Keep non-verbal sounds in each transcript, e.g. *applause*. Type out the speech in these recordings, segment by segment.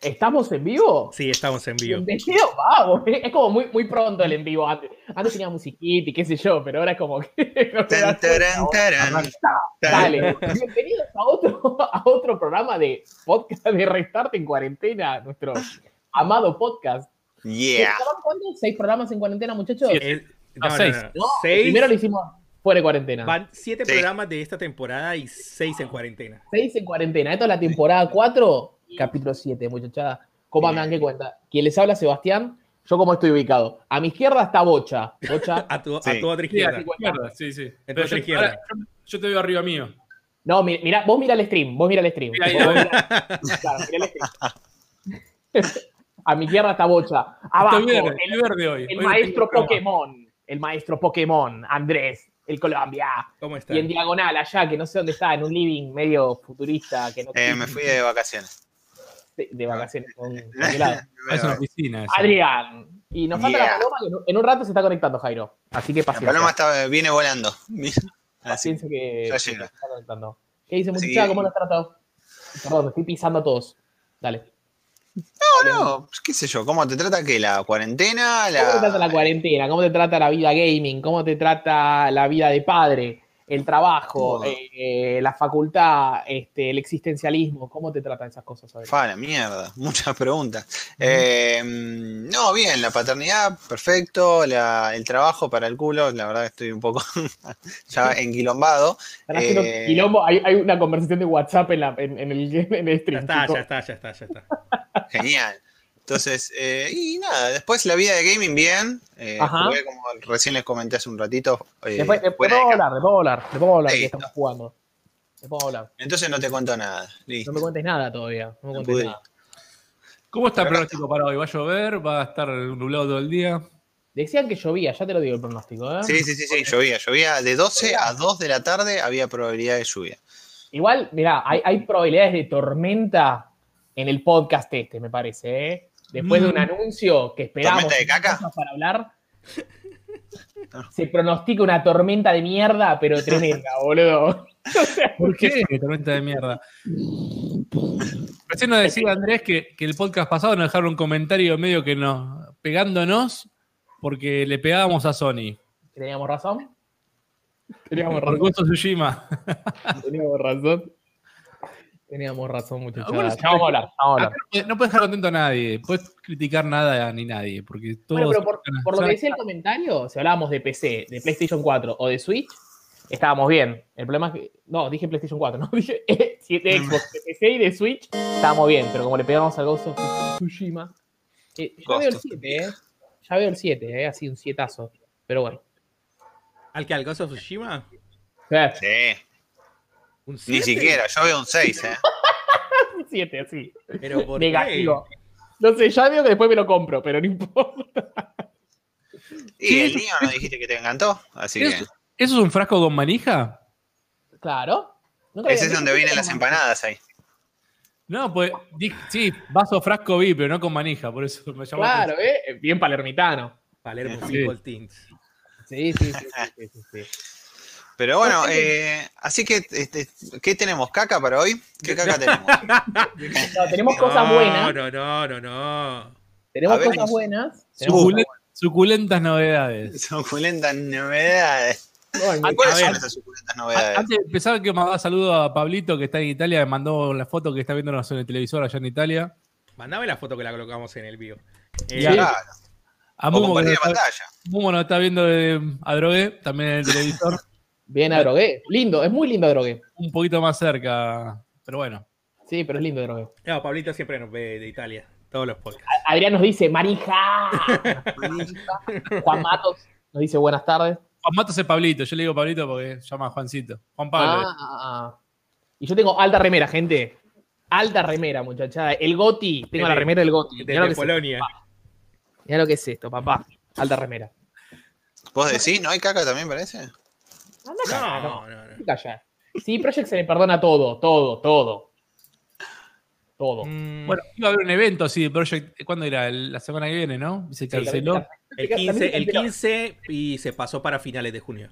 ¿Estamos en vivo? Sí, estamos en vivo. Bienvenido, vamos. *laughs* Es como muy, muy pronto el en vivo. Antes, antes tenía musiquita y qué sé yo, pero ahora es como que. *laughs* no Tan, taran. Dale. Bienvenidos a otro, *laughs* a otro programa de podcast de Restart en cuarentena, nuestro amado podcast. Yeah. ¿Estaban cuántos? ¿Seis programas en cuarentena, muchachos? El- No, seis. No, Seis. primero lo hicimos fuera de cuarentena. Van siete Sí. programas de esta temporada y seis en cuarentena. Seis en cuarentena. Esto es la temporada 4, capítulo 7, muchachada. ¿Cómo andan? ¿Qué cuenta? Quien les habla, Sebastián. Yo cómo estoy ubicado. A mi izquierda está Bocha. Bocha. *laughs* A tu, Sí. a tu otra Sí, izquierda. sí, sí. En Pero tu yo, izquierda. ahora, yo- yo te veo arriba mío. No, mi- mira, vos mira el stream. Vos mira el stream. Mira mira- *laughs* claro, mira el stream. *laughs* A mi izquierda está Bocha. Abajo, Estoy verde, el, estoy verde hoy. el Hoy no maestro. Pokémon. El maestro Pokémon, Andrés, el Colombia. ¿Cómo está? Y en diagonal, allá, que no sé dónde está, en un living medio futurista. Que no Eh, me fui de vacaciones. De, de vacaciones. con-. *laughs* Ah, Es una oficina. eso. Adrián. Y nos falta la paloma que en un- rato se está conectando, Jairo. Así que La paciencia. paloma está, viene volando. *laughs* Así. Paciencia que, se está conectando. ¿Qué dice, muchacha? ¿Cómo los trató? Perdón, me estoy pisando a todos. Dale. No, no, pues, qué sé yo, ¿cómo te trata que la cuarentena? ¿Cómo te trata la La... cuarentena? ¿Cómo te trata la vida gaming? ¿Cómo te trata la vida de padre? El trabajo, Oh. eh, la facultad, este, el existencialismo. ¿Cómo te tratan esas cosas? Adrián? Fa, la mierda, *laughs* muchas preguntas. Eh, no, bien, la paternidad, perfecto. La- el trabajo para el culo, la verdad que estoy un poco *laughs* ya *laughs* enquilombado. Están haciendo eh, quilombo. Hay, hay una conversación de WhatsApp en, la- en- en el, en el Ya stream. está, chicos. ya está, ya está, ya está. Genial. Entonces, eh, y nada, después la vida de gaming bien. Eh, Ajá. jugué, como recién les comenté hace un ratito. eh, Después, de podemos cámara. hablar, después podemos hablar, después podemos hablar que estamos jugando. Después podemos hablar. Entonces no te cuento nada. No Listo. me cuentes nada todavía. No me No cuentes nada. ¿Cómo está el pronóstico para hoy? ¿Va a llover? ¿Va a estar nublado todo el día? Decían que llovía, ya te lo digo el pronóstico. ¿eh? Sí, sí, sí, sí, llovía. Llovía de 12 a 2 de la tarde, había probabilidad de lluvia. Igual, mirá, hay, hay probabilidades de tormenta en el podcast este, me parece. ¿eh? Después de un Mm. anuncio que esperamos ¿Tormenta de caca? cosas para hablar, *laughs* se pronostica una tormenta de mierda, pero *laughs* tremenda, boludo. *laughs* O sea, ¿Por qué? Tormenta de mierda. Recién nos decía Andrés que, que el podcast pasado nos dejaron un comentario medio que nos. pegándonos porque le pegábamos a Sony. ¿Teníamos razón? Teníamos Por razón. gusto Tsushima. Teníamos razón. Teníamos razón, muchachos. Bueno, Ya vamos a hablar, vamos a hablar. No puedes- no puedes dejar contento a nadie, puedes criticar nada ni nadie, porque todos. Bueno, pero por, por lo que decía el comentario, si hablábamos de PC, de PlayStation 4 o de Switch, estábamos bien. El problema es que. No, dije PlayStation 4, *laughs* no dije eh, de Xbox, de PC y de Switch, estábamos bien, pero como le pegamos al Ghost of Tsushima. eh, ya veo el of 7, ¿eh? Ya veo el 7, ¿eh? Así un sietazo. Pero bueno. ¿Al que al Ghost of Tsushima? Eh, Sí, ¿Un ni siquiera, yo veo un 6, ¿eh? *laughs* un 7, sí. Pero ¿por qué? Negativo. No sé, ya veo que después me lo compro, pero no importa. Y el niño no dijiste que te encantó, así que ¿Eso, ¿Eso es un frasco con manija? Claro. Nunca ese es donde vienen las empanadas ahí. No, pues sí, vaso frasco vi, pero no con manija, por eso me llamó la Claro, ¿eh? Bien palermitano. Palermo Sí. Sí, sí, sí. sí, sí, sí. Pero bueno, eh, así que, este, ¿qué tenemos? ¿Caca para hoy? ¿Qué caca *laughs* tenemos? No, tenemos cosas buenas. No, no, no, no. Tenemos ver, cosas buenas. Suculentas novedades. Suculentas novedades. buenas. ¿Cuáles son esas suculentas novedades? Antes de empezar, que mandar saludo a Pablito, que está en Italia, me mandó la foto que está viéndonos en el televisor allá en Italia. Mandame la foto que la colocamos en el bio. Eh. Claro, A o Mumo, que está, pantalla. Mumo nos está viendo de, a Drogué, también en el televisor, *laughs* Bien a Drogué. Lindo, es muy lindo Drogué. un poquito más cerca, pero bueno. Sí, pero es lindo Drogué. No, Pablito siempre nos ve de Italia. Todos los podcasts. Adrián nos dice, Marija. *laughs* Juan Matos nos dice buenas tardes. Juan Matos es Pablito, yo le digo Pablito porque se llama Juancito. Juan Pablo. Ah, ah, ah. Y yo tengo alta remera, gente. Alta remera, muchachada. El Goti. Tengo Desde- la remera del Goti. Desde es, Polonia. mirá lo que es esto, papá. Alta remera. ¿Vos decís? ¿No hay caca también, parece? Anda No, no, no. Calla. Sí, Project se le perdona todo, todo, todo. Todo. Mm, Bueno, iba a haber un evento así de Project. ¿Cuándo era? La semana que viene, ¿no? Y se canceló. el 15, el 15 y se pasó para finales de junio.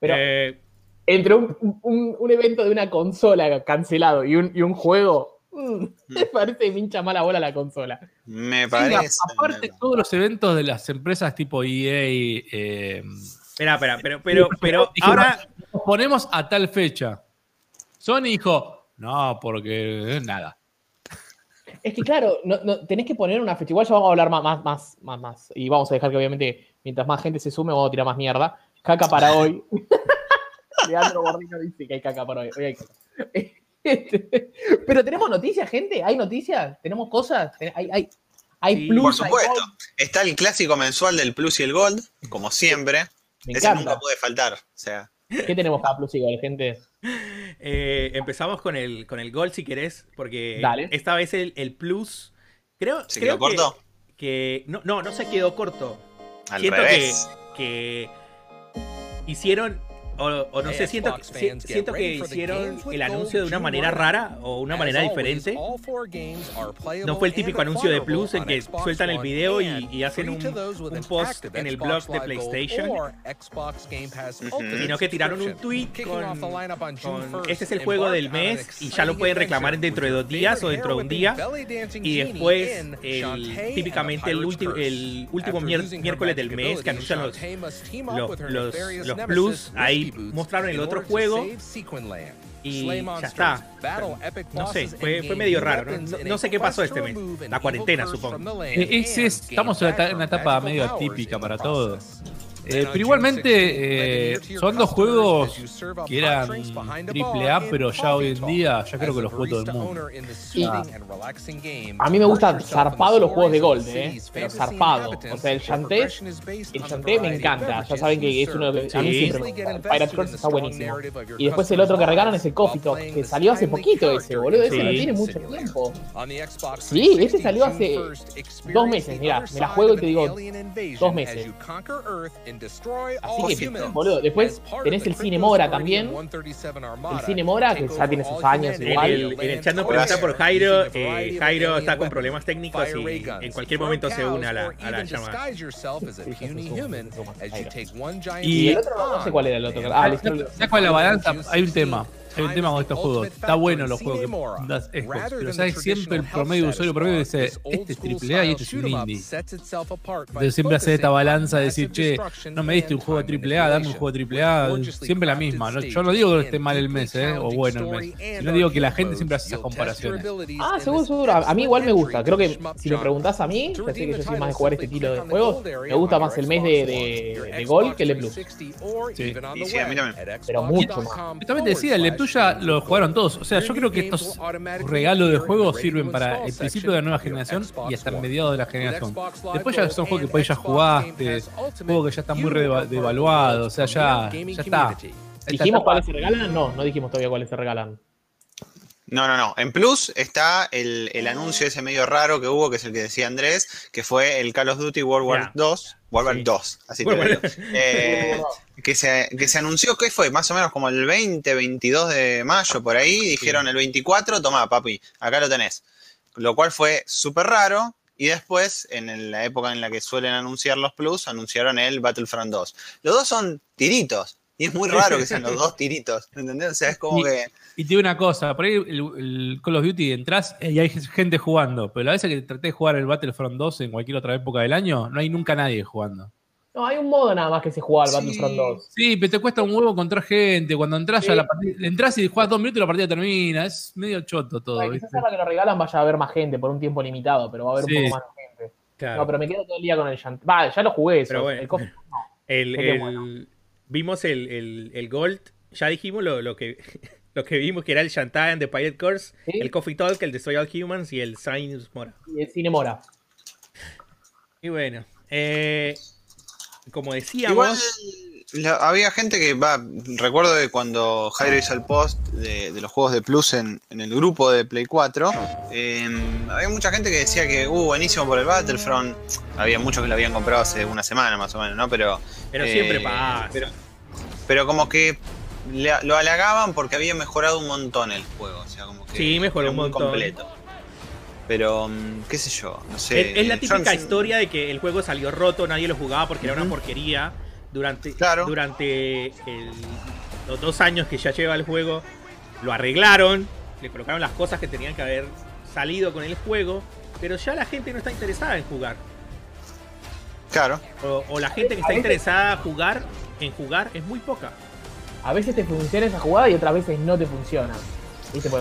Pero Eh, entre un, un- un evento de una consola cancelado y un, y un juego, mm, me parece me hincha mala bola la consola. Me parece. aparte, todos los eventos de las empresas tipo EA, eh, Espera, espera, pero, pero, pero ahora. nos ponemos a tal fecha. Sony dijo, no, porque nada. Es que claro, no, no, tenés que poner una fecha. Igual ya vamos a hablar más, más, más, más, más. Y vamos a dejar que obviamente, mientras más gente se sume, vamos a tirar más mierda. Caca para hoy. *laughs* Leandro Gordino dice que hay caca para hoy. Hoy hay caca. *laughs* Este, Pero tenemos noticias, gente. ¿Hay noticias? ¿Tenemos cosas? ¿Hay, hay, hay Sí, plus? Por supuesto. Está el clásico mensual del Plus y el Gold, como siempre. Me Ese encanta. nunca puede faltar. O sea, ¿Qué tenemos para plus y gente? *laughs* eh, empezamos con el, con el gol si querés, porque Dale. esta vez el, el plus. Creo, ¿se creo quedó que- corto? Que, no, no, no se quedó corto. Al siento revés. que, que hicieron. O, o no sé, siento, que- si- siento que hicieron el anuncio de una manera rara o una manera diferente. No fue el típico anuncio de Plus en que sueltan el video y, y hacen un, un post en el blog de PlayStation, sino que tiraron un tweet con, con, este es el juego del mes y ya lo pueden reclamar dentro de dos días o dentro de un día. Y después, el- típicamente el, último el último miércoles del mes que anuncian los, los, los, los plus, ahí mostraron el otro juego y ya está. No sé, fue, fue medio raro. ¿no? No, sé qué pasó este mes. La cuarentena, supongo. Es- estamos en una etapa medio atípica para todos. Eh, pero igualmente eh, son dos juegos que eran triple A, pero ya hoy en día ya creo que los juega todo el mundo. Y a mí me gustan zarpado los juegos de Gold, ¿eh? Pero zarpado. O sea, el Shantae, el Shantae me encanta. Ya saben que es uno de A mí Sí. siempre me gusta. El Pirate Curse está buenísimo. Y después el otro que regalan es el Coffee Talk, que salió hace poquito ese, boludo. Ese Sí. no tiene mucho tiempo. Sí, ese salió hace dos meses, mirá, me la juego y te digo, dos meses. Así que, boludo, después tenés el Cine Mora también. El Cine Mora, que ya tiene sus años En igual. el, en el chat nos pregunta por Jairo. eh, Jairo está con problemas técnicos y en cualquier momento se une a la, a la llamada. Y Y- el otro no sé cuál era el otro. Ah, el ¿Sabes cuál es la balanza? Hay un tema. Hay un tema con estos juegos. Está bueno los juegos que das Xbox, pero sabes siempre el promedio usuario promedio dice, este es triple A y este es un indie. Entonces siempre hace esta balanza de decir, che, no me diste un juego de triple A, dame un juego de triple A, siempre la misma. ¿no? Yo no digo que esté mal el mes, ¿eh? o bueno el mes, sino digo que la gente siempre hace esas comparaciones. Ah, seguro, seguro. A a mí igual me gusta. Creo que si me preguntás a mí, ya sé que yo soy más de jugar este estilo de juegos. Me gusta más el mes de, de, de Gol que el de Plus. Sí. A mí también. Pero mucho más. Yo también te decía, el de tuya lo jugaron todos. O sea, yo creo que estos regalos de juegos sirven para el principio de la nueva generación y hasta el mediado de la generación. Después ya son juegos que pues ya jugaste, juegos que ya están muy devaluados, o sea, ya, ya está. ¿Dijimos cuáles se regalan? No, no dijimos todavía cuáles se regalan. No, no, no. En Plus está el, el anuncio ese medio raro que hubo, que es el que decía Andrés, que fue el Call of Duty World War Ya. 2. World War Sí. 2, así te World digo. Eh, *laughs* que, se, que se anunció que fue más o menos como el 20, 22 de mayo, por ahí. Dijeron el 24, toma, papi, acá lo tenés. Lo cual fue súper raro. Y después, en la época en la que suelen anunciar los Plus, anunciaron el Battlefront 2. Los dos son tiritos. Y es muy raro que sean los dos tiritos. ¿Entendés? O sea, es como Y- que. Y te digo una cosa, por ahí el, el Call of Duty entras y hay gente jugando, pero la vez que traté de jugar el Battlefront 2 en cualquier otra época del año, no hay nunca nadie jugando. No, hay un modo nada más que se juega al Sí. Battlefront 2. Sí, pero te cuesta un huevo encontrar gente. Cuando entras Sí. a la partida, entras y juegas dos minutos y la partida termina. Es medio choto todo. Quizás ahora que lo regalan vaya a haber más gente por un tiempo limitado, pero va a haber Sí. un poco más de gente. Claro. No, pero me quedo todo el día con el Shantae. Va, ya lo jugué eso. Pero bueno. El Coffee Talk no. El, Sería el- bueno. Vimos el, el, el Gold. Ya dijimos lo, lo que *laughs* lo que vimos que era el Shantae de Pirate Course, Sí. el Coffee Talk, el Destroy All Humans y el Science Mora. Y el Cine Mora. Y bueno, eh, como decíamos, Igual la- había gente que va. Recuerdo que cuando Jairo hizo el post de, de los juegos de Plus en, en el grupo de Play 4, eh, había mucha gente que decía que, uh, buenísimo por el Battlefront. Había muchos que lo habían comprado hace una semana más o menos, ¿no? Pero. pero eh, siempre pasa. Pero, pero como que le- lo halagaban porque había mejorado un montón el juego. O sea, como que. Sí, mejoró un montón. completo. Pero, mm, qué sé yo, no sé. es, es la típica historia de que el juego salió roto, nadie lo jugaba porque era una porquería. Durante, Claro. durante el- los dos años que ya lleva el juego, lo arreglaron le colocaron las cosas que tenían que haber salido con el juego, pero ya la gente no está interesada en jugar. Claro. O, la gente que está interesada en jugar, en jugar es muy poca. A veces te funciona esa jugada y otras veces no te funciona.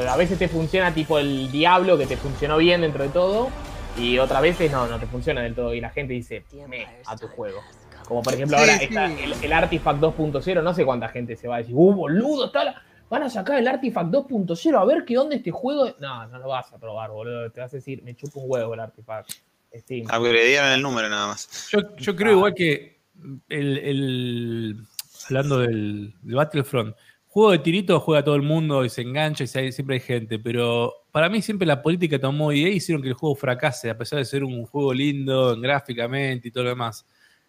A veces te funciona tipo el diablo que te funcionó bien dentro de todo y otras veces no, no te funciona del todo y la gente dice, me a tu juego. Como por ejemplo ahora está el, Artifact 2.0, no sé cuánta gente se va a decir, uh, boludo, está van a sacar el Artifact 2.0 a ver qué onda este juego. No, no lo vas a probar, boludo. Te vas a decir, me chupa un huevo el Artifact. Steam. Upgradearon el número nada más. Yo, yo creo igual que el, el hablando del, Battlefront, juego de tirito juega todo el mundo y se engancha y siempre hay gente, pero para mí siempre la política tomó y hicieron que el juego fracase, a pesar de ser un juego lindo gráficamente y todo lo demás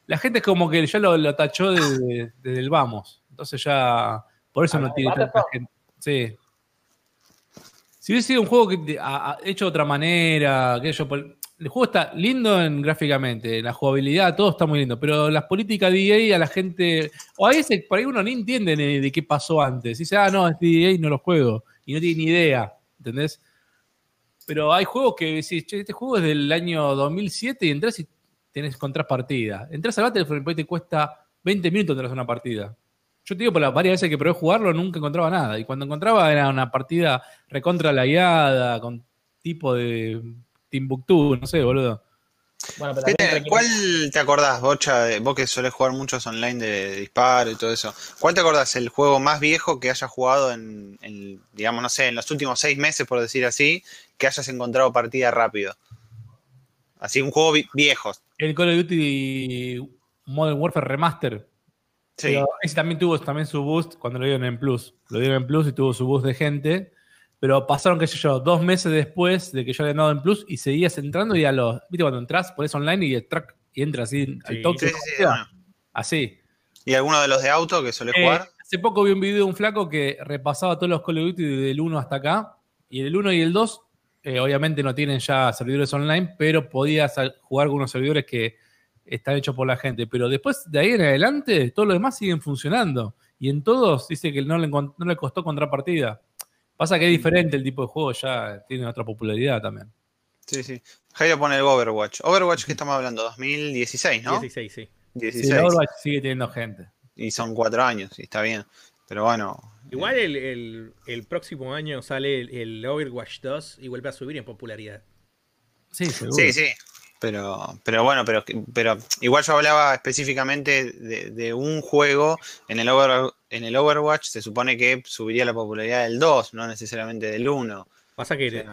la gente es como que ya lo, tachó desde, el vamos. Entonces ya. Por eso no tiene tanta gente. Sí. Si hubiese sido un juego que hecho de otra manera, que yo, el juego está lindo en, gráficamente, la jugabilidad, todo está muy lindo, pero las políticas de EA a la gente, o a veces por ahí uno ni entiende de, qué pasó antes. Dice, ah, no, es de EA, no lo juego, y no tiene ni idea, ¿entendés? Pero hay juegos que decís, che, este juego es del año 2007 y entras y tenés contrapartida. Entras al Battlefront y te cuesta 20 minutos tener una partida. Yo te digo, por las varias veces que probé jugarlo, nunca encontraba nada. Y cuando encontraba era una partida recontra la guiada, con tipo de Timbuktu, no sé, boludo. Bueno, ¿Cuál te acordás, Bocha, vos que solés jugar muchos online de, disparo y todo eso? ¿Cuál te acordás el juego más viejo que hayas jugado en, en, digamos, no sé, en los últimos seis meses, por decir así, que hayas encontrado partida rápido? Así, un juego viejo. El Call of Duty Modern Warfare Remaster. Sí. ese también tuvo también su boost cuando lo dieron en Plus. Lo dieron en Plus y tuvo su boost de gente. Pero pasaron, qué sé yo, dos meses después de que yo había dado en Plus y seguías entrando y a los. ¿Viste cuando entras, pones online y el track y entras así al toque? Sí, sí, Así. ¿Y alguno de los de auto que suele eh, jugar? Hace poco vi un video de un flaco que repasaba todos los Call of Duty del 1 hasta acá. Y el 1 y el 2 eh, obviamente no tienen ya servidores online, pero podías jugar con unos servidores que están hechos por la gente. Pero después de ahí en adelante, todos los demás siguen funcionando. Y en todos dice que no le, no le costó contrapartida. Pasa que es diferente el tipo de juego, ya tiene otra popularidad también. Sí, sí. Jairo pone el Overwatch. Overwatch que estamos hablando, 2016, ¿no? 16, sí. 16. Sí, Overwatch sigue teniendo gente. Y son cuatro años, y está bien. Pero bueno, Igual el, próximo año sale el, Overwatch 2 y vuelve a subir en popularidad. Sí, Sí, sí. Pero, pero bueno, pero, pero igual yo hablaba específicamente de, un juego. En el, en el Overwatch se supone que subiría la popularidad del 2, no necesariamente del 1. Pasa que.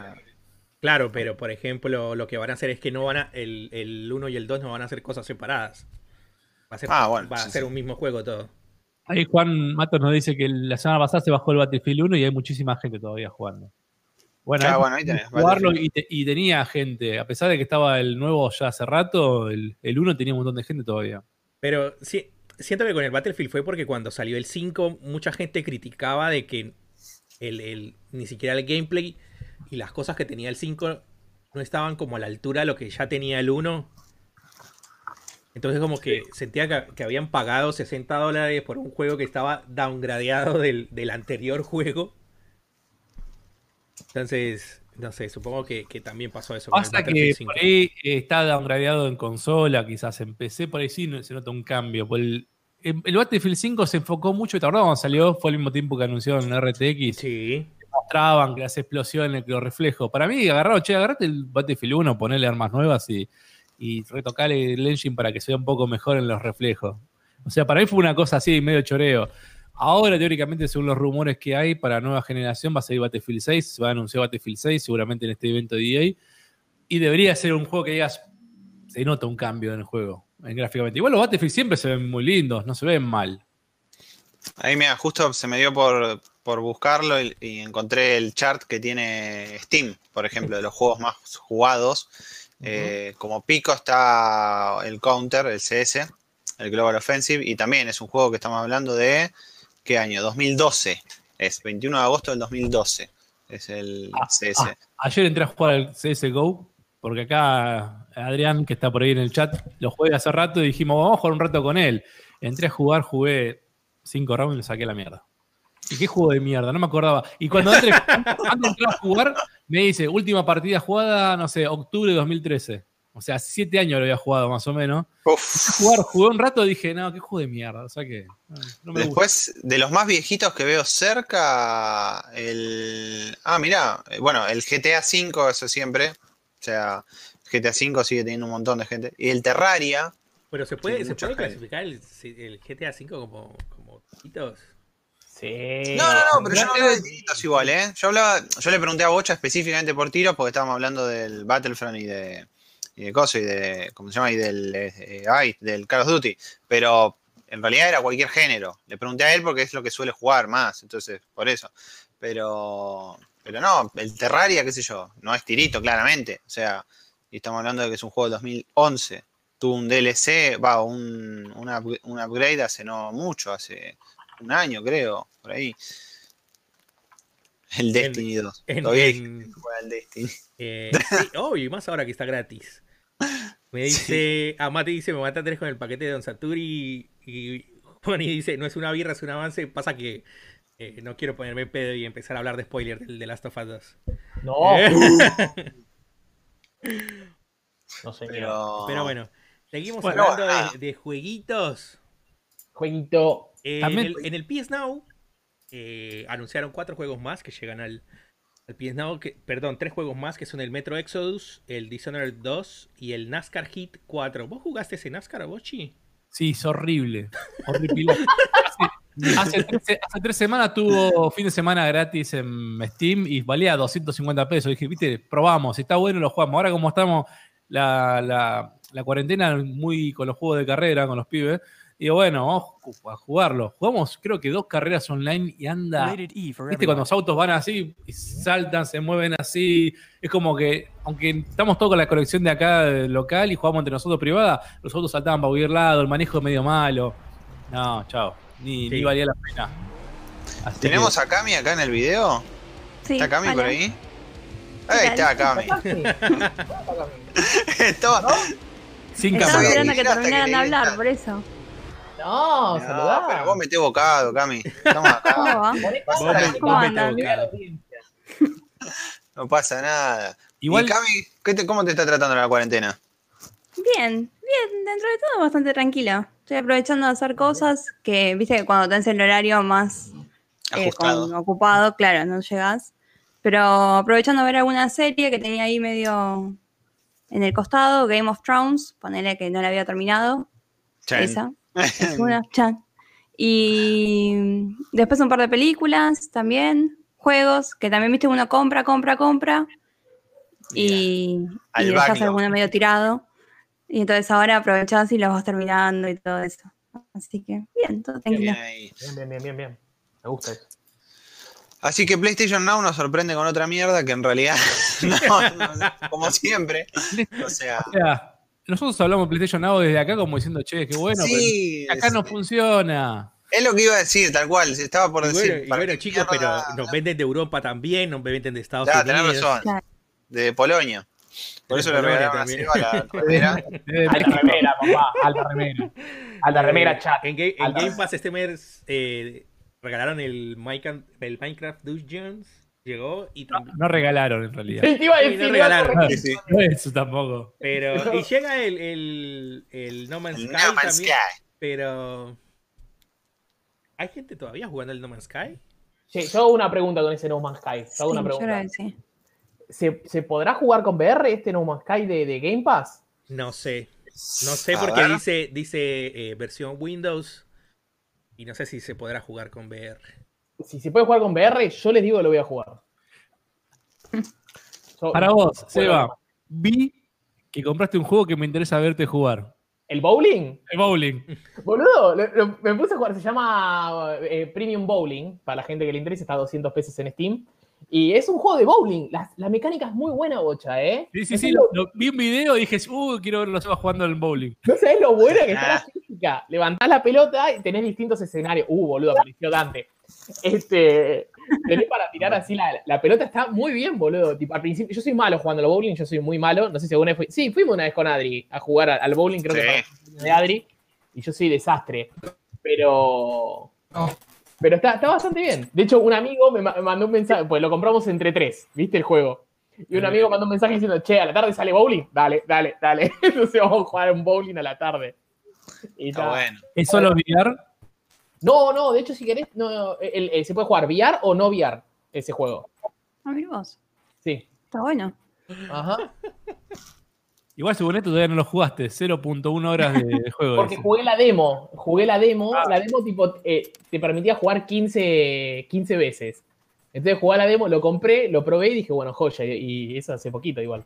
claro, pero por ejemplo, lo que van a hacer es que no van a. El, el 1 y el 2 no van a hacer cosas separadas. Va a ser, ah, va a ser un mismo juego todo. Ahí Juan Matos nos dice que la semana pasada se bajó el Battlefield 1 y hay muchísima gente todavía jugando. Bueno, ahí tenés, jugarlo y, tenía gente, a pesar de que estaba el nuevo ya hace rato, el, 1 tenía un montón de gente todavía. Pero sí, siento que con el Battlefield fue porque cuando salió el 5 mucha gente criticaba de que el, ni siquiera el gameplay y las cosas que tenía el 5 no estaban como a la altura de lo que ya tenía el 1 entonces como que sentía que, habían pagado 60 dólares por un juego que estaba downgradeado del, del anterior *laughs* juego. Entonces, no sé, supongo que, también pasó eso. Pasa que por ahí está downgradeado en consola, quizás en PC, por ahí sí se nota un cambio. El, el, Battlefield 5 se enfocó mucho, ¿te acordás cuando salió? Fue al mismo tiempo que anunciaron en RTX. Sí. Mostraban que las explosiones, que los reflejos. Para mí, agarrado, che, agarrate el Battlefield 1, ponerle armas nuevas y y retocar el engine para que sea un poco mejor en los reflejos. O sea, para mí fue una cosa así, medio choreo. Ahora, teóricamente, según los rumores que hay para nueva generación, va a salir Battlefield 6, se va a anunciar Battlefield 6 seguramente en este evento de EA. Y debería ser un juego que digas, se nota un cambio en el juego, en gráficamente. Igual los Battlefield siempre se ven muy lindos, no se ven mal. Ahí mira, justo se me dio por, buscarlo y, encontré el chart que tiene Steam, por ejemplo, de los juegos más jugados. Eh, como pico está el Counter, el CS, el Global Offensive, y también es un juego que estamos hablando de, ¿qué año? 2012. Es 21 de agosto del 2012. Es el ah, CS. Ah, ayer entré a jugar al CSGO, porque acá Adrián, que está por ahí en el chat, lo jugué hace rato y dijimos, vamos a jugar un rato con él. Entré a jugar, jugué cinco rounds y le saqué la mierda. qué juego de mierda, no me acordaba. Y cuando antes, antes de a jugar, me dice, última partida jugada, no sé, octubre de 2013. O sea, siete años lo había jugado más o menos. Jugar, jugué un rato y dije, no, qué juego de mierda. O sea que. No me Después, de los más viejitos que veo cerca, el. Ah, mira, bueno, el GTA V, eso siempre. O sea, GTA V sigue teniendo un montón de gente. Y el Terraria. Pero se puede, ¿se puede clasificar el, GTA V como, como Sí. No, no, no, pero yo no hablo de tiritos igual, ¿eh? Yo, hablaba, yo le pregunté a Bocha específicamente por tiros porque estábamos hablando del Battlefront y de, y de Coso y de, ¿cómo se llama? Y del, eh, ay, del Call of Duty. Pero en realidad era cualquier género. Le pregunté a él porque es lo que suele jugar más, entonces, por eso. Pero, pero no, el Terraria, qué sé yo, no es tirito, claramente. O sea, y estamos hablando de que es un juego de 2011. Tuvo un DLC, va, un, un upgrade hace no mucho, hace un año, creo, por ahí. El Destiny 2. Todavía el Destiny. Eh, oh, y más ahora que está gratis. Me dice, a Mati dice, me mata tres con el paquete de Don Saturi y, Juan dice, no es una birra, es un avance. Pasa que eh, no quiero ponerme pedo y empezar a hablar de spoiler del The Last of Us 2. No. *laughs* no sé. Pero, pero, bueno, seguimos hablando de, de, jueguitos. Jueguito. Eh, en, el, PS Now eh, anunciaron cuatro juegos más que llegan al, Now. Que, perdón, tres juegos más que son el Metro Exodus, el Dishonored 2 y el NASCAR Hit 4. ¿Vos jugaste ese NASCAR, Bochi? Sí, es horrible. *laughs* hace, tres, semanas tuvo fin de semana gratis en Steam y valía 250 pesos. Dije, viste, probamos, está bueno, lo jugamos. Ahora como estamos la, la cuarentena muy con los juegos de carrera, con los pibes, y bueno, vamos a jugarlo. Jugamos creo que dos carreras online y anda. ¿Viste cuando los autos van así y saltan, se mueven así? Es como que, aunque estamos todos con la colección de acá local y jugamos entre nosotros privada, los autos saltaban para huir lado, el manejo es medio malo. No, chao. Ni, ni valía la pena. ¿Tenemos a Cami acá en el video? Sí, ¿Está Cami por ahí? Ahí *laughs* está Cami. Estaba, Sin Estaba esperando que terminaran de hablar, por eso. No, no Pero vos metés bocado, Cami. Estamos acá. ¿Cómo, andan? *laughs* No pasa nada. Igual, y Cami, ¿cómo te está tratando la cuarentena? Bien, bien, dentro de todo bastante tranquila. Estoy aprovechando de hacer cosas que, viste, que cuando tenés el horario más eh, ocupado, claro, no llegas. Pero aprovechando de ver alguna serie que tenía ahí medio en el costado, Game of Thrones, ponele que no la había terminado. Esa. Una, *laughs* Y después un par de películas también, juegos, que también viste uno compra, compra, compra. Y, y dejas alguno medio tirado. Y entonces ahora aprovechás y los vas terminando y todo eso. Así que bien, todo tranquilo. Bien, bien, bien, bien, Me gusta eso. Así que PlayStation Now nos sorprende con otra mierda que en realidad, *laughs* no, como siempre. O sea, nosotros hablamos de PlayStation Now desde acá como diciendo, che, qué bueno, pero acá no funciona. Es lo que iba a decir, tal cual, estaba por decir. Bueno, chicos, pero nos venden de Europa también, nos venden de Estados Unidos. tenés razón. De Polonia. Por eso le regalaron así a la remera. Alta remera, papá. Alta remera. Alta remera, chat. En, Game Pass este mes eh, regalaron el Minecraft, el Minecraft Dungeons llegó y también... no, regalaron en realidad. Sí, iba a decir, no regalaron. No, eso tampoco. Pero, *laughs* y llega el, el, el No Man's Sky no Man's también, Sky. pero ¿hay gente todavía jugando el No Man's Sky? Sí, yo hago una pregunta con ese No Man's Sky. Yo hago una pregunta. ¿Se, ¿Se, podrá jugar con VR este No Man's Sky de, de Game Pass? No sé. No sé porque dice, dice eh, versión Windows y no sé si se podrá jugar con VR si se puede jugar con VR, yo les digo que lo voy a jugar. Para vos, Seba, vi que compraste un juego que me interesa verte jugar. ¿El bowling? El bowling. Boludo, me puse a jugar, se llama eh, Premium Bowling, para la gente que le interesa, está a 200 pesos en Steam. Y es un juego de bowling. La, mecánica es muy buena, bocha, ¿eh? Sí, sí, sí. Lo, vi un video y dije, uh, quiero verlo jugando al bowling. No sabés lo buena que está la física. Levantás la pelota y tenés distintos escenarios. Uh, boludo, apareció Dante. Este, tenés para tirar así la, pelota, está muy bien, boludo. Tipo, al principio, yo soy malo jugando al bowling, yo soy muy malo. No sé si alguna vez fui. Sí, fuimos una vez con Adri a jugar al bowling, creo que fue de Adri. Y yo soy desastre. Pero. Pero está, está bastante bien. De hecho, un amigo me mandó un mensaje, pues lo compramos entre tres, ¿viste el juego? Y un amigo mandó un mensaje diciendo, che, a la tarde sale bowling. Dale, dale, dale. *laughs* Entonces vamos a jugar un bowling a la tarde. Y está bueno. ¿Es solo VR? No, no, de hecho, si querés, no, se puede jugar VR o no VR ese juego. A ver vos. Sí. Está bueno. Ajá. *laughs* Igual según esto todavía no lo jugaste, 0.1 horas de *laughs* juego. Porque jugué la demo, jugué la demo, ah. la demo tipo eh, te permitía jugar 15, 15 veces. Entonces jugué la demo, lo compré, lo probé y dije, bueno, joya, y, eso hace poquito igual.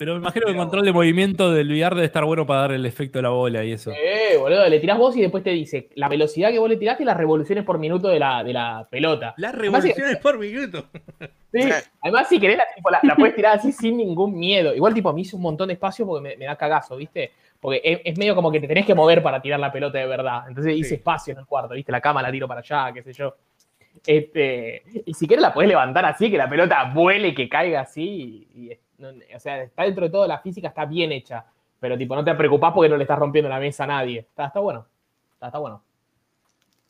Pero me imagino que el control de movimiento del VR debe estar bueno para dar el efecto de la bola y eso. Eh, boludo, le tirás vos y después te dice la velocidad que vos le tiraste y las revoluciones por minuto de la, de la pelota. Las revoluciones por minuto. *laughs* Sí, además si querés la, puedes tirar así sin ningún miedo. Igual tipo me hizo un montón de espacio porque me, da cagazo, ¿viste? Porque es, medio como que te tenés que mover para tirar la pelota de verdad. Entonces hice espacio en el cuarto, ¿viste? La cama la tiro para allá, qué sé yo. Este, y si quieres la puedes levantar así, que la pelota vuele y que caiga así. Y, o sea, está dentro de todo, la física está bien hecha. Pero tipo, no te preocupás porque no le estás rompiendo la mesa a nadie. Está, está bueno. Está, está bueno.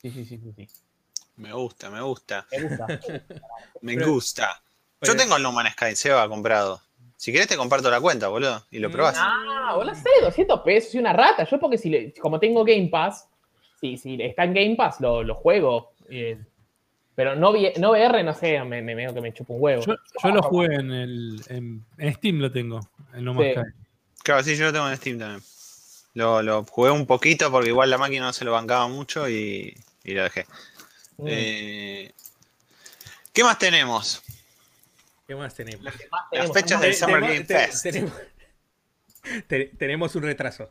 Sí, sí, sí, sí, sí. Me gusta, me gusta. Me gusta. *laughs* me gusta. Yo tengo el No Man's Sky, Seba comprado. Si querés te comparto la cuenta, boludo, y lo mm, probás. Ah, boludo, sé, 200 pesos y una rata. Yo porque si como tengo Game Pass, si, si está en Game Pass, lo, lo juego. Eh, pero no, no VR, no sé, me, me, que me chupo un huevo. Yo, lo jugué en, el, en, Steam, lo tengo, en No. Claro, sí, yo lo tengo en Steam también. Lo, lo, jugué un poquito porque igual la máquina no se lo bancaba mucho y, y lo dejé. Mm. Eh, ¿Qué más tenemos? ¿Qué más tenemos? Las fechas del Summer Game Fest. Tenemos, un retraso.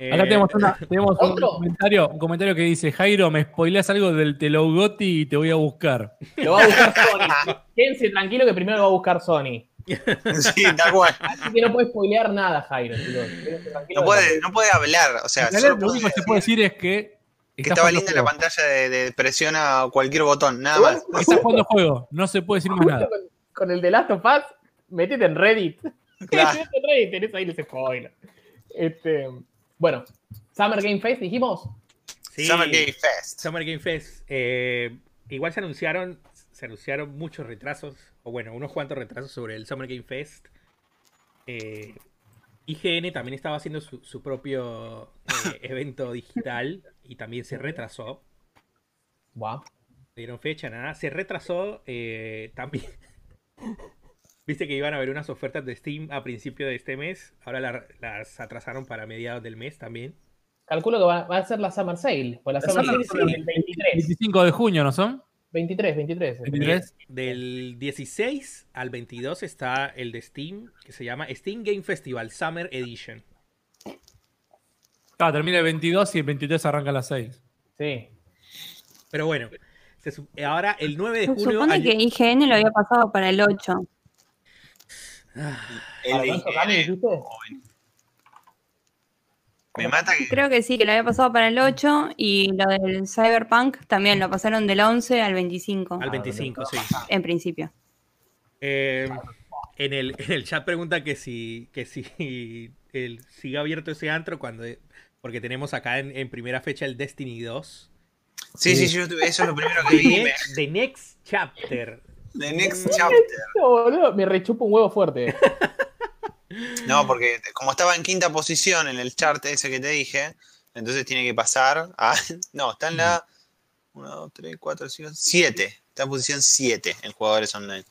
Acá tenemos, un, comentario, un comentario que dice: Jairo, me spoileas algo del Telogoti y te voy a buscar. Lo va a buscar Sony. *laughs* Quédense tranquilo que primero lo va a buscar Sony. *laughs* Sí, tal cual. Así que no puede spoilear nada, Jairo. No puede, no puede hablar. O sea, lo único que se puede decir es que. Que estaba linda la pantalla de, presiona cualquier botón, nada más. Está jugando juego, no se puede decir más nada. Con, el de Last of Us, metete en Reddit. Claro. *laughs* metete en Reddit, tenés ahí ese spoiler. Este, bueno, Summer Game Fest, dijimos. Sí, Summer Game Fest. Summer Game Fest. Eh, igual se anunciaron, se anunciaron muchos retrasos, o bueno, unos cuantos retrasos sobre el Summer Game Fest. Eh, IGN también estaba haciendo su, propio eh, *laughs* evento digital y también se retrasó. Wow. dieron fecha, nada. Se retrasó también. *laughs* Viste que iban a haber unas ofertas de Steam a principio de este mes. Ahora las atrasaron para mediados del mes también. Calculo que va, a ser la Summer Sale. Pues la Summer Sale el 23. 25 de junio, ¿no son? 23, 23. 23. Del 16 al 22 está el de Steam, que se llama Steam Game Festival Summer Edition. Ah, termina el 22 y el 23 arranca a las 6. Sí. Pero bueno, ahora el 9 de junio. Se supone que IGN lo había pasado para el 8. Me mata que... Creo que sí, que lo había pasado para el 8 y lo del Cyberpunk también lo pasaron del 11 al 25. Al 25, sí. En principio. Eh, en, el, en, el, chat pregunta que si, que si el, sigue abierto ese antro cuando porque tenemos acá en, primera fecha el Destiny 2. Sí, sí, yo, eso es lo primero que vi. The Next Chapter. The Next Chapter. *laughs* me rechupo un huevo fuerte. *laughs* No, porque como estaba en quinta posición en el chart ese que te dije, entonces tiene que pasar a. *laughs* No, está en la. 1, 2, 3, 4, 5, 7. Está en posición 7 en jugadores online.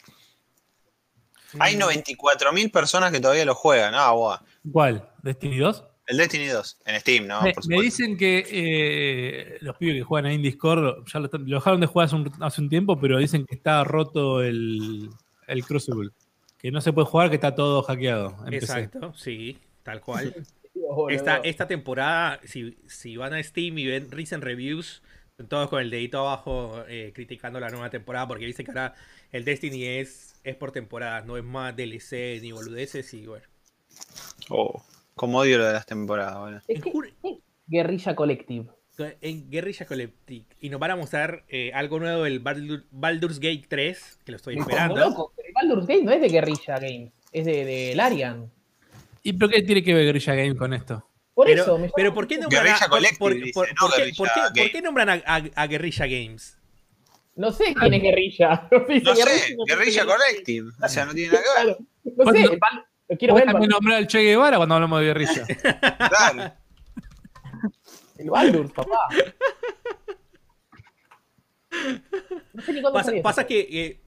Hay 94.000 personas que todavía lo juegan. Ah, guau. ¿Cuál? ¿Destiny 2? El Destiny 2, en Steam, ¿no? Me, dicen que eh, los pibes que juegan ahí en Discord ya lo, dejaron de jugar hace un, hace un, tiempo, pero dicen que está roto el, el Crucible. Que no se puede jugar, que está todo hackeado. Exacto, sí, tal cual. *laughs* esta, esta temporada, si, si van a Steam y ven recent reviews, todos con el dedito abajo eh, criticando la nueva temporada porque dicen que ahora el Destiny es, es por temporadas, no es más DLC ni boludeces y bueno. Oh. Como odio lo de las temporadas, Guerrilla Collective. En Guerrilla Collective. Y nos van a mostrar eh, algo nuevo del Baldur's Gate 3, que lo estoy esperando. el Baldur's Gate no es de Guerrilla Games, es de, de Larian. ¿Y por qué tiene que ver Guerrilla Games con esto? Por pero, eso, me pero ¿por qué nombran Guerrilla a, Collective, por, dice, por- no por qué, Guerrilla por qué- por qué nombran a, a- a Guerrilla Games? No sé quién es guerrilla. *laughs* No sé, no sé Guerrilla es. Collective. O sea, no tiene nada que ver. Claro. No sé, Val- lo quiero ver. también nombrar al Che Guevara cuando hablamos de guerrilla. *laughs* Claro. El Baldur, papá. No sé ni cuándo Pasa, pasa que eh,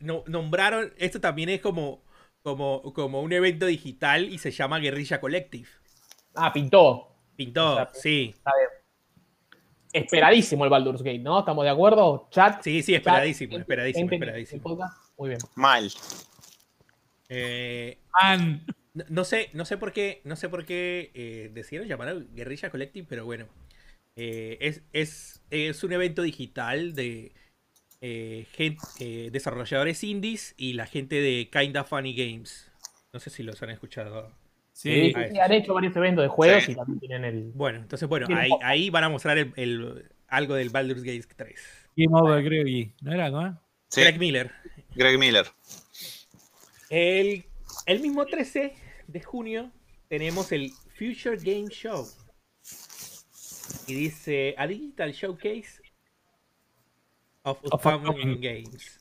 no- nombraron, esto también es como, como, como un evento digital y se llama Guerrilla Collective. Ah, pintó. Pintó, sí. Está bien. Esperadísimo el Baldur's Gate, ¿no? ¿Estamos de acuerdo? Chat. Sí, sí, chat, esperadísimo, gente- esperadísimo, esperadísimo. Muy bien. Mal. Eh, no, no sé, no sé por qué, no sé por qué eh, decidieron llamarlo Guerrilla Collective, pero bueno. Eh, es, es, es un evento digital de eh, gen- eh, desarrolladores indies y la gente de Kinda Funny Games. No sé si los han escuchado. Sí, sí. han hecho varios eventos de juegos Sí. y también tienen el. Bueno, entonces, bueno, ahí, ahí van a mostrar el, el- algo del Baldur's Gate 3. Game Over Gravy. ¿No era, no? Sí, Greg Miller. Greg Miller. El, el mismo 13 de junio tenemos el Future Game Show. Y dice A Digital Showcase of Of Upcoming. Games.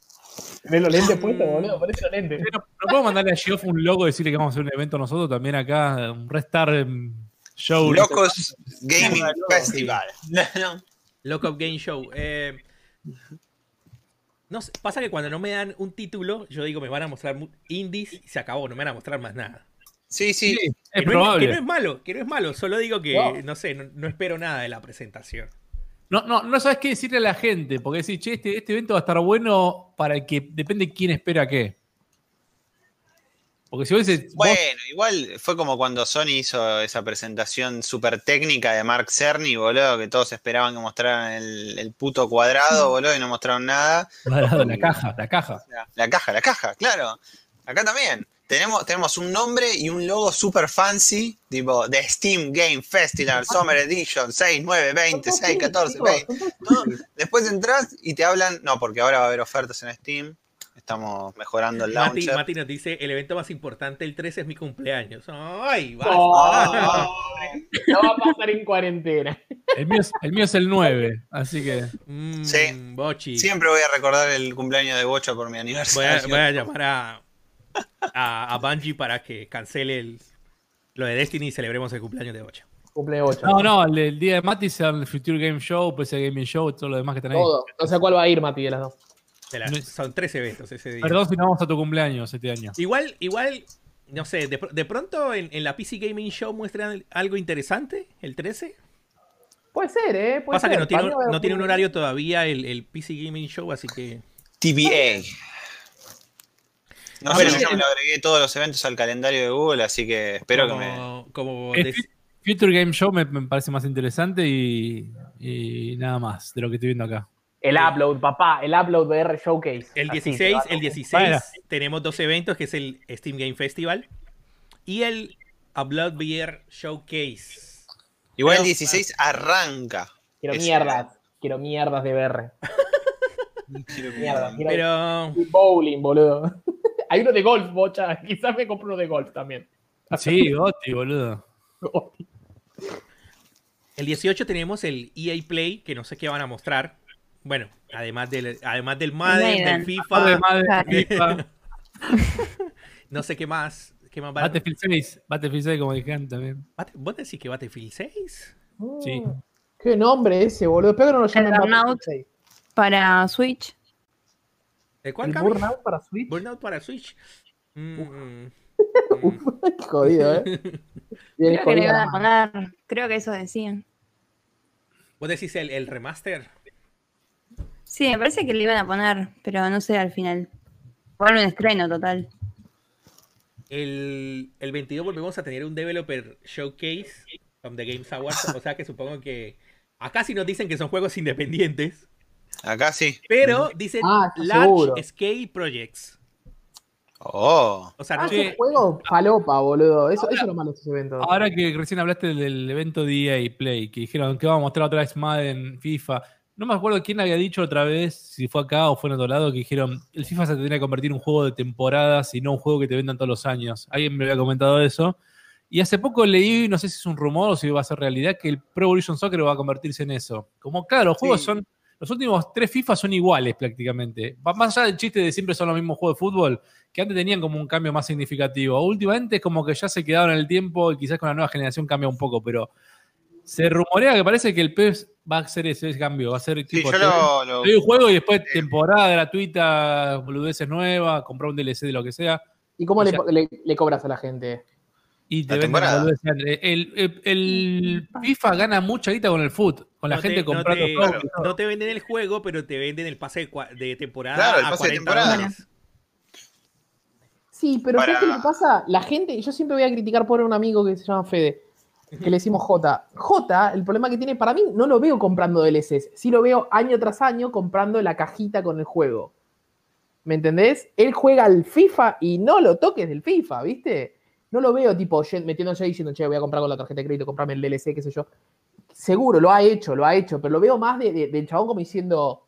¿Ves los lentes puestos, boludo? Parece los lentes. ¿No, no podemos mandarle a Geoff un logo y decirle que vamos a hacer un evento nosotros también acá? Un Restar em, Show. Locos Gaming. Festival. Up Game Show. Eh, no sé, pasa que cuando no me dan un título, yo digo me van a mostrar indies y se acabó, no me van a mostrar más nada. Sí, sí. Sí, Que es no, probable. que no es malo, que no es malo, solo digo que, No. no sé, no, no espero nada de la presentación. No, no, no sabes qué decirle a la gente, porque decir, che, este, este evento va a estar bueno para el que depende quién espera qué. Porque si vos dices, vos- Bueno, igual fue como cuando Sony hizo esa presentación súper técnica de Mark Cerny, boludo, que todos esperaban que mostraran el, el puto cuadrado, boludo, y no mostraron nada. Cuadrado, la *laughs* caja, la caja. La, la caja, la caja, claro. Acá también. Tenemos, tenemos un nombre y un logo super fancy, tipo de Steam Game Festival Summer Edition 6, 9, 20, 6, 14, 20. ¿no? Después entras y te hablan, no, porque ahora va a haber ofertas en Steam. Estamos mejorando el Mati, launcher. Mati nos dice, el evento más importante, el 13 es mi cumpleaños. Ay, basta. No, no va a pasar en cuarentena. El mío, es, el mío es el 9, así que. Mm, Sí. Bochi. Siempre voy a recordar el cumpleaños de Bocha por mi Voy aniversario. a, voy a llamar a, a, a Bungie para que cancele el- lo de Destiny y celebremos el cumpleaños de Bocha. Cumple 8. No, no, el, el día de Mati será el Future Game Show, PC Gaming Show, todo lo demás que ahí. Todo. No sé cuál va a ir, Mati, de las dos. De la- No- son tres eventos ese día. Perdón si no vamos a tu cumpleaños este año. Igual, igual, no sé, de, de pronto en, en la PC Gaming Show muestran algo interesante, el 13. Puede ser, ¿eh? Puede Pasa que ser. no tiene, no tiene un horario todavía el, el PC Gaming Show, así que... TBA. No Ah, sé, yo me lo agregué todos los eventos al calendario de Google, así que espero que me. como, Future Game Show me, me parece más interesante y, y nada más de lo que estoy viendo acá. El upload, papá. El upload VR Showcase. el Así, 16, te va a- el 16 Bueno. tenemos dos eventos, que es el Steam Game Festival y el Blood Beer Showcase. Igual el Pero- 16 arranca. Quiero mierdas. Quiero mierdas de VR. *laughs* Mierda. Quiero Pero bowling, boludo. *laughs* Hay uno de golf, bocha. *laughs* Quizás me compro uno de golf también. Sí, Gotti, boludo. el 18 tenemos el EA Play, que no sé qué van a mostrar. Bueno, además del, además del Madden, Maiden. del FIFA, madre, Claro. *laughs* FIFA, *laughs* no sé qué más. ¿Qué más Battlefield 6, Battlefield 6 como dijeron también. ¿Vos decís que Battlefield 6? Sí. Mm, Qué nombre ese, boludo. Espero que no lo llamen El Burnout. Battlefield 6. Para Switch. ¿El cuál, ¿El? Burnout para Switch? Burnout para Switch. Mm, Uf, *laughs* qué jodido, ¿eh? Bien Creo que le jodido. iban a poner. Creo que eso decían. ¿Vos decís el, el remaster? Sí, me parece que le iban a poner, pero no sé al final. Fue un estreno total. El, el 22 volvemos a tener un Developer Showcase from the Games Awards. O sea que supongo que. Acá sí nos dicen que son juegos independientes. Acá sí. Pero dicen Ah, Large seguro. Scale Projects. Oh. O sea, Ah, Sí. ese juego falopa, boludo. Eso, eso es lo malo de esos eventos. Ahora que recién hablaste del, del evento de EA Play, que dijeron que vamos a mostrar otra vez Madden, FIFA. No me acuerdo quién había dicho otra vez, si fue acá o fue en otro lado, que dijeron el FIFA se tendría que convertir en un juego de temporadas y no un juego que te vendan todos los años. Alguien me había comentado eso. Y hace poco leí, no sé si es un rumor o si va a ser realidad, que el Pro Evolution Soccer va a convertirse en eso. Como, claro, los juegos son. Los últimos tres FIFA son iguales prácticamente. Más allá del chiste de siempre son los mismos juegos de fútbol, que antes tenían como un cambio más significativo. Últimamente es como que ya se quedaron en el tiempo y quizás con la nueva generación cambia un poco, pero se rumorea que parece que el PES va a hacer ese, cambio. Va a ser tipo. Sí, yo lo, un juego y después temporada gratuita, boludeces nuevas, comprar un DLC de lo que sea. ¿Y cómo le, cobras a la gente? Y te venden el, el, FIFA gana mucha guita con el foot, con la gente comprando no te, no te venden el juego, pero te venden el pase de, temporada claro, el pase de temporada. Sí, pero ¿qué es lo que pasa? La gente, yo siempre voy a criticar por un amigo que se llama Fede, que le decimos J. J, el problema que tiene para mí, no lo veo comprando DLCs, sí lo veo año tras año comprando la cajita con el juego. ¿Me entendés? Él juega al FIFA y no lo toques del FIFA, ¿viste? No lo veo tipo metiéndose ahí diciendo, che, voy a comprar con la tarjeta de crédito, comprarme el DLC, qué sé yo. Seguro, lo ha hecho, lo ha hecho, pero lo veo más de, del chabón como diciendo,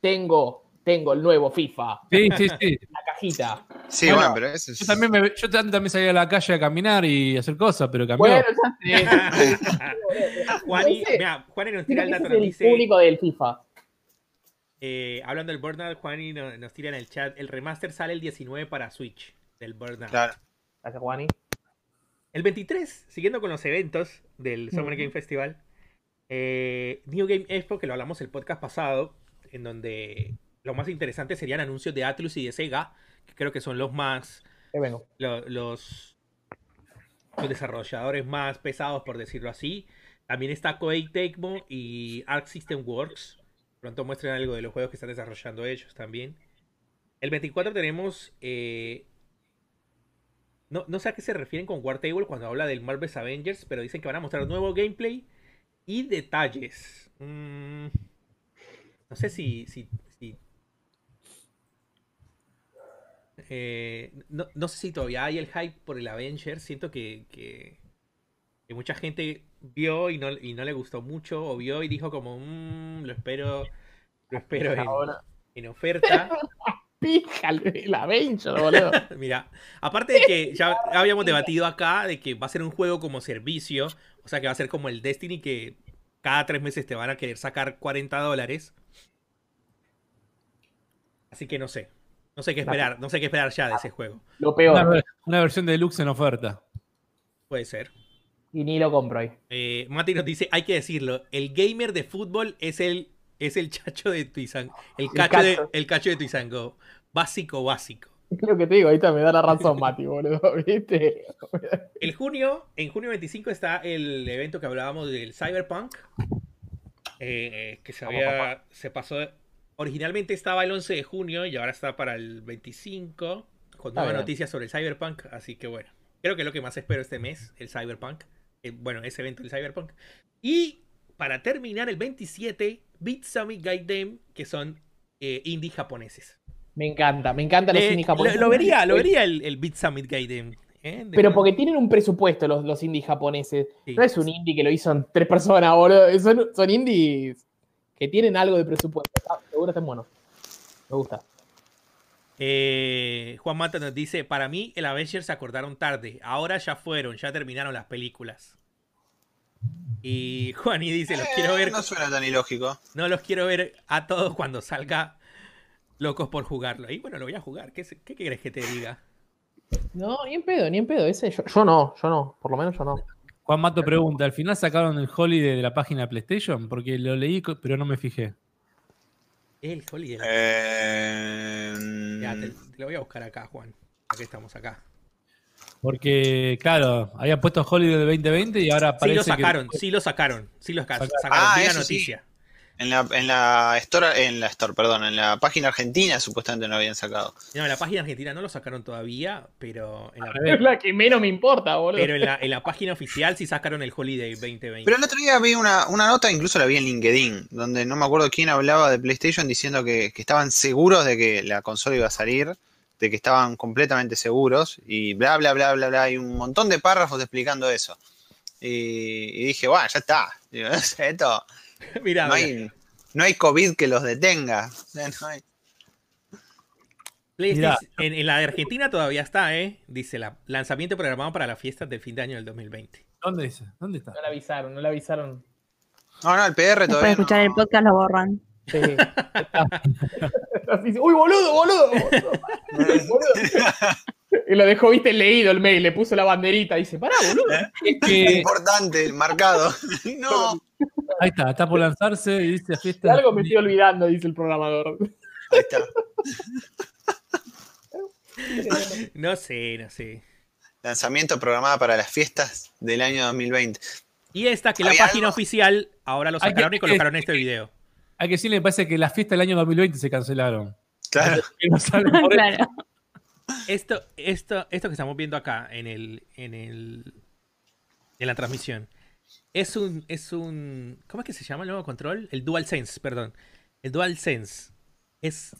tengo, tengo el nuevo FIFA. Sí, sí, sí. *laughs* La cajita. Sí, bueno, pero eso es... Yo también, me, yo también salía a la calle a caminar y hacer cosas, pero cambió. Bueno, ya sé. Juani, mira, Juani nos tira el dato, nos dice... público del FIFA. Eh, hablando del Burnout, Juani nos, nos, tira en el chat, el remaster sale el 19 para Switch del Burnout. Claro. Gracias, Juani. El 23, siguiendo con los eventos del Summer Game Festival, eh, New Game Expo, que lo hablamos el podcast pasado, en donde lo más interesante serían anuncios de Atlus y de Sega, que creo que son los más. los, los, desarrolladores más pesados, por decirlo así. También está Koei Tecmo y Arc System Works. Pronto muestren algo de los juegos que están desarrollando ellos también. El 24 tenemos eh, no, no, sé a qué se refieren con War Table cuando habla del Marvel's Avengers, pero dicen que van a mostrar nuevo gameplay y detalles. Mm, no sé si. si, eh, no, sé si todavía hay el hype por el Avengers. Siento que, que, mucha gente vio y no, y no le gustó mucho, o vio y dijo como, mmm, lo espero, lo espero en, en oferta. *laughs* la boludo. *laughs* Mira, aparte de que ya habíamos debatido acá de que va a ser un juego como servicio, o sea que va a ser como el Destiny que cada tres meses te van a querer sacar 40 dólares. Así que no sé. No sé qué esperar, no sé qué esperar ya de ese juego. Lo peor. Una, versión de deluxe en oferta. Puede ser. Y ni lo compro ahí. Eh, Mati nos dice, hay que decirlo, el gamer de fútbol es el es el chacho de Twisango. El cacho, De, el cacho de Twisango. Básico, básico. Es lo que te digo, ahorita me da la razón, Mati, boludo. *laughs* ¿Viste? El junio, en junio 25 está el evento que hablábamos del Cyberpunk. Eh, que se había. Se pasó. Originalmente estaba el 11 de junio y ahora está para el 25. Con nuevas noticias sobre el Cyberpunk. Así que bueno. Creo que es lo que más espero este mes, el Cyberpunk. Eh, bueno, ese evento del Cyberpunk. Y para terminar, el 27, Beat Summit Guide que son eh, indie japoneses. Me encanta, me encanta los indie japoneses. Lo, vería, lo vería el, el Beat Summit Guide ¿eh? Pero porque tienen un presupuesto los, los indies japoneses. No es un indie que lo hizo tres personas, boludo. Son, son indies que tienen algo de presupuesto. Ah, seguro están buenos. Me gusta. Eh, Juan Mata nos dice: Para mí, el Avengers se acordaron tarde. Ahora ya fueron, ya terminaron las películas. Y *laughs* Juani dice, los quiero ver. No suena tan ilógico. No los quiero ver a todos cuando salga locos por jugarlo. Y bueno, lo voy a jugar. ¿Qué, qué querés que te diga? No, ni en pedo, ni en pedo. Ese, yo, yo, no, yo no. Por lo menos yo no. Juan Mato pregunta, ¿al final sacaron el Holiday de la página de PlayStation? Porque lo leí, pero no me fijé. El Holiday. Eh... Ya, te, te, lo voy a buscar acá, Juan. Aquí estamos acá. Porque, claro, habían puesto Holiday de 2020 y ahora parece Sí lo sacaron, sí lo sacaron, sí lo sacaron. Ah, la noticia. En la, en la store, en la store, perdón, en la página argentina supuestamente no habían sacado. No, en la página argentina no lo sacaron todavía, pero en la, *laughs* es la que menos me importa, boludo. Pero en la, en la, página oficial sí sacaron el Holiday 2020. Pero el otro día vi una, una, nota, incluso la vi en LinkedIn, donde no me acuerdo quién hablaba de PlayStation diciendo que, que estaban seguros de que la consola iba a salir de que estaban completamente seguros y bla, bla, bla, bla, bla. Hay un montón de párrafos explicando eso. Y, dije, bueno, ya está. Digo, *laughs* esto, *laughs* no, hay, no hay COVID que los detenga. en, la de Argentina todavía está, ¿eh? Dice la lanzamiento programado para las fiestas del fin de año del 2020. ¿Dónde dice? ¿Dónde está? No la avisaron, no la avisaron. No, no, el PR todavía. Para escuchar el podcast lo borran. Sí. *laughs* Uy, boludo, boludo. boludo. *laughs* *laughs* Y lo dejó, viste, leído el mail, le puso la banderita y dice, pará, boludo. ¿Eh? Importante, marcado. *laughs* no. Ahí está, está por lanzarse y dice fiesta. Algo me estoy olvidando, dice el programador. Ahí está. *laughs* no sé, no sé. Lanzamiento programado para las fiestas del año 2020. Y esta, que la página oficial, ahora lo sacaron y colocaron este video. Hay que decirle, me parece que las fiestas del año 2020 se cancelaron. Claro. *laughs* claro. Esto, esto, esto que estamos viendo acá en el, en el, en la transmisión, es un, es un, ¿cómo es que se llama el nuevo control? El DualSense, perdón. El DualSense. ¿Es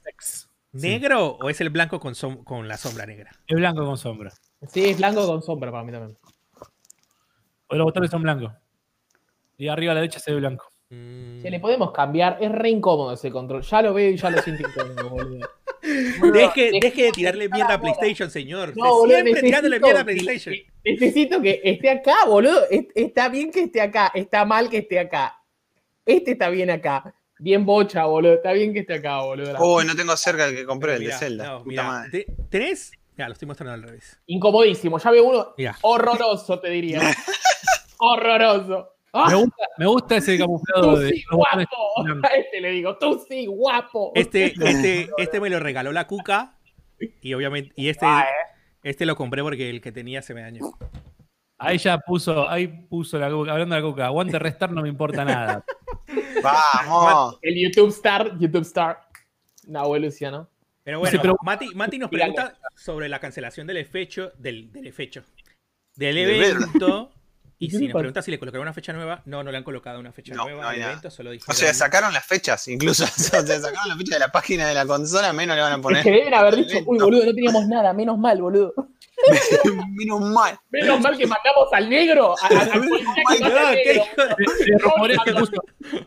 negro o es el blanco con, con la sombra negra? Es blanco con sombra. Sí, es blanco con sombra para mí también. O los botones son blancos. Y arriba a la derecha se ve blanco. Mm. Si le podemos cambiar, es re incómodo ese control. Ya lo veo y ya lo siento incómodo, *laughs* boludo. Deje, deje, de tirarle mierda a PlayStation, señor. No, Siempre tirándole mierda a PlayStation. Necesito que esté acá, boludo. Está bien que esté acá, está mal que esté acá. Este está bien acá. Bien bocha, boludo. Está bien que esté acá, boludo. Uy, no tengo cerca el que compré, el de Zelda. No, ¿Tenés? Ya, lo estoy mostrando al revés. Incomodísimo. Ya veo uno horroroso, te diría. *laughs* horroroso. Me, gusta, ese camuflado tú Sí, guapo. *laughs* A este le digo, tú sí, guapo. Este, *laughs* este, este me lo regaló la cuca. Y obviamente, y este, ah, eh. este lo compré porque el que tenía se me dañó. Ahí ya puso, ahí puso la cuca, hablando de la cuca, aguante restar no me importa nada. *laughs* Vamos. El YouTube Star, YouTube Star. Nahuel Luciano. Pero bueno, Mati, Mati, nos pregunta sobre la cancelación del efecho, del, del efecho, del evento y si nos pregunta si le colocaron una fecha nueva, no, no le han colocado una fecha nueva al evento, solo dijeron... O sea, sacaron las fechas, incluso. *laughs* o sea, sacaron la fecha de la página de la consola, menos le van a poner. Es que deben haber dicho, uy, boludo, no teníamos nada, menos mal, boludo. *laughs* menos mal. Menos mal que mandamos al negro. A, a, a ¿qué puso,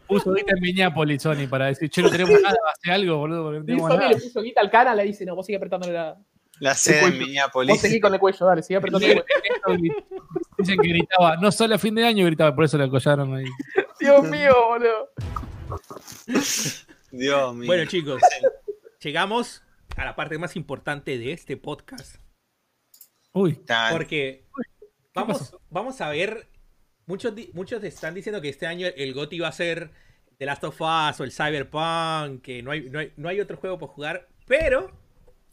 puso guita en Minneapolis, Sony, para decir, che, no tenemos nada, hace algo, boludo. Sony le puso guita al cara, le dice, no, vos sigue apretándole la. La sede en Minneapolis. Vos seguí con el cuello, dale, sigue apretando el cuello. Dicen que gritaba, no solo a fin de año gritaba, por eso le acollaron ahí. Dios mío, boludo. Dios mío. Bueno, chicos, llegamos a la parte más importante de este podcast. Uy. Porque vamos, vamos a ver. Muchos, muchos están diciendo que este año el GOTI va a ser The Last of Us o el Cyberpunk, que no hay, no hay, no hay otro juego por jugar, pero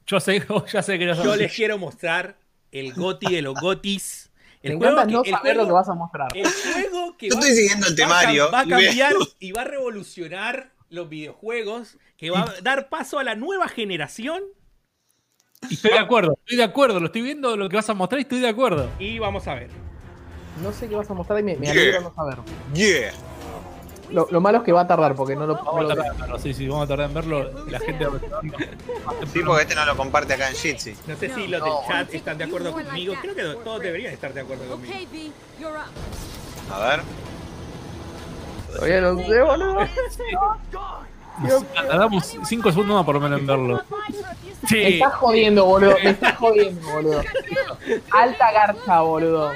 yo sé, *laughs* ya sé que Yo les quiero mostrar el GOTI de los GOTIS. El juego que, no saber lo que vas a mostrar. El juego que Yo estoy siguiendo el temario. Va a cambiar y va a revolucionar los videojuegos, que va a dar paso a la nueva generación. Y estoy de acuerdo, estoy de acuerdo, lo estoy viendo lo que vas a mostrar y estoy de acuerdo. Y vamos a ver. No sé qué vas a mostrar y me, me alegro no saber. Yeah. Lo, lo, malo es que va a tardar porque no lo. Vamos a tardar, sí, sí, vamos a tardar en verlo. La gente va a Sí, porque este no lo comparte acá en Jitsi. No sé si los del chat están de acuerdo conmigo. Creo que todos deberían estar de acuerdo conmigo. A ver. Todavía no sé, boludo. Tardamos 5 segundos más por lo menos en verlo. Sí. Me estás jodiendo, boludo. Me estás jodiendo, boludo. Alta garcha, boludo.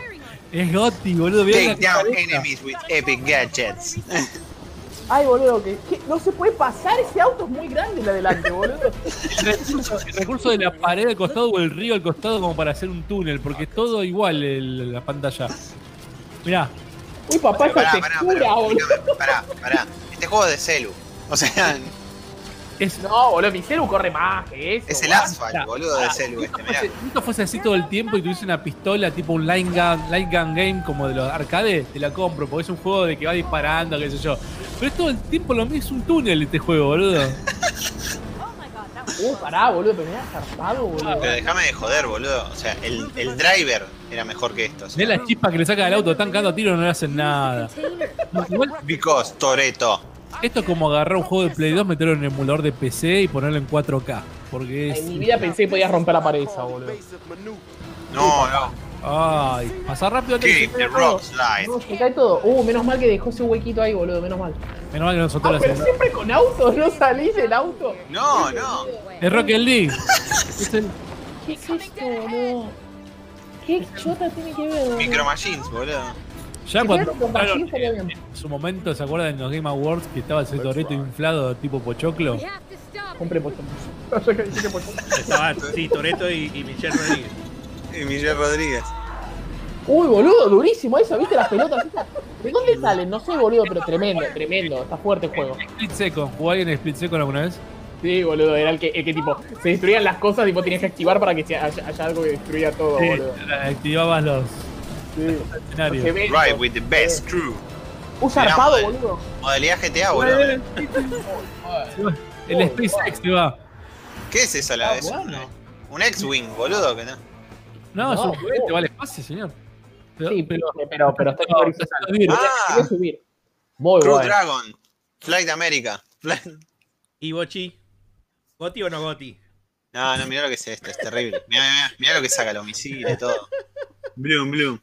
Es Gotti, boludo. Take down enemies with epic gadgets. *laughs* Ay, boludo, que, no se puede pasar. Ese auto es muy grande *laughs* el adelante, boludo. El recurso, de la pared al costado o el río al costado como para hacer un túnel, porque es todo igual el, la pantalla. Mirá. Uy, papá, esa textura, boludo. Pará, pará. Este juego es de celu. O sea, *laughs* no, boludo, mi celu corre más que eso. Es el asfalt, boludo, de celu este, mirá. Si fuese así todo el tiempo y tuviese una pistola tipo un line gun, line gun game como de los arcades, te la compro, porque es un juego de que va disparando, qué sé yo. Pero es todo el tiempo lo mismo, es un túnel este juego, boludo. Uh, *laughs* pará, boludo, pero me ha zarpado, boludo. Pero déjame de joder, boludo. O sea, el, el driver era mejor que esto. O sea. la chispa que le saca del auto, están cagando a tiro y no le hacen nada. Because Toreto. Esto es como agarrar un juego de Play 2, meterlo en un emulador de PC y ponerlo en 4K. Porque En mi vida pensé que podías romper la pared esa, boludo. No, no. Ay, pasa rápido. Keep the rock slide. No, se cae todo. Uh, menos mal que dejó ese huequito ahí, boludo, menos mal. Menos mal que nosotros Ah, pero hacemos. siempre con autos, ¿no salís del auto? No, no. Es Rocket League. *laughs* Es el- ¿Qué es esto, boludo? ¿Qué chota tiene que ver, boludo? Micro Machines, boludo. Ya Si cuando compraron estaría en, su momento, ¿se acuerdan en los Game Awards que estaba el Cetorito inflado tipo Pochoclo? Compré pochón. No sé qué dije pochón. Estaba, sí, Toreto y, y Michelle Rodríguez. Y Miguel Rodríguez. Uy, boludo, durísimo eso, ¿viste las pelotas? ¿De dónde salen? No sé, boludo, pero tremendo, tremendo. Está fuerte el juego. Split Second, ¿jugó alguien en Split Second alguna vez? Sí, boludo, era el que, el que tipo, se destruían las cosas, tipo, tenías que activar para que haya, haya algo que destruya todo, Sí, boludo. activabas los Sí. Right with the best crew. Un zarpado, Mirá, boludo. Modalidad GTA, boludo. El SpaceX te va. ¿Qué es eso? La Ah, vez? bueno. Un X-Wing, boludo. Que no. No, es No, un juguete, no. va al espacio, señor. Pero- Sí, pero, pero, pero está en No, está bien. Ah. Subir. Muy Crew bueno. Dragon. Flight America. ¿Y Bochi? ¿Goti o no Goti? No, no, mirá lo que es esto, es terrible. Mirá, mirá, mirá lo que saca los misiles, todo. Bloom, bloom.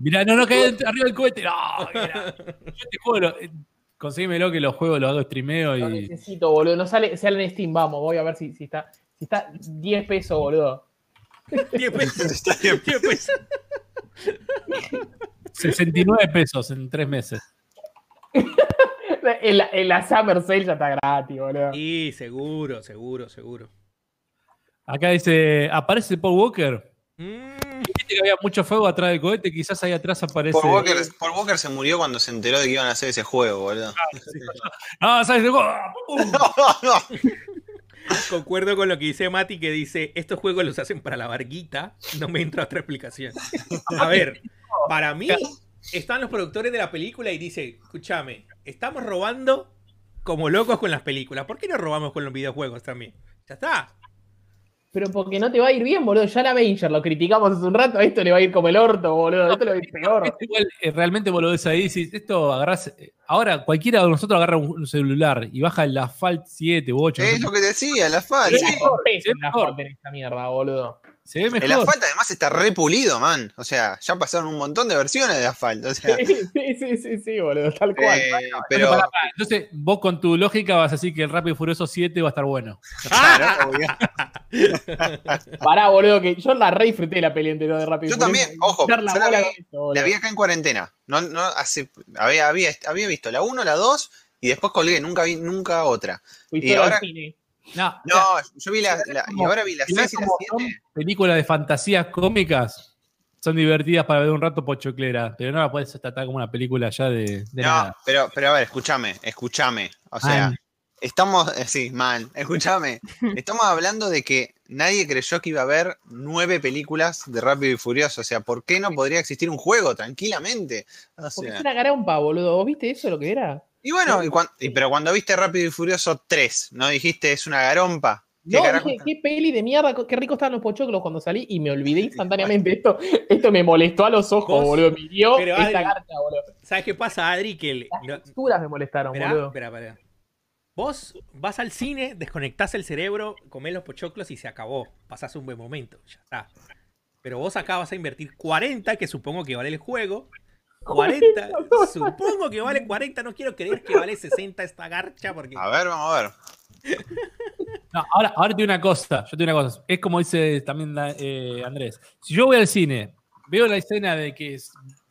Mirá, no, no, cae arriba del cohete. No, mirá. Yo te juro, eh, conseguímelo que los juegos los hago streameo Lo y. necesito, boludo. No sale, sale en Steam, vamos. Voy a ver si, si está. Si está 10 pesos, boludo. 10 pesos. *laughs* Está bien. 10 pesos. 69 pesos en tres meses. En la, en la Summer Sale ya está gratis, boludo. Y seguro, seguro, seguro. Acá dice, ¿aparece Paul Walker? Mm, Viste que había mucho fuego atrás del cohete, quizás ahí atrás aparece. Paul Walker, Paul Walker se murió cuando se enteró de que iban a hacer ese juego, boludo. Ah, *laughs* ¿sabes? ¡Pum! *laughs* concuerdo con lo que dice Mati, que dice, estos juegos los hacen para la barquita. No me entra otra explicación. A ver, para mí, están los productores de la película y dice, escúchame, estamos robando como locos con las películas. ¿Por qué no robamos con los videojuegos también? Ya está. Pero porque no te va a ir bien, boludo. Ya la Avenger lo criticamos hace un rato. A esto le va a ir como el orto, boludo. Esto le va a ir *laughs* peor. Igual, eh, realmente lo ves ahí esto agarrás. eh, Ahora, cualquiera de nosotros agarra un, celular y baja el Asphalt 7 u 8. Es lo que decía, el asfalto. Es mejor esta mierda, boludo. Se ve mejor. El asfalto además está re pulido, man. O sea, ya pasaron un montón de versiones de asfalto. O sea, *laughs* Sí, sí, sí, sí, sí, boludo. Tal cual. eh, Entonces, pero. Entonces, vos con tu lógica vas a decir que el Rápido y Furioso 7 va a estar bueno. Claro. *laughs* *laughs* Pará, boludo, que yo la re disfruté la peli entera de Rápido y Yo también, Furioso. ojo, la yo la bola vi- con esto, boludo. La vi acá en cuarentena. No, no, hace, había, había, había visto la 1, la 2 y después colgué. Nunca vi nunca otra. Fui y ahora- al cine. No, No, yo vi la. la- y ahora vi la ves 6 y la cómo son 7. películas de fantasías cómicas, son divertidas para ver un rato pochoclera, pero no la puedes tratar como una película ya de, de No, nada. pero, pero a ver, escúchame, escúchame. O sea, estamos. eh, Sí, man, escúchame. *laughs* Estamos hablando de que nadie creyó que iba a haber nueve películas de Rápido y Furioso. O sea, ¿por qué no podría existir un juego tranquilamente? O Porque sea, es una garompa, boludo. ¿Vos viste eso lo que era? Y bueno, y cuan- y- pero cuando viste Rápido y Furioso 3, ¿no dijiste es una garompa? ¿Qué No, dije, qué peli de mierda, qué rico estaban los pochoclos cuando salí y me olvidé *laughs* instantáneamente. Esto, esto me molestó a los ojos, Vos- boludo. Me dio pero, esta Adri, garcha, boludo. ¿Sabes qué pasa, Adri? Que el- Las no- texturas me molestaron, Esperá, boludo. esperá, esperá. Vos vas al cine, desconectás el cerebro, comés los pochoclos y se acabó. Pasás un buen momento, ya está. Pero vos acá vas a invertir 40, que supongo que vale el juego. 40, *laughs* supongo que vale 40, no quiero creer que vale 60 esta garcha porque... A ver, vamos a ver. *laughs* No, ahora, ahora te digo una cosa, yo te digo una cosa. Es como dice también eh, Andrés. Si yo voy al cine, veo la escena de que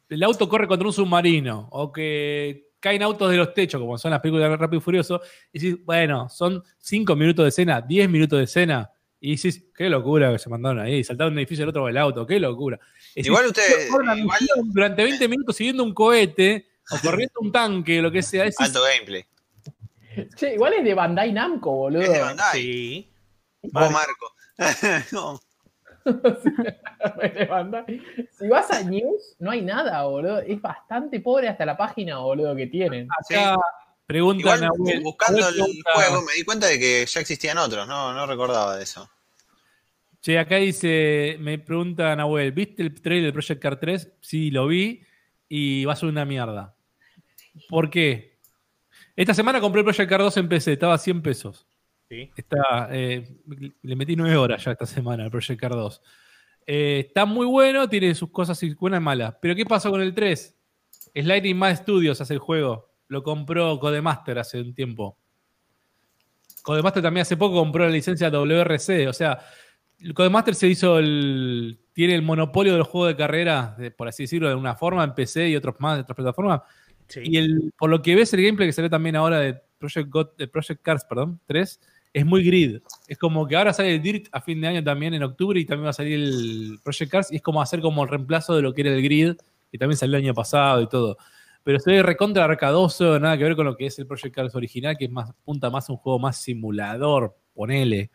el auto corre contra un submarino o que caen autos de los techos, como son las películas de Rápido y Furioso, y dices, bueno, son 5 minutos de escena, 10 minutos de escena, y dices, qué locura que se mandaron ahí, saltaron de un edificio al otro con el auto, qué locura. Igual decís, usted- "Corre una igual- misión durante 20 minutos siguiendo un cohete o corriendo un tanque, lo que sea. Alto gameplay. Che, igual es de Bandai Namco, boludo. Es de Bandai. Sí. Vos, Marco. *laughs* No. *laughs* Es de Bandai. Si vas a News, no hay nada, boludo. Es bastante pobre hasta la página, boludo, que tienen. acá preguntan Igual, a Will- buscando el pregunta- juego, me di cuenta de que ya existían otros. No, no recordaba de eso. Che, acá dice, me pregunta Nahuel, ¿viste el trailer de Project Car 3? Sí, lo vi y va a ser una mierda. ¿Por qué? Esta semana compré el Project Car 2 en PC, estaba a 100 pesos. Sí. Está, eh, le metí 9 horas ya esta semana al Project Car 2. Eh, está muy bueno, tiene sus cosas buenas y malas. Pero ¿qué pasó con el 3? Sliding Mad Studios hace el juego. Lo compró Codemaster hace un tiempo. Codemaster también hace poco compró la licencia WRC. O sea, Codemaster se hizo el. Tiene el monopolio de los juegos de carrera, por así decirlo, de una forma, en PC y otros más, de otras plataformas. Y el, por lo que ves, el gameplay que sale también ahora de Project, de Project Cars perdón, 3 es muy grid. Es como que ahora sale el Dirt a fin de año también en octubre y también va a salir el Project Cars y es como hacer como el reemplazo de lo que era el grid, que también salió el año pasado y todo. Pero estoy recontra arcadoso, nada que ver con lo que es el Project Cars original, que es más, punta más a un juego más simulador, ponele.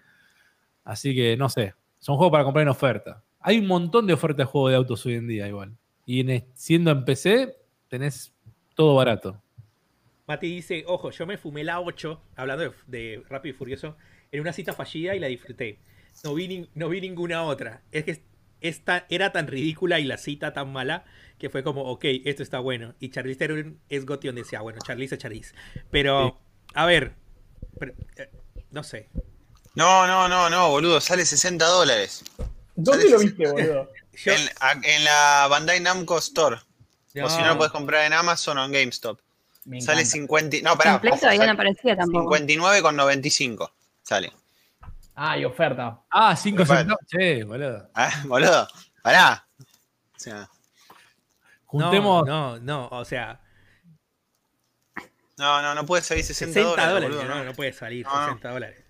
Así que no sé, son juegos para comprar en oferta. Hay un montón de ofertas de juegos de autos hoy en día igual. Y siendo en PC, tenés todo barato. Mati dice, ojo, yo me fumé la 8, hablando de, Rápido y Furioso, en una cita fallida y la disfruté. No vi, no vi ninguna otra. Es que esta era tan ridícula y la cita tan mala que fue como, ok, esto está bueno. Y Charlize Theron es Gotti donde decía, bueno, Charlize es Charlize. Pero, a ver, eh, no sé. No, no, no, no, boludo, sale 60 dólares. ¿Dónde lo viste, boludo? *laughs* en, la Bandai Namco Store. O si no lo puedes comprar en Amazon o en GameStop. Sale 50. No, pará. no aparecía tampoco. 59,95 sale. Ah, y oferta. Ah, 5 centavos. Che, boludo. Ah, boludo. Pará. O sea. Juntemos. No, no, o sea. No, no, no puede salir 60, 60 dólares. no, no, puede salir 60 dólares.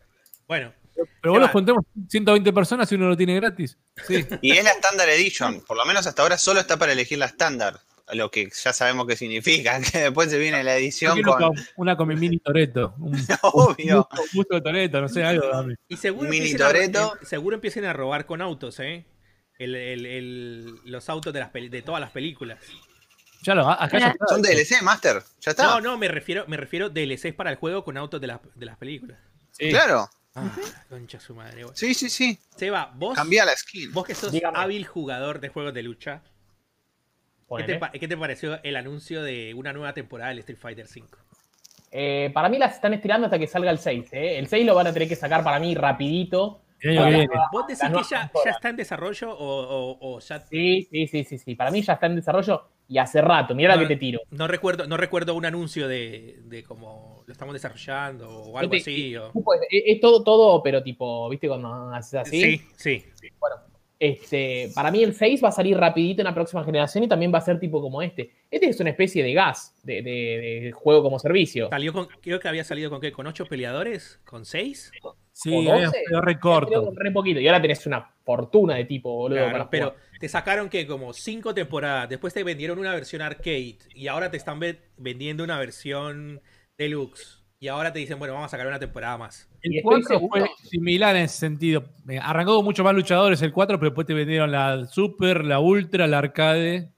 Bueno. Pero bueno, juntemos 120 personas y uno lo tiene gratis. Sí. Y es la Standard Edition. Por lo menos hasta ahora solo está para elegir la Standard lo que ya sabemos que significa, *laughs* que después se viene la edición con... Una con mi mini Toreto. *laughs* Obvio. Un de Toreto, no sé, algo dame. Y seguro, mini Toreto. Eh, seguro empiecen a robar con autos, ¿eh? El, el, el, los autos de, las de todas las películas. Ya lo, acá ya está. Son DLC, Master. Ya está. No, no, me refiero, me refiero DLCs para el juego con autos de, de las películas. Sí. Claro. Ah, concha su madre. Sí, sí, sí. Seba, vos. Cambia la skin. Vos que sos hábil jugador de juegos de lucha. ¿Qué te, pareció el anuncio de una nueva temporada del Street Fighter V? Eh, para mí las están estirando hasta que salga el 6. ¿eh? El 6 lo van a tener que sacar para mí rapidito. ¿Vos decís que ya, está en desarrollo o, ya... Sí, sí, sí, sí, sí. Para mí ya está en desarrollo y hace rato. Mira la que te tiro. No recuerdo, no recuerdo un anuncio de, de cómo lo estamos desarrollando o algo así. Es, todo, todo, pero tipo, ¿viste cuando haces así? Sí, sí. Bueno, este, para mí el 6 va a salir rapidito en la próxima generación y también va a ser tipo como este. Este es una especie de gas, de, juego como servicio. Salió con, creo que había salido con qué, con 8 peleadores, con 6. Sí, había recorto. Re poquito. Y ahora tenés una fortuna de tipo, boludo. pero te sacaron que como 5 temporadas, después te vendieron una versión arcade y ahora te están vendiendo una versión deluxe. Y ahora te dicen, bueno, vamos a sacar una temporada más. El 4 fue similar en ese sentido. Eh, arrancó con muchos más luchadores el 4, pero después te vendieron la Super, la Ultra, la Arcade.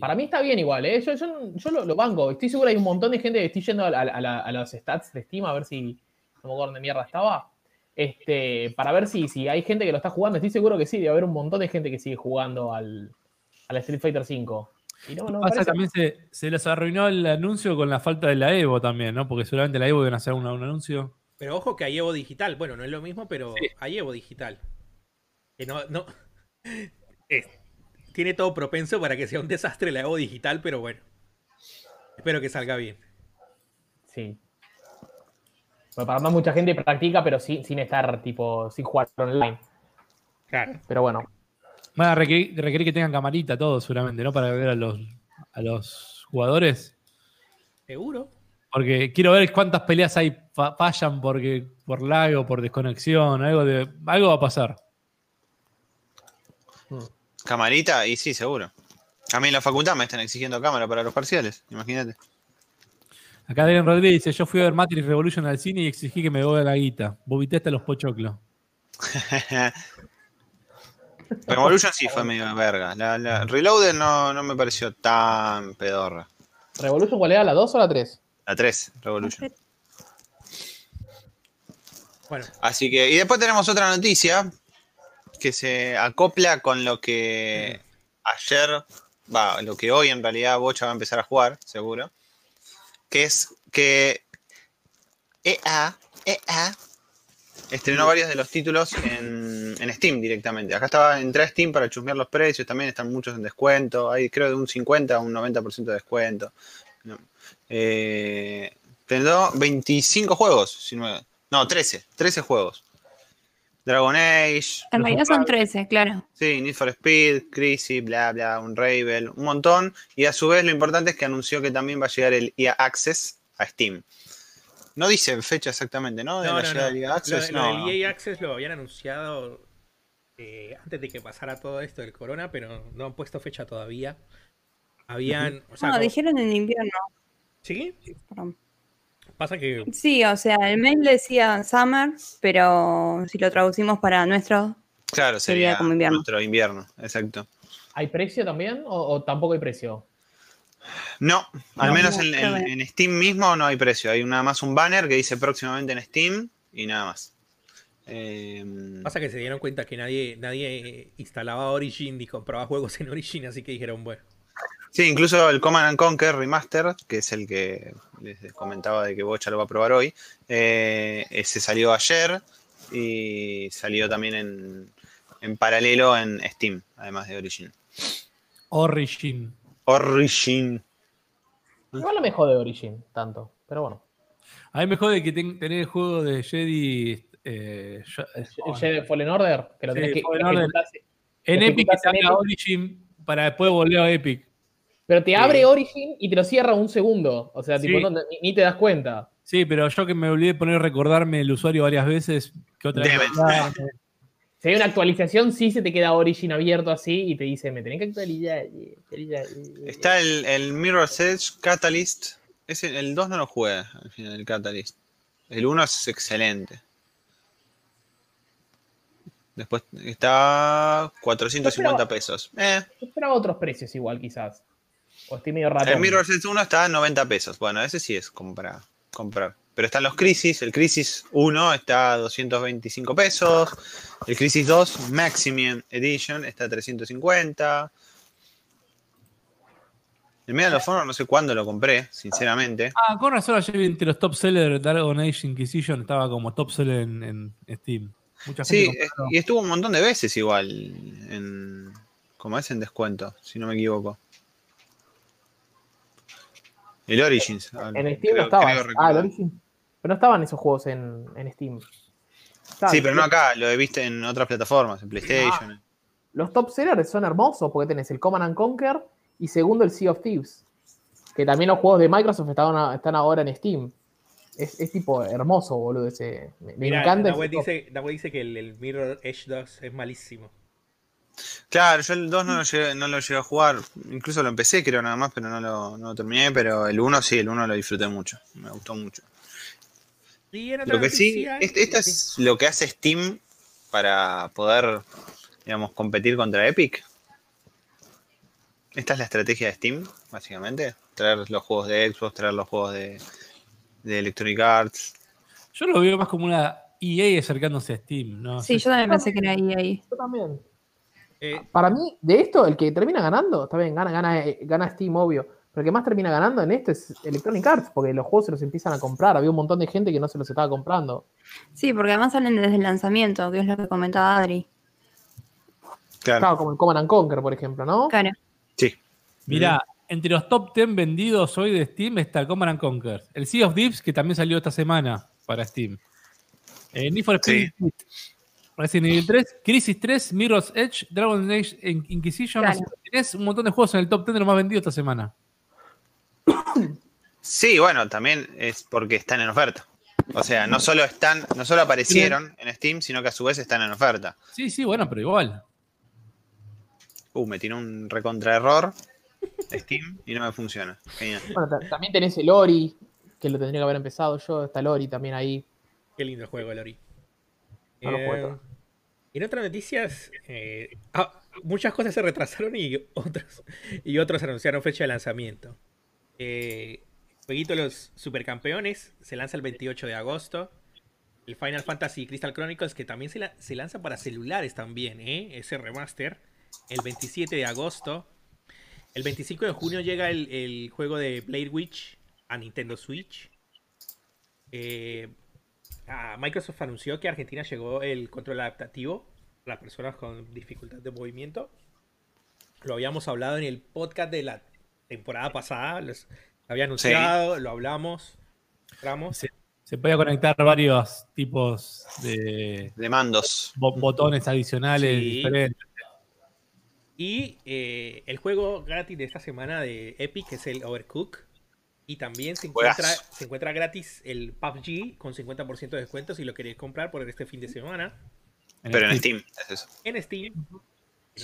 Para mí está bien igual, ¿eh? yo, yo, lo, banco. Estoy seguro que hay un montón de gente que estoy yendo a, los stats de Steam a ver si. No me acuerdo dónde mierda estaba. Este, para ver si, si hay gente que lo está jugando. Estoy seguro que sí, debe haber un montón de gente que sigue jugando al, al Street Fighter 5. Y pasa también se, les arruinó el anuncio con la falta de la Evo también, ¿no? Porque seguramente la Evo iban a hacer un, anuncio. Pero ojo que hay Evo digital. Bueno, no es lo mismo, pero hay Evo digital. Que no, no. *laughs* tiene todo propenso para que sea un desastre la Evo digital, pero bueno. Espero que salga bien. Sí. Bueno, para más mucha gente practica, pero sin, sin estar tipo, sin jugar online. Claro. Pero bueno, Van a requerir, que tengan camarita todos, seguramente, ¿no? Para ver a los, a los jugadores. Seguro. Porque quiero ver cuántas peleas hay fallan porque, por lag o por desconexión. Algo, de, algo va a pasar. Camarita, y sí, seguro. A mí en la facultad me están exigiendo cámara para los parciales, imagínate. Acá Adrián Rodríguez dice: Yo fui a ver Matrix Revolution al cine y exigí que me devuelva la guita. Bobitaste los pochoclos. *laughs* Revolution sí fue medio verga. La, la Reloaded no, no, me pareció tan pedorra. ¿Revolution cuál era? ¿La 2 o la 3? La 3, Revolution. Bueno. Así que, y después tenemos otra noticia que se acopla con lo que ayer, va, lo que hoy en realidad Bocha va a empezar a jugar, seguro. Que es que EA, EA estrenó varios de los títulos en Steam directamente. Acá estaba, entré a Steam para chusmear los precios, también están muchos en descuento. Hay creo de un 50 a un 90% de descuento. No. Eh, 25 juegos, no, 13, 13 juegos. Dragon Age. En realidad son 13, claro. Sí, Need for Speed, Crisis, bla, bla, un Ravel, un montón. Y a su vez lo importante es que anunció que también va a llegar el EA Access a Steam. No dice fecha exactamente, ¿no? De la llegada del EA Access. Lo, no. EA Access lo habían anunciado eh, antes de que pasara todo esto del corona, pero no han puesto fecha todavía. Habían. no, dijeron en invierno. ¿Sí? sí. Pasa que. Sí, o sea, el mail decía summer, pero si lo traducimos para nuestro. Claro, sería, como invierno. Nuestro invierno, exacto. ¿Hay precio también o, tampoco hay precio? No, al menos en, Steam mismo no hay precio. Hay nada más un banner que dice próximamente en Steam y nada más. Em, Pasa que se dieron cuenta que nadie, nadie instalaba Origin ni compraba juegos en Origin, así que dijeron, bueno, Sí, incluso el Command and Conquer Remaster, que es el que les comentaba de que Bocha lo va a probar hoy, eh, se salió ayer y salió también en, paralelo en Steam, además de Origin. Origin. Origin. Igual no me jode Origin tanto, pero bueno. A mí me jode que tener el juego de Jedi. Eh, el Jedi Fallen Order, que lo tenés que, En Epic está Origin para después volver a Epic. Pero te abre Origin y te lo cierra un segundo. O sea, tipo, ni, te das cuenta. Sí, pero yo que me olvidé de poner recordarme el usuario varias veces, ¿qué otra vez? Si hay una actualización, sí se te queda Origin abierto así y te dice, me tenés que actualizar. Está el, el Mirror's Edge Catalyst. Ese, el 2 no lo juega al final, el Catalyst. El 1 es excelente. Después está 450 pesos. Eh. Yo esperaba otros precios igual, quizás. El Mirror's Edge 1 está a 90 pesos. Bueno, ese sí es como para comprar. Pero están los Crisis. El Crisis 1 está a 225 pesos. El Crisis 2 Maximum Edition está a 350. El Medal of Honor no sé cuándo lo compré, sinceramente. Ah, con razón ayer entre los top sellers Dragon Age Inquisition estaba como top seller en, Steam. Sí, y estuvo un montón de veces igual en, como es en descuento, si no me equivoco. El Origins. En Steam no estaba. Ah, el Origins. Pero no estaban esos juegos en, Steam. sí, pero no acá, lo he visto en otras plataformas, en PlayStation. Ah, los top sellers son hermosos porque tenés el Command and Conquer y segundo el Sea of Thieves. Que también los juegos de Microsoft están, están ahora en Steam. Es, tipo hermoso, boludo. Ese, me, encanta. Dawe dice, dice que el, el Mirror Edge 2 es malísimo. Claro, yo el 2 no lo, llegué, no lo llegué a jugar, incluso lo empecé creo nada más, pero no lo, no terminé, pero el 1 sí, el 1 lo disfruté mucho, me gustó mucho. Lo que sí, esto es lo que hace Steam para poder, digamos, competir contra Epic. Esta es la estrategia de Steam, básicamente. Traer los juegos de Xbox, traer los juegos de, de Electronic Arts. Yo lo veo más como una EA acercándose a Steam, ¿no? Sí, yo también pensé que era EA. Yo también. Eh, Para mí, de esto, el que termina ganando, está bien, gana, gana, gana Steam, obvio. Pero el que más termina ganando en esto es Electronic Arts, porque los juegos se los empiezan a comprar. Había un montón de gente que no se los estaba comprando. Sí, porque además salen desde el lanzamiento, que es lo que comentaba Adri. Claro, como el Command Conquer, por ejemplo, ¿no? Claro. Sí. Mira, entre los top 10 vendidos hoy de Steam está Command Conquer. El Sea of Thieves, que también salió esta semana para Steam. Eh, Need for Speed Resident Evil 3, Crisis 3, Mirror's Edge, Dragon Age Inquisition. Tienes un montón de juegos en el top 10 de los más vendidos esta semana. Sí, bueno, también es porque están en oferta. O sea, no solo están, no solo aparecieron en Steam, sino que a su vez están en oferta. Sí, sí, bueno, pero igual. Uh, me tiene un recontra error Steam y no me funciona. Bueno, también tenés el Ori, que lo tendría que haber empezado yo. Está el Ori también ahí. Qué lindo el juego, el Ori. Eh, en otras noticias, eh, ah, muchas cosas se retrasaron y otros, y otros anunciaron fecha de lanzamiento. Eh, jueguito Los Supercampeones se lanza el 28 de agosto. El Final Fantasy Crystal Chronicles, que también se, lanza para celulares también, ¿eh? ese remaster, el 27 de agosto. El 25 de junio llega el, juego de Blade Witch a Nintendo Switch. Eh, Microsoft anunció que a Argentina llegó el control adaptativo las personas con dificultad de movimiento. Lo habíamos hablado en el podcast de la temporada pasada. Les había anunciado, lo hablamos. Se, se podía conectar varios tipos de, de mandos. botones adicionales diferentes. Y eh, el juego gratis de esta semana de Epic es el Overcook. Y también se encuentra, se encuentra gratis el PUBG con 50% de descuento si lo queréis comprar por este fin de semana. Pero en Steam, es eso. En Steam.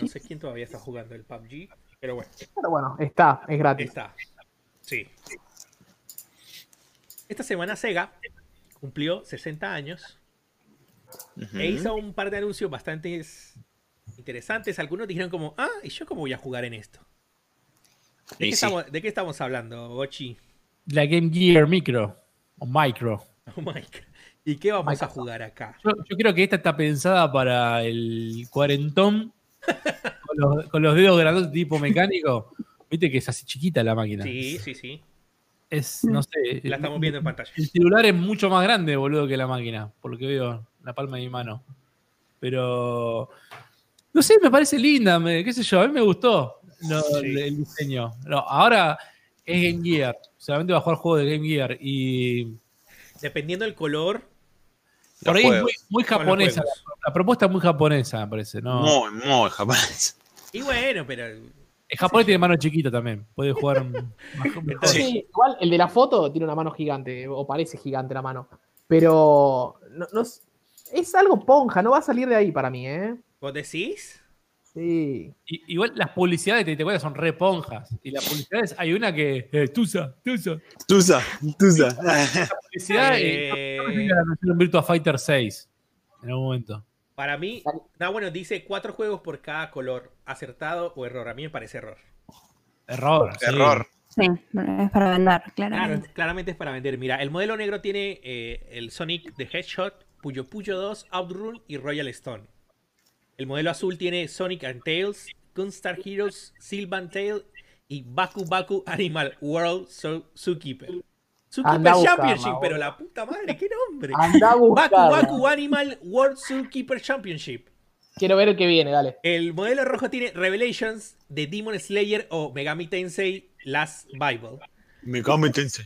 No sé quién todavía está jugando el PUBG, pero bueno. Pero bueno, está, es gratis. Está. Sí. Esta semana Sega cumplió 60 años e hizo un par de anuncios bastante interesantes. Algunos dijeron como, ah, ¿y yo cómo voy a jugar en esto? ¿De, qué, estamos, hablando, Bochi? La Game Gear Micro o Micro. *laughs* Oh, ¿Y qué vamos a jugar acá? Yo, creo que esta está pensada para el cuarentón *laughs* con, los, dedos grandes tipo mecánico. Viste que es así chiquita la máquina. Sí, sí, sí. Es, no sé. La estamos viendo en pantalla. El celular es mucho más grande, boludo, que la máquina, por lo que veo la palma de mi mano. Pero. No sé, me parece linda, qué sé yo, a mí me gustó el, diseño. ahora es Game Gear, solamente va a jugar juego de Game Gear y. Dependiendo del color. Por ahí es muy, japonesa. La, propuesta es muy japonesa, me parece, ¿no? Muy, muy japonesa. Y bueno, pero el japonés tiene mano chiquita también. Puede jugar *laughs* Sí, igual el de la foto tiene una mano gigante, o parece gigante la mano. Pero no, es algo ponja, no va a salir de ahí para mí, ¿eh? ¿Vos decís? Sí. igual las publicidades te, te son re ponjas. Y las publicidades, hay una que. Eh, tusa, tusa. Tusa, tusa. La publicidad eh... un Virtua Fighter 6 en algún momento. Para mí, no, bueno, dice cuatro juegos por cada color. ¿Acertado o error? A mí me parece error. Error. Error. Sí, es para vender, claramente. claramente es para vender. Mira, el modelo negro tiene eh, el Sonic de Headshot, Puyo Puyo 2, Outrun y Royal Stone. El modelo azul tiene Sonic and Tails, Gunstar Heroes, Sylvan Tail y Baku Baku Animal World Zookeeper. Zookeeper Championship, pero la puta madre, qué nombre. Baku Baku Animal World Zookeeper Championship. Quiero ver el que viene, dale. El modelo rojo tiene Revelations de Demon Slayer o Megami Tensei Last Bible. Megami Tensei.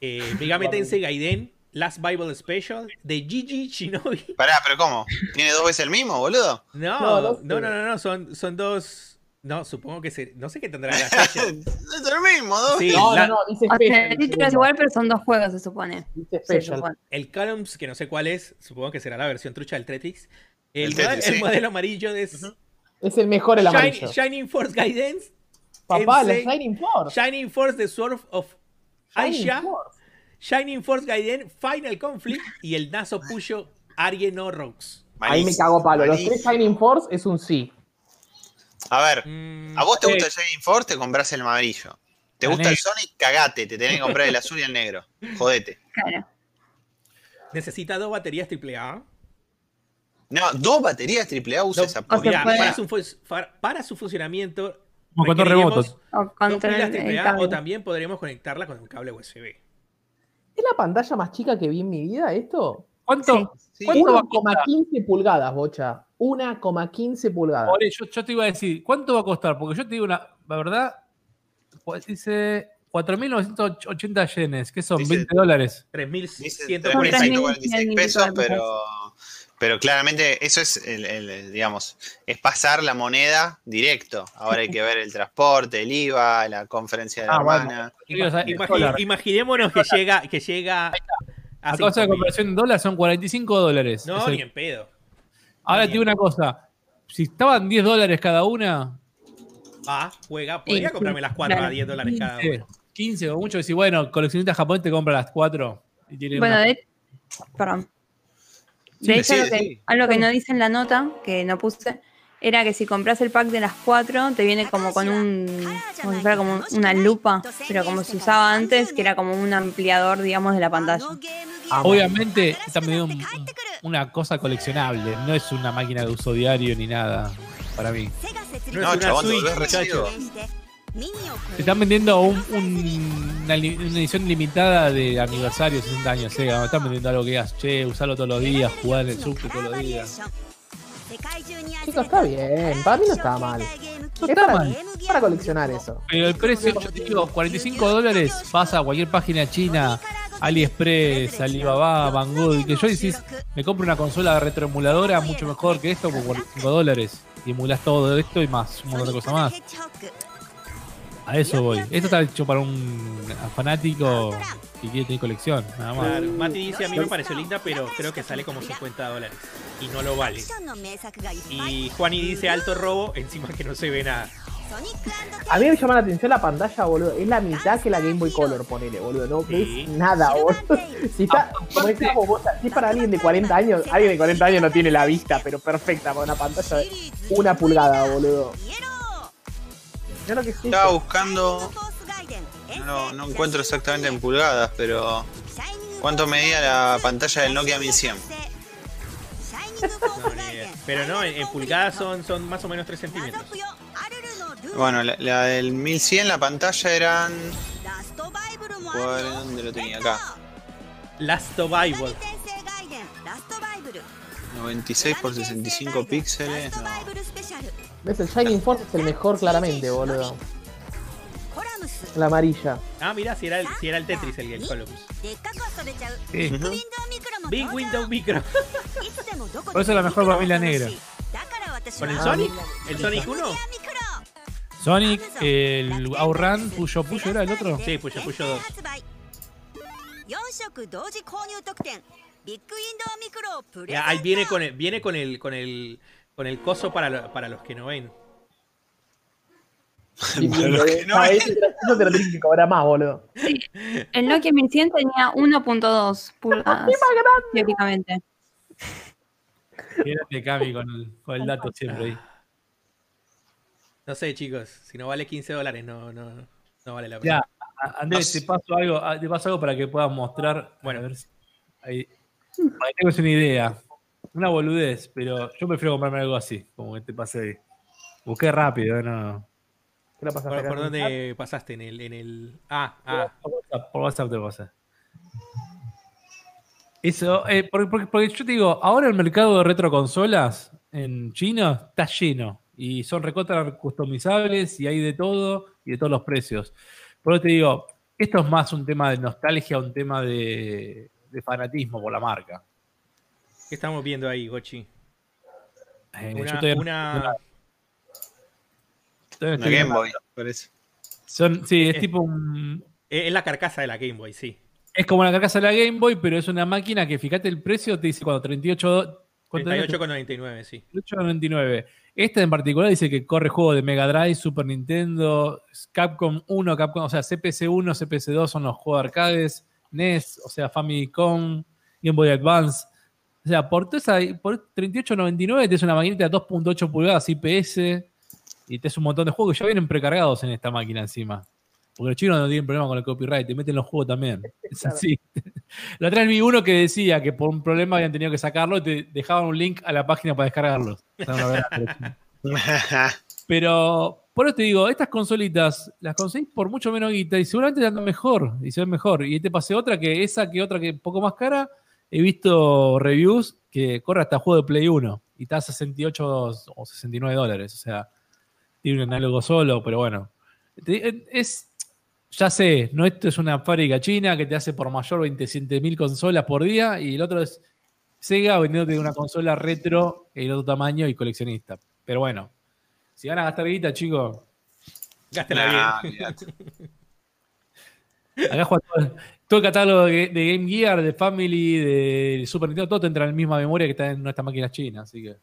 Eh, Megami Tensei Gaiden Last Bible Special de Gigi Shinobi. *laughs* Pará, pero ¿cómo? ¿Tiene dos veces el mismo, boludo? No, no, no, no, no, son, son dos. No, supongo que se, no sé qué tendrá la *laughs* es el mismo, ¿no? Sí, no, no, no, dice o sea, el título es igual, pero son dos juegos, se supone. Dice special. El Columns, que no sé cuál es, supongo que será la versión trucha del Tetris. El, el, modelo amarillo es. Es el mejor el amarillo. Shining Force Guidance. Papá, la Shining Force. Shining Force, The Sword of Aisha. Shining Force Gaiden, Final Conflict y el Naso Puyo Arien No Rocks. Ahí me cago palo. Los tres Shining Force es un sí. A ver, mm, ¿a vos te gusta el Shining Force? Te compras el amarillo. ¿Te gusta el Sonic? Cagate, te tenés que comprar el azul y el negro. Jodete. Claro. ¿Necesita dos baterías AAA? No, dos baterías AAA usa esa para, su, para, su funcionamiento. O control remotos. O, o también podríamos conectarla con un cable USB. ¿Es la pantalla más chica que vi en mi vida esto? ¿Cuánto? 1,15 pulgadas, bocha. 1,15 pulgadas. Eso yo te iba a decir, ¿cuánto va a costar? Porque yo te digo una, la verdad, pues dice 4.980 yenes, que son 20 dólares. 3.146 pesos, pero pero claramente eso es, el, digamos, es pasar la moneda directo. Ahora hay que ver el transporte, el IVA, la conferencia de la ah, imaginémonos que llega, que llega a cosa de conversión en dólares son 45 dólares. No, ni en pedo. Ahora te digo una cosa. Si estaban 10 dólares cada una. Ah, juega. Podría comprarme las 4 a 10 dólares cada una. 15 o mucho decir, bueno, coleccionista japonés te compra las 4. bueno, de... perdón. De hecho, algo que no dice en la nota, que no puse, era que si compras el pack de las cuatro, te viene como con un. como si fuera como una lupa, pero como se usaba antes, que era como un ampliador, digamos, de la pantalla. Ah, Obviamente, está medio una cosa coleccionable, no es una máquina de uso diario ni nada, para mí. No, chabón, se están vendiendo una, edición limitada de aniversario de 60 años Sega. están vendiendo algo que digas, che, usarlo todos los días, jugar en el subte todos los días. Chicos, está bien. Para mí no está mal. No está para, mal. para coleccionar eso. Pero el precio, yo te digo, 45 dólares, vas a cualquier página china, AliExpress, Alibaba, Banggood, y que yo decís, me compro una consola retroemuladora mucho mejor que esto por 45 dólares. Y emulas todo esto y más, un montón de cosas más. A eso voy. Esto está hecho para un fanático que quiere tener colección, nada más. Claro, Mati dice, a mí me pareció linda, pero creo que sale como 50 dólares. Y no lo vale. Y Juani dice alto robo, encima que no se ve nada. A mí me llama la atención la pantalla, boludo. Es la mitad que la Game Boy Color, ponele, boludo. No Sí. nada, boludo. *laughs* Si está, como decíamos vos, si es para alguien de 40 años, alguien de 40 años no tiene la vista, pero perfecta para una pantalla de una pulgada, boludo. Lo que. Estaba buscando. No, no encuentro exactamente en pulgadas, pero. ¿Cuánto medía la pantalla del Nokia 1100? No, ni idea. Pero no, en, en pulgadas son, son más o menos 3 centímetros. Bueno, la, la del 1100, la pantalla eran. ¿cuál- ¿Dónde lo tenía? Acá. Last Survival. 96 por 65 píxeles. No. ¿Ves? El Shining Force es el mejor, claramente, boludo. La amarilla. Ah, mira, si era el, si era el Tetris el Game Columns. Sí. Big Window Micro. Por eso la mejor familia negra. ¿Con el Sonic? ¿El Sonic 1? Sonic, el Outrun, Puyo Puyo era el otro. Sí, Puyo Puyo 2. Ya, ahí viene con el, viene con el, con el, con el coso para, lo- para los que no ven. *laughs* Para los que no ven. ese- Eso te lo tienen que cobrar más, boludo. El Nokia 1100 tenía 1.2 pulgadas, teóricamente. Quédate Cami con el, con el dato siempre ahí. No sé, chicos, si no vale 15 dólares, no, no, no vale la pena. Ya, Andrés, te paso algo, te paso algo para que puedas mostrar. Bueno. a ver si- ahí. Para que tengas una idea. Una boludez, pero yo prefiero comprarme algo así, como que te pasé ahí. Busqué rápido, no. ¿Qué la pasaste ¿Por, por dónde pasaste? En el, en el. Ah, ah. Por WhatsApp, por WhatsApp te pasa. Eso, eh, porque, porque- porque yo te digo, ahora el mercado de retroconsolas en China está lleno y son recontra customizables y hay de todo y de todos los precios. Por eso te digo, esto es más un tema de nostalgia, un tema de, de fanatismo por la marca. ¿Qué estamos viendo ahí, Gochi? Eh, Una, una- Game viendo- Boy, parece. Son, sí, es Eh. tipo un, eh, es la carcasa de la Game Boy, sí. es como la carcasa de la Game Boy, pero es una máquina que fíjate el precio, te dice cuando 38 do- ¿cuánto era? 38,99, sí. 8.99. Este en particular dice que corre juegos de Mega Drive, Super Nintendo, Capcom 1, Capcom, o sea, CPC 1, CPC 2 son los juegos de arcades, NES, o sea, Famicom, Game Boy Advance. O sea, por, toda esa- por 38.99 te es una maquinita de 2.8 pulgadas IPS y te es un montón de juegos que ya vienen precargados en esta máquina encima. Porque los chinos no tienen problema con el copyright, te meten los juegos también. *laughs* Es así. *laughs* La otra vez vi uno que decía que por un problema habían tenido que sacarlo y te dejaban un link a la página para descargarlos. O sea, una verdad, Pero *laughs* por eso te digo, estas consolitas las conseguís por mucho menos guita y seguramente te andan mejor y se ven mejor. Y te pasé otra que esa que otra que un poco más cara. He visto reviews que corre hasta juego de Play 1 y está a 68 o 69 dólares. O sea, tiene un análogo solo, pero bueno. Es, ya sé, no esto es una fábrica china que te hace por mayor 27 mil consolas por día y el otro es Sega vendiéndote una consola retro en otro tamaño y coleccionista. Pero bueno, si van a gastar guita, chicos, Gástela Nah, bien. acá juega todo, todo el catálogo de, de Game Gear, de Family, de Super Nintendo, todo te entra en la misma memoria que está en nuestras máquinas chinas, así que.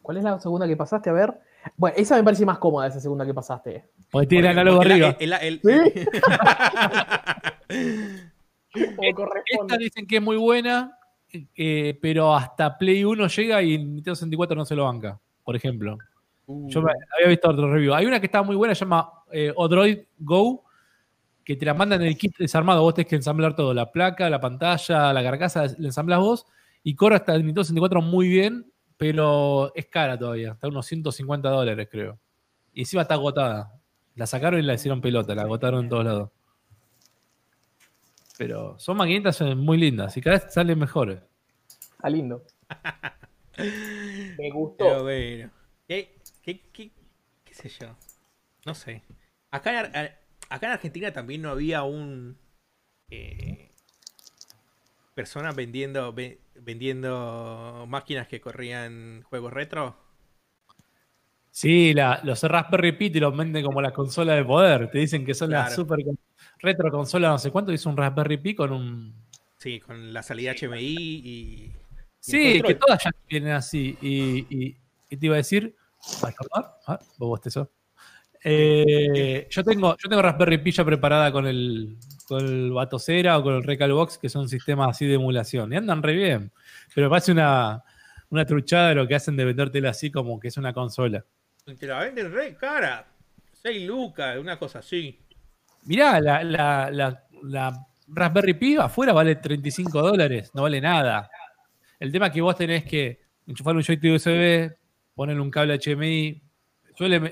¿Cuál es la segunda que pasaste? A ver. Bueno, esa me parece más cómoda, esa segunda que pasaste. Porque tiene el análogo arriba. el- el- *laughs* Como Esta dicen que es muy buena, eh, pero hasta Play 1 llega y Nintendo 64 no se lo banca, por ejemplo. Yo me- había visto otro review. Hay una que está muy buena, se llama eh, Odroid Go, que te la mandan en el kit desarmado. Vos tenés que ensamblar todo: la placa, la pantalla, la carcasa, la ensamblas vos. Y corre hasta el Nintendo 64 muy bien, pero es cara todavía. Está a unos 150 dólares, creo. Y encima está agotada. La sacaron y la hicieron pelota, la agotaron en todos lados. Pero son maquinitas eh, muy lindas y cada vez salen mejores. Ah, lindo. *laughs* Me gustó. Pero bueno. ¿Qué, qué, qué, qué sé yo? No sé. Acá en, acá en Argentina también no había un. Eh, personas vendiendo, vendiendo máquinas que corrían juegos retro. Sí, la, los Raspberry Pi te los venden como la consola de poder. Te dicen que son las super retro consola, no sé cuánto. Hizo un Raspberry Pi con un. Sí, con la salida HMI y. sí, que todas ya vienen así. Y, y, te iba a decir. ¿Vas a vos eso. Eh, yo, tengo, yo tengo Raspberry Pi ya preparada con el, con el Batocera o con el Recalbox, que son sistemas así de emulación. Y andan re bien. Pero me parece una, una truchada lo que hacen de vendértela así como que es una consola. Te la venden re cara. 6 lucas, una cosa así. Mirá, la, la, la, Raspberry Pi afuera vale 35 dólares, no vale nada. El tema es que vos tenés que enchufar un joystick USB, ponerle un cable HMI.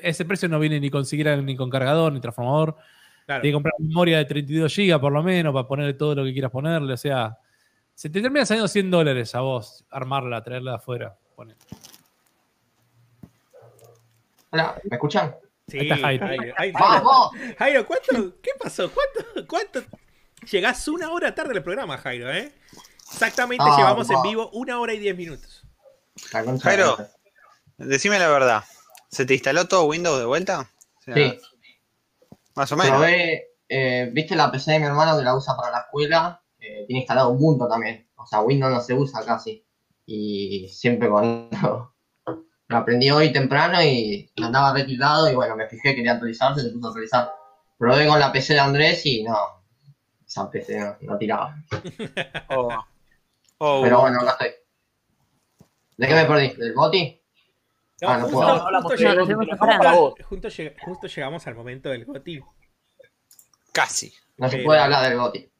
Ese precio no viene ni con siquiera ni con cargador ni transformador. Claro. Tienes que comprar memoria de 32 GB por lo menos para ponerle todo lo que quieras ponerle. O sea, se te termina saliendo 100 dólares a vos armarla, traerla de afuera. Hola, ¿me escuchan? Sí, Jairo. ¡Vamos! Jairo, ¿cuánto, ¿qué pasó? ¿Cuánto, ¿Cuánto? Llegás una hora tarde al programa, Jairo, ¿eh? Exactamente, llevamos en vivo una hora y diez minutos. Jairo, decime la verdad. ¿Se te instaló todo Windows de vuelta? sí. Más o menos. Eh, ¿Viste la PC de mi hermano que la usa para la escuela? Eh, tiene instalado Ubuntu también. O sea, Windows no se usa casi. Y siempre cuando *laughs* lo aprendí hoy temprano y andaba retirado y bueno, me fijé, quería actualizarse, se puso a actualizar. Probé con la PC de Andrés y no, esa PC no, tiraba. *laughs* Oh. Oh. Pero bueno, acá estoy. ¿De qué me perdí? ¿Del Goti? Ah, no. Justo, llegamos al momento del Goti. Casi. No se puede hablar del Goti.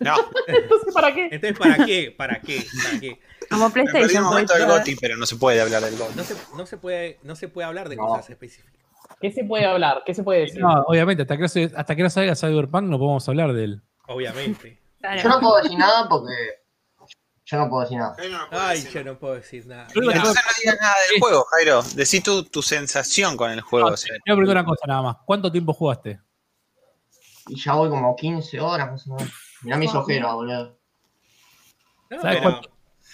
No. *laughs* Entonces, ¿para qué? Entonces, ¿para qué? ¿Para qué? ¿Para qué? Como PlayStation. el momento del GOTI, pero no se puede hablar del GOTI. No se, no se, puede, no se puede hablar de cosas específicas. ¿Qué se puede hablar? ¿Qué se puede decir? No, obviamente, hasta que, no, hasta que no salga Cyberpunk no podemos hablar de él. Obviamente. Yo no puedo decir nada porque. Yo no puedo decir nada. Ay, yo no puedo decir nada. no digas nada del juego, Jairo. Decí tu, tu sensación con el juego. No, preguntar una cosa nada más. ¿Cuánto tiempo jugaste? Y ya voy como 15 horas más o menos. Mirá mis ojeras, boludo. ¿Sabes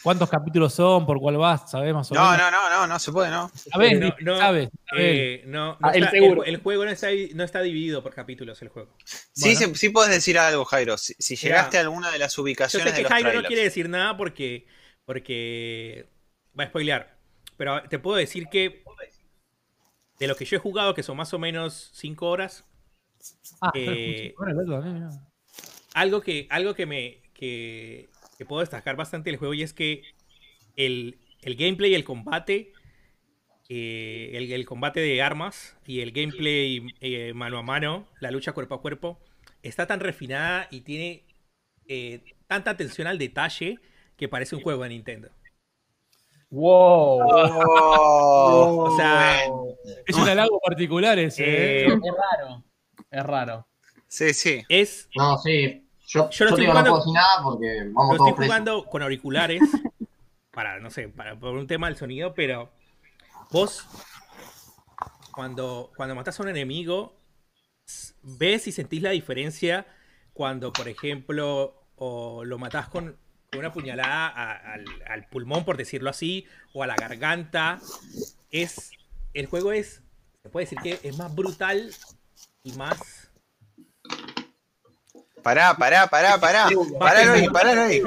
cuántos capítulos son? ¿Por cuál vas? ¿Sabes más o menos? No, no, no, no, no se puede, ¿no? ¿Sabes? No, no, ¿Sabes? Eh, no, no ah, el, el, juego no está, no está, dividido por capítuos, el juego. Sí, sí, sí, puedes decir algo, Jairo. Si, llegaste a alguna de las ubicaciones. Yo sé que Jairo no quiere decir nada porque, porque va a spoilear. Pero te puedo decir que de lo que yo he jugado, que son más o menos 5 horas, ah, eh, *laughs* algo que, algo que me que, puedo destacar bastante del juego y es que el, el gameplay y el combate, eh, el, combate de armas y el gameplay eh, mano a mano, la lucha cuerpo a cuerpo, está tan refinada y tiene eh, tanta atención al detalle que parece un juego de Nintendo. Wow. o sea, *laughs* es un halago particular ese. es raro. Es raro. Sí, sí. Es. No, sí. Yo, no, estoy jugando, no puedo nada porque vamos Lo estoy jugando con auriculares. *laughs* para, no sé, para, por un tema del sonido, pero. Vos. Cuando, cuando matás a un enemigo. Ves y sentís la diferencia cuando, por ejemplo, o lo matás con una puñalada al, al, pulmón, por decirlo así, o a la garganta. Es. El juego es. Se puede decir que es más brutal y más Pará, pará, pará, pará. Pará ahí, pará ahí.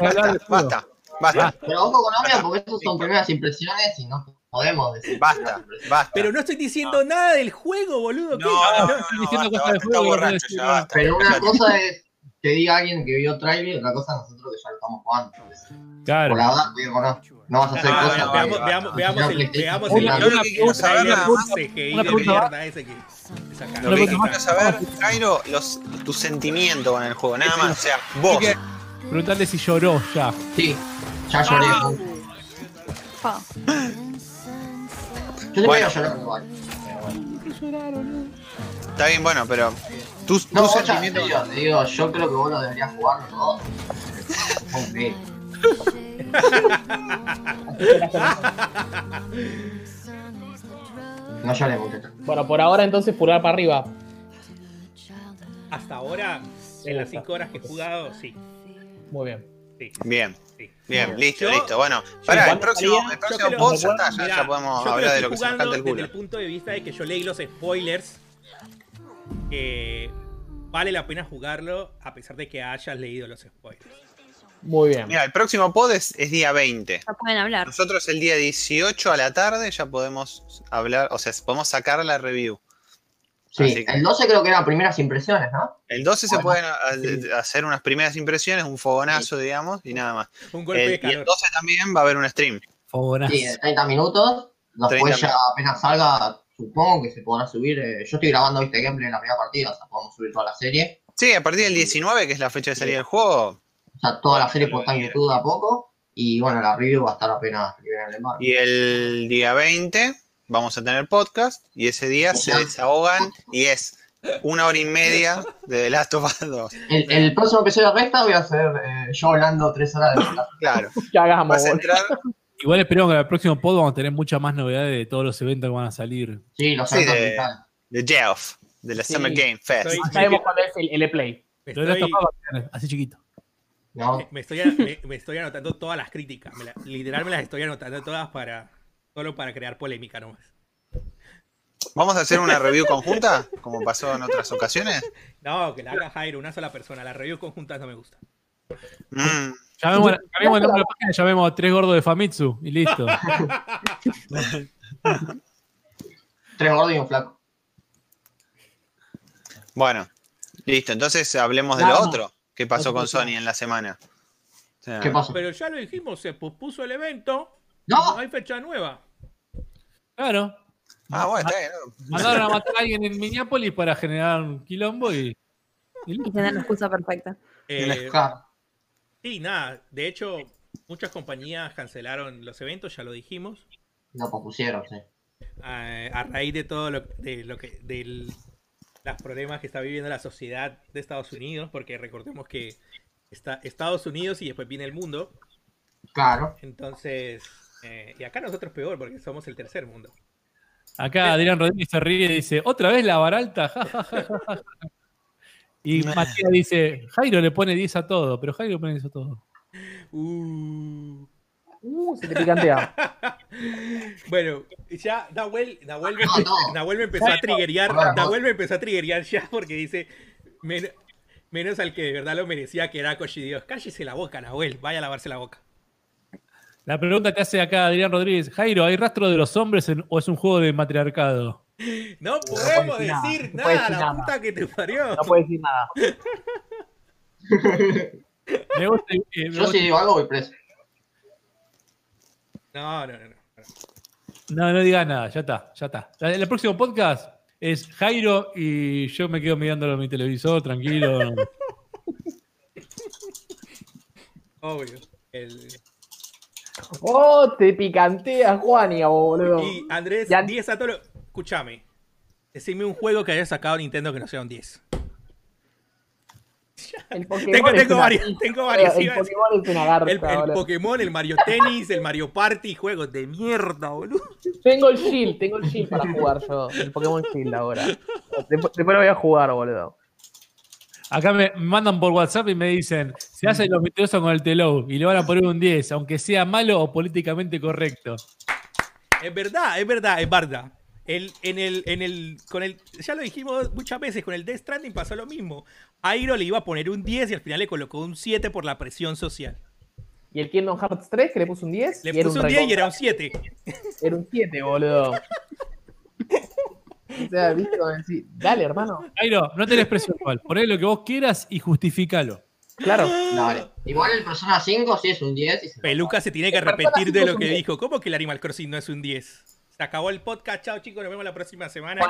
Basta, basta, basta. Pero ojo con Omnia porque estos son primeras impresiones y no podemos decir. Basta, basta. Pero no estoy diciendo nada del juego, boludo. No, no, no, estoy diciendo cosas del juego. Borracho, ya, basta. Pero una cosa es que diga alguien que vio trailer y otra cosa nosotros que ya lo estamos jugando. Claro. Por la verdad, digo, no, no vas a hacer cosas. Veamos, veamos, veamos el, veamos el, lo que quiero saber una mierda ese que lo que quiero saber, Jairo, los, tu sentimiento con el juego, nada más, o sea, vos. Preguntarle si lloró ya. Sí, ya lloré. Yo te voy a llorar igual. Está bien, bueno, pero tu, no, digo, digo, yo creo que vos lo deberías jugar los dos. no lloré, muchachos. Bueno, por ahora entonces pulgar para arriba. Hasta ahora, en las 5 horas que he jugado, sí. Muy bien. sí. Bien. Sí. Bien, listo, Yo- listo. Bueno, para el ¿cuándo próximo, salía? el próximo pod ya está, ya, Mirá, ya podemos hablar de lo estoy que se nos jugando canta el Desde culo. el punto de vista de que yo leí los spoilers, que vale la pena jugarlo a pesar de que hayas leído los spoilers. Muy bien. Mira, el próximo pod es, es día 20. Ya pueden hablar. Nosotros el día 18 a la tarde ya podemos hablar, o sea, podemos sacar la review. Sí, que- el 12 creo que eran primeras impresiones, ¿no? El 12 se pueden a- a- hacer unas primeras impresiones, un fogonazo, digamos, y nada más. Un golpe El- de y el calor. 12 también va a haber un stream. Fogonazo. Sí, de 30 minutos. Después 30 ya apenas salga, supongo que se podrá subir. eh, yo estoy grabando este gameplay en la primera partida, o sea, podemos subir toda la serie. Sí, a partir del 19, que es la fecha de salida del juego, O sea, toda la serie por estar en YouTube a poco. Y bueno, la review va a estar apenas libera el embargo. y el día 20 vamos a tener podcast, y ese día se desahogan, y es una hora y media de The Last of Us 2. El, el próximo episodio de Resta voy a hacer eh, yo hablando tres horas de *laughs* Resta. Claro, Ya hagamos. vas a entrar Igual esperamos que en el próximo pod vamos a tener muchas más novedades de todos los eventos que van a salir. Sí, los Sí, de- de Geoff, de la Sí. Summer Game Fest. Ya sabemos cuándo es el Lo de estoy, así chiquito. ¿no? me, estoy, me- me estoy anotando todas las críticas. me la- literal me las estoy anotando todas para solo para crear polémica nomás. ¿Vamos a hacer una review conjunta, como pasó en otras ocasiones? No, que la haga Jairo, una sola persona. Las reviews conjuntas no me gustan. Mm, Llamemos, cambiemos el nombre de la página, llamemos a tres gordos de Famitsu y listo. Tres gordos y un flaco. Bueno, listo, entonces hablemos de lo otro. ¿Qué pasó con Sony en la semana? O sea, ¿Qué pasó? Pero ya lo dijimos, se pospuso el evento. ¡No! No hay fecha nueva. Claro. Ah, bueno, está bien. Mandaron a matar a alguien en Minneapolis para generar un quilombo y. y Y tener la excusa perfecta. Eh. Sí, nada. De hecho, muchas compañías cancelaron los eventos, ya lo dijimos. Lo pospusieron, sí. a, a raíz de todo lo, de lo que de los problemas que está viviendo la sociedad de Estados Unidos, porque recordemos que está Estados Unidos y después viene el mundo, Claro. entonces eh, y acá nosotros peor porque somos el tercer mundo. Acá Adrián Rodríguez se ríe y dice: ¿Otra vez la baralta? *laughs* Y *laughs* Matías dice: Jairo le pone 10 a todo, pero Jairo le pone 10 a todo. Uh. Uh, se te picantea. *laughs* Bueno, ya Nahuel, Nahuel, me, No, no. Nahuel me empezó a triggerear, no. Nahuel me empezó a triggerear ya porque dice men- menos al que de verdad lo merecía que era Koji Dios. Cállese la boca, Nahuel, vaya a lavarse la boca. La pregunta que hace acá Adrián Rodríguez: Jairo, ¿hay rastro de los hombres en- o es un juego de matriarcado? *laughs* No podemos decir nada, decir no puede nada, decir la nada. puta que te parió. No puedes decir nada. *laughs* Me gusta, eh, me Yo gusta- si digo algo voy preso. No, no, no, no. No, no digas nada, ya está, ya está. El próximo podcast es Jairo y yo me quedo mirándolo en mi televisor, tranquilo. *laughs* Obvio. El- Oh, te picantea, Juania, boludo. Y Andrés, Ya- 10 a. Escúchame. Decime un juego que haya sacado Nintendo que no sea un 10. El Pokémon *laughs* Tengo- tengo una- varios, tengo varios, El. Pokémon es una garza, El. Pokémon, el Mario Tennis, el Mario Party, juegos de mierda, boludo. Tengo el Shield, tengo el Shield para jugar yo. El Pokémon Shield ahora. Después, después lo voy a jugar, boludo. Acá me mandan por WhatsApp y me dicen, se hacen los mentirosos con el Telou y le van a poner un 10, aunque sea malo o políticamente correcto. Es verdad, es verdad, es verdad. El, en el, en el, con el, ya lo dijimos muchas veces, con el Death Stranding pasó lo mismo. Airo le iba a poner un 10 y al final le colocó un 7 por la presión social. Y el Kingdom Hearts 3, que le puso un 10. Le puso un 10 y era un 7. Era un 7, boludo. *laughs* O sea, viste, decir, dale, hermano. Jairo, no tenés presión igual, poné lo que vos quieras y justificalo. Claro. Dale. Igual el Persona 5 sí es un 10 y se Peluca se tiene que arrepentir de 5 lo un que 10. dijo. ¿Cómo que el Animal Crossing no es un 10? Se acabó el podcast. Chao, chicos. Nos vemos la próxima semana.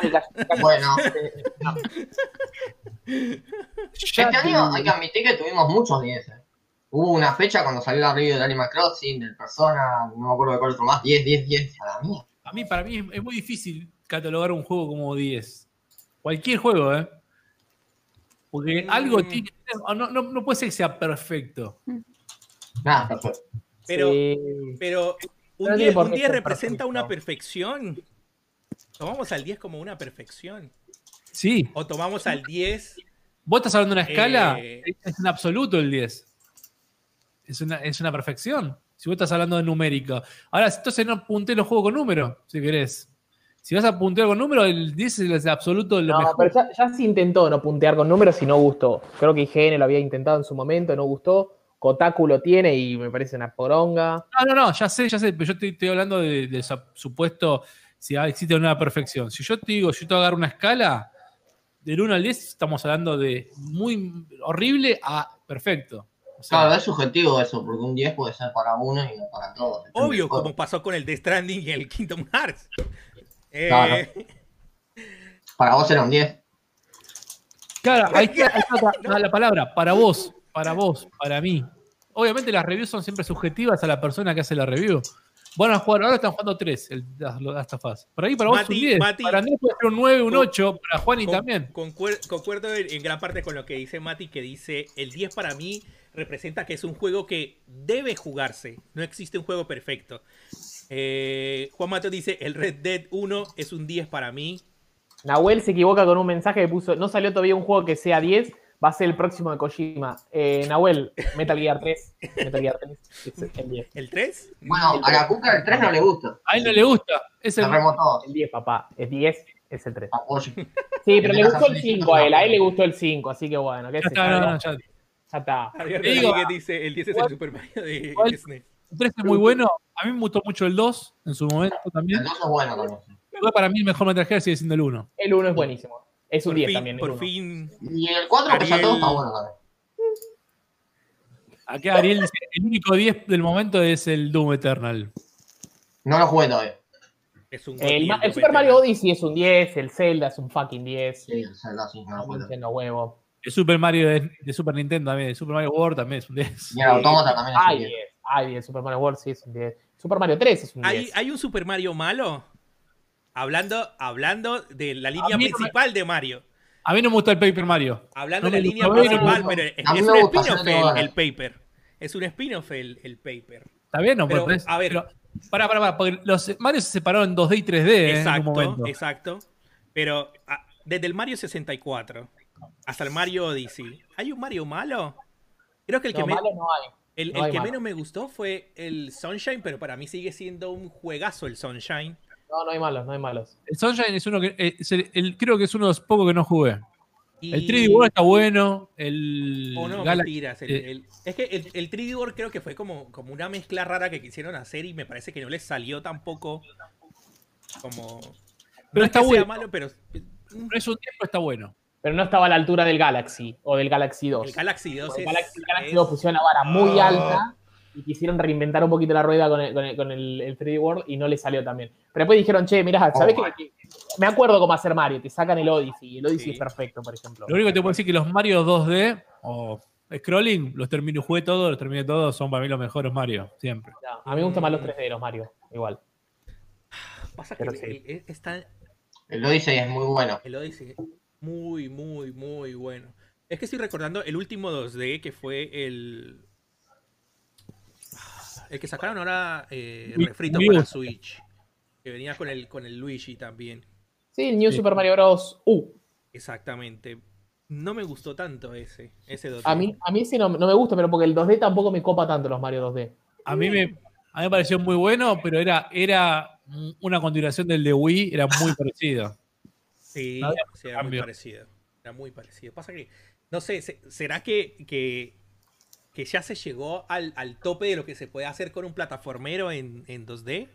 Bueno, *laughs* este año hay que admitir que tuvimos muchos 10. eh. Hubo una fecha cuando salió la review de Animal Crossing, del Persona, no me acuerdo de cuál otro más, 10, 10, 10. A mí, para mí, es- es muy difícil catalogar un juego como 10. Cualquier juego, ¿eh? Porque Mm. algo tiene no, no, no puede ser que sea perfecto. Nada, perfecto. Pero, pero un 10, representa una perfección. Tomamos al 10 como una perfección. Sí. O tomamos al 10. Vos estás hablando de una escala, eh, es en absoluto el 10. Es una, es una perfección. Si vos estás hablando de numérica. Ahora, entonces no punté los juegos con números, si querés. Si vas a puntear con números, el 10 es absoluto lo no, pero ya, se intentó no puntear con números y no gustó. Creo que IGN lo había intentado en su momento, no gustó. Kotaku lo tiene y me parece una poronga. No, no, no, ya sé, ya sé, pero yo estoy, hablando de, supuesto si existe una perfección. Si yo te digo, yo te voy a dar una escala, del 1 al 10 estamos hablando de muy horrible a perfecto. claro, es subjetivo eso, porque un 10 puede ser para uno y no para todos. Obvio, como pasó con el Death Stranding y el Kingdom Hearts. Eh, para vos era un 10. Claro, ahí *laughs* está la palabra, para vos para vos, para mí. Obviamente las reviews son siempre subjetivas a la persona que hace la review. Bueno, a jugar, ahora están jugando tres el Last fase. Por ahí para vos un 10. para mí puede ser un 9, un 8, para Juan y también. concuerdo en, gran parte con lo que dice Mati, que dice el 10 para mí representa que es un juego que debe jugarse. No existe un juego perfecto. Eh, Juan Mato dice el Red Dead 1 es un 10 para mí. Nahuel se equivoca con un mensaje que puso, no salió todavía un juego que sea 10, va a ser el próximo de Kojima. Eh, Nahuel, Metal Gear 3. Metal Gear 3, el 10. ¿El 3? Bueno, a la Cuca el 3 no le gusta. A él no le gusta. Es el, el 10, papá. Es 10, es el 3. Sí, pero le gustó el 5 a él. A él le gustó el 5, así que bueno. ¿qué ya, no, no, ya. ya está. Javier digo, dice, el 10 es el Super Mario de Disney. El 3 es muy bueno. A mí me gustó mucho el 2 en su momento también. El 2 es bueno también. Para mí el mejor Metal Gear sigue siendo el 1. El 1 es buenísimo. Es un 10 también. Por fin. Y el 4 pesa todo está bueno también. Aquí Ariel dice, el único 10 del momento es el Doom Eternal. No lo jugué todavía. Es un el, el Super Mario Odyssey es un 10, el Zelda es un fucking 10. Sí, el Zelda sí, no lo huevo. El Super Mario de, de, Super Nintendo también, el Super Mario World también es un 10. Y el Automata también es un 10. Ay, 10, Super Mario World sí es un 10. Super Mario 3 es un 10. ¿Hay, ¿Hay un Super Mario malo? Hablando, hablando de la línea principal de Mario. A mí no me gusta el Paper Mario. Hablando de la línea principal, pero es, un spin-off el, Paper. Es un spin-off el, Paper. Está bien, no, pero, a ver. para, para, para, porque los Mario se separaron en 2D y 3D. Exacto, en un exacto. Pero desde el Mario 64 hasta el Mario Odyssey, ¿hay un Mario malo? Creo que el que, malo no hay. El, que menos me gustó fue el Sunshine, pero para mí sigue siendo un juegazo el Sunshine. No, no hay malos, no hay malos. El Sunshine es uno que. Eh, creo que es uno de los pocos que no jugué. El 3D World está bueno. El. Oh, no, mentiras. Eh, es que el, el 3D World creo que fue como, como una mezcla rara que quisieron hacer y me parece que no les salió tampoco. Como. Pero está bueno. Malo, pero. es un tiempo, está bueno. Pero no estaba a la altura del Galaxy o del Galaxy 2. El Galaxy 2 es, el Galaxy, 2 pusieron una vara muy ah. alta y quisieron reinventar un poquito la rueda con el, con el, 3D World y no le salió también. Pero después dijeron, che, mirá, ¿sabes oh, qué? Me acuerdo cómo hacer Mario, te sacan el Odyssey y el Odyssey es perfecto, por ejemplo. Lo único que te puedo decir es que los Mario 2D o scrolling, los terminé, jugué todos, los terminé todos, son para mí los mejores Mario, siempre. a mí me gustan más los 3D, los Mario, igual. Pasa que el, está... el Odyssey es muy bueno. El Odyssey muy, muy, muy bueno. Es que estoy recordando el último 2D que fue el el que sacaron ahora eh, refrito para Switch. Que venía con el, con el Luigi también. Sí, el New Super Mario Bros. U. Exactamente. No me gustó tanto ese, ese 2D. A mí, a mí sí no, me gusta, pero porque el 2D tampoco me copa tanto los Mario 2D. A mí me, a mí me pareció muy bueno, pero era, era una continuación del de Wii, era muy parecido. Sí, era muy parecido. Era muy parecido. Pasa que, no sé, ¿será que, que que ya se llegó al, tope de lo que se puede hacer con un plataformero en, 2D?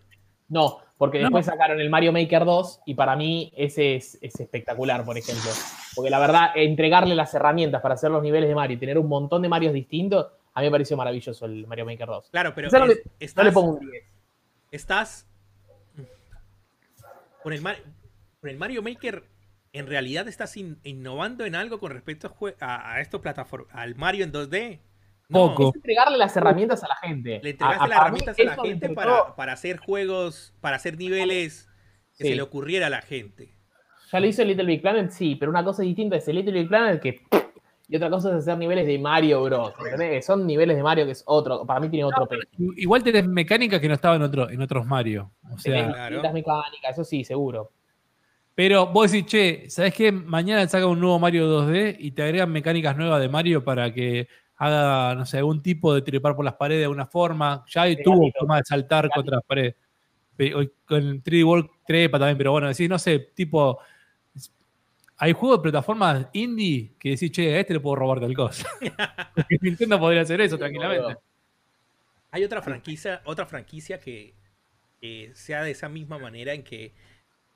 No, porque después sacaron el Mario Maker 2 y para mí ese es, espectacular, por ejemplo. Porque la verdad, entregarle las herramientas para hacer los niveles de Mario y tener un montón de Marios distintos, a mí me pareció maravilloso el Mario Maker 2. Claro, pero no, le, pongo un 10. Estás con el, con el Mario Maker en realidad estás innovando en algo con respecto a, a estos plataformas, al Mario en 2D. No, Es entregarle las herramientas a la gente. Le entregaste las herramientas a la gente para, hacer juegos, para hacer niveles que se le ocurriera a la gente. Ya lo hizo el Little Big Planet, sí, pero una cosa distinta es el Little Big Planet que *laughs* y otra cosa es hacer niveles de Mario Bros. Son niveles de Mario que es otro, para mí tiene otro peso. Igual tenés mecánicas que no estaban en, otro, en otros Mario. O sea, las mecánicas, eso sí, seguro. Pero vos decís, che, ¿sabés qué? Mañana saca un nuevo Mario 2D y te agregan mecánicas nuevas de Mario para que haga, no sé, algún tipo de trepar por las paredes de alguna forma. Ya tuvo forma de saltar contra las paredes. Con 3D World trepa también, pero bueno, decís, no sé, tipo. Hay juegos de plataformas indie que decís, che, a este le puedo robar tal cosa. *laughs* Nintendo podría hacer eso tranquilamente. Hay otra franquicia, otra franquicia que sea de esa misma manera en que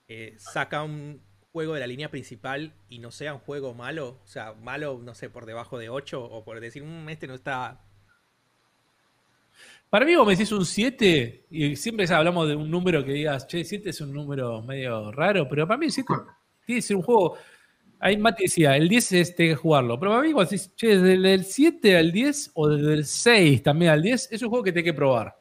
eh, saca un juego de la línea principal y no sea un juego malo, o sea, malo, no sé, por debajo de 8 o por decir, mmm, este no está... Para mí, vos me decís un 7 y siempre hablamos de un número que digas, che, 7 es un número medio raro, pero para mí el 7 tiene que ser un juego... Ahí Mati decía, el 10 es que jugarlo. Pero para mí, cuando decís, che, desde el 7 al 10 o desde el 6 también al 10, es un juego que te hay que probar.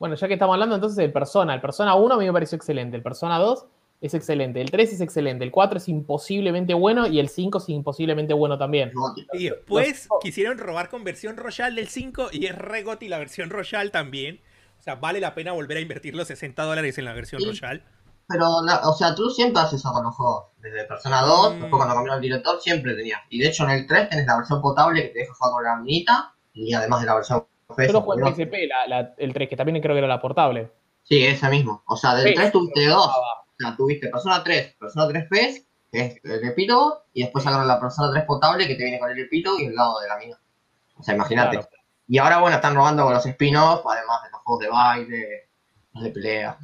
Bueno, ya que estamos hablando entonces del Persona. El Persona 1 a mí me pareció excelente. El Persona 2 es excelente. El 3 es excelente. El 4 es imposiblemente bueno y el 5 es imposiblemente bueno también. Y después quisieron robar con versión Royal del 5 y es Regoti la versión Royal también. O sea, vale la pena volver a invertir los 60 dólares en la versión Royal. Pero, o sea, tú siempre haces eso con los juegos. Desde Persona 2, mm. después cuando cambió el director, siempre tenías. Y de hecho en el 3 tenés la versión potable que te deja jugar con la minita y además de la versión Yo lo jugué en PSP, el 3, que también creo que era la portable. Sí, ese mismo. O sea, del 3 tuviste dos tuviste Persona 3, Persona 3 PES, que es el epílogo, y después sacaron la Persona 3 potable que te viene con el epílogo y el lado de la mina. O sea, imagínate. Y ahora, bueno, están robando con los spin-offs, además de los juegos de baile, los de pelea.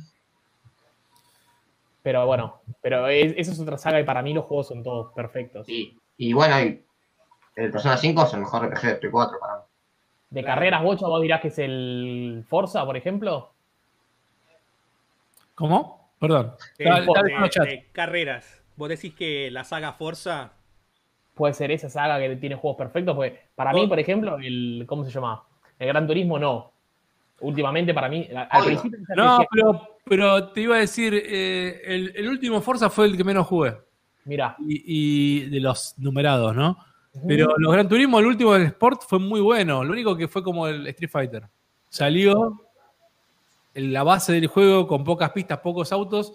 Pero bueno, pero esa es otra saga y para mí los juegos son todos perfectos. Sí, y bueno, el Persona 5 es el mejor RPG de Play 4 para mí. ¿De carreras, Bocho, vos dirás que es el Forza, por ejemplo? ¿Cómo? Perdón. de, carreras. ¿Vos decís que la saga Forza puede ser esa saga que tiene juegos perfectos? Porque para mí, por ejemplo, el. ¿Cómo se llama? El Gran Turismo no. Últimamente, para mí. Al principio no, pero, te iba a decir, eh, el, último Forza fue el que menos jugué. Mira. Y, de los numerados, ¿no? Pero los Gran Turismo, el último del Sport fue muy bueno. Lo único que fue como el Street Fighter. Salió, la base del juego con pocas pistas, pocos autos,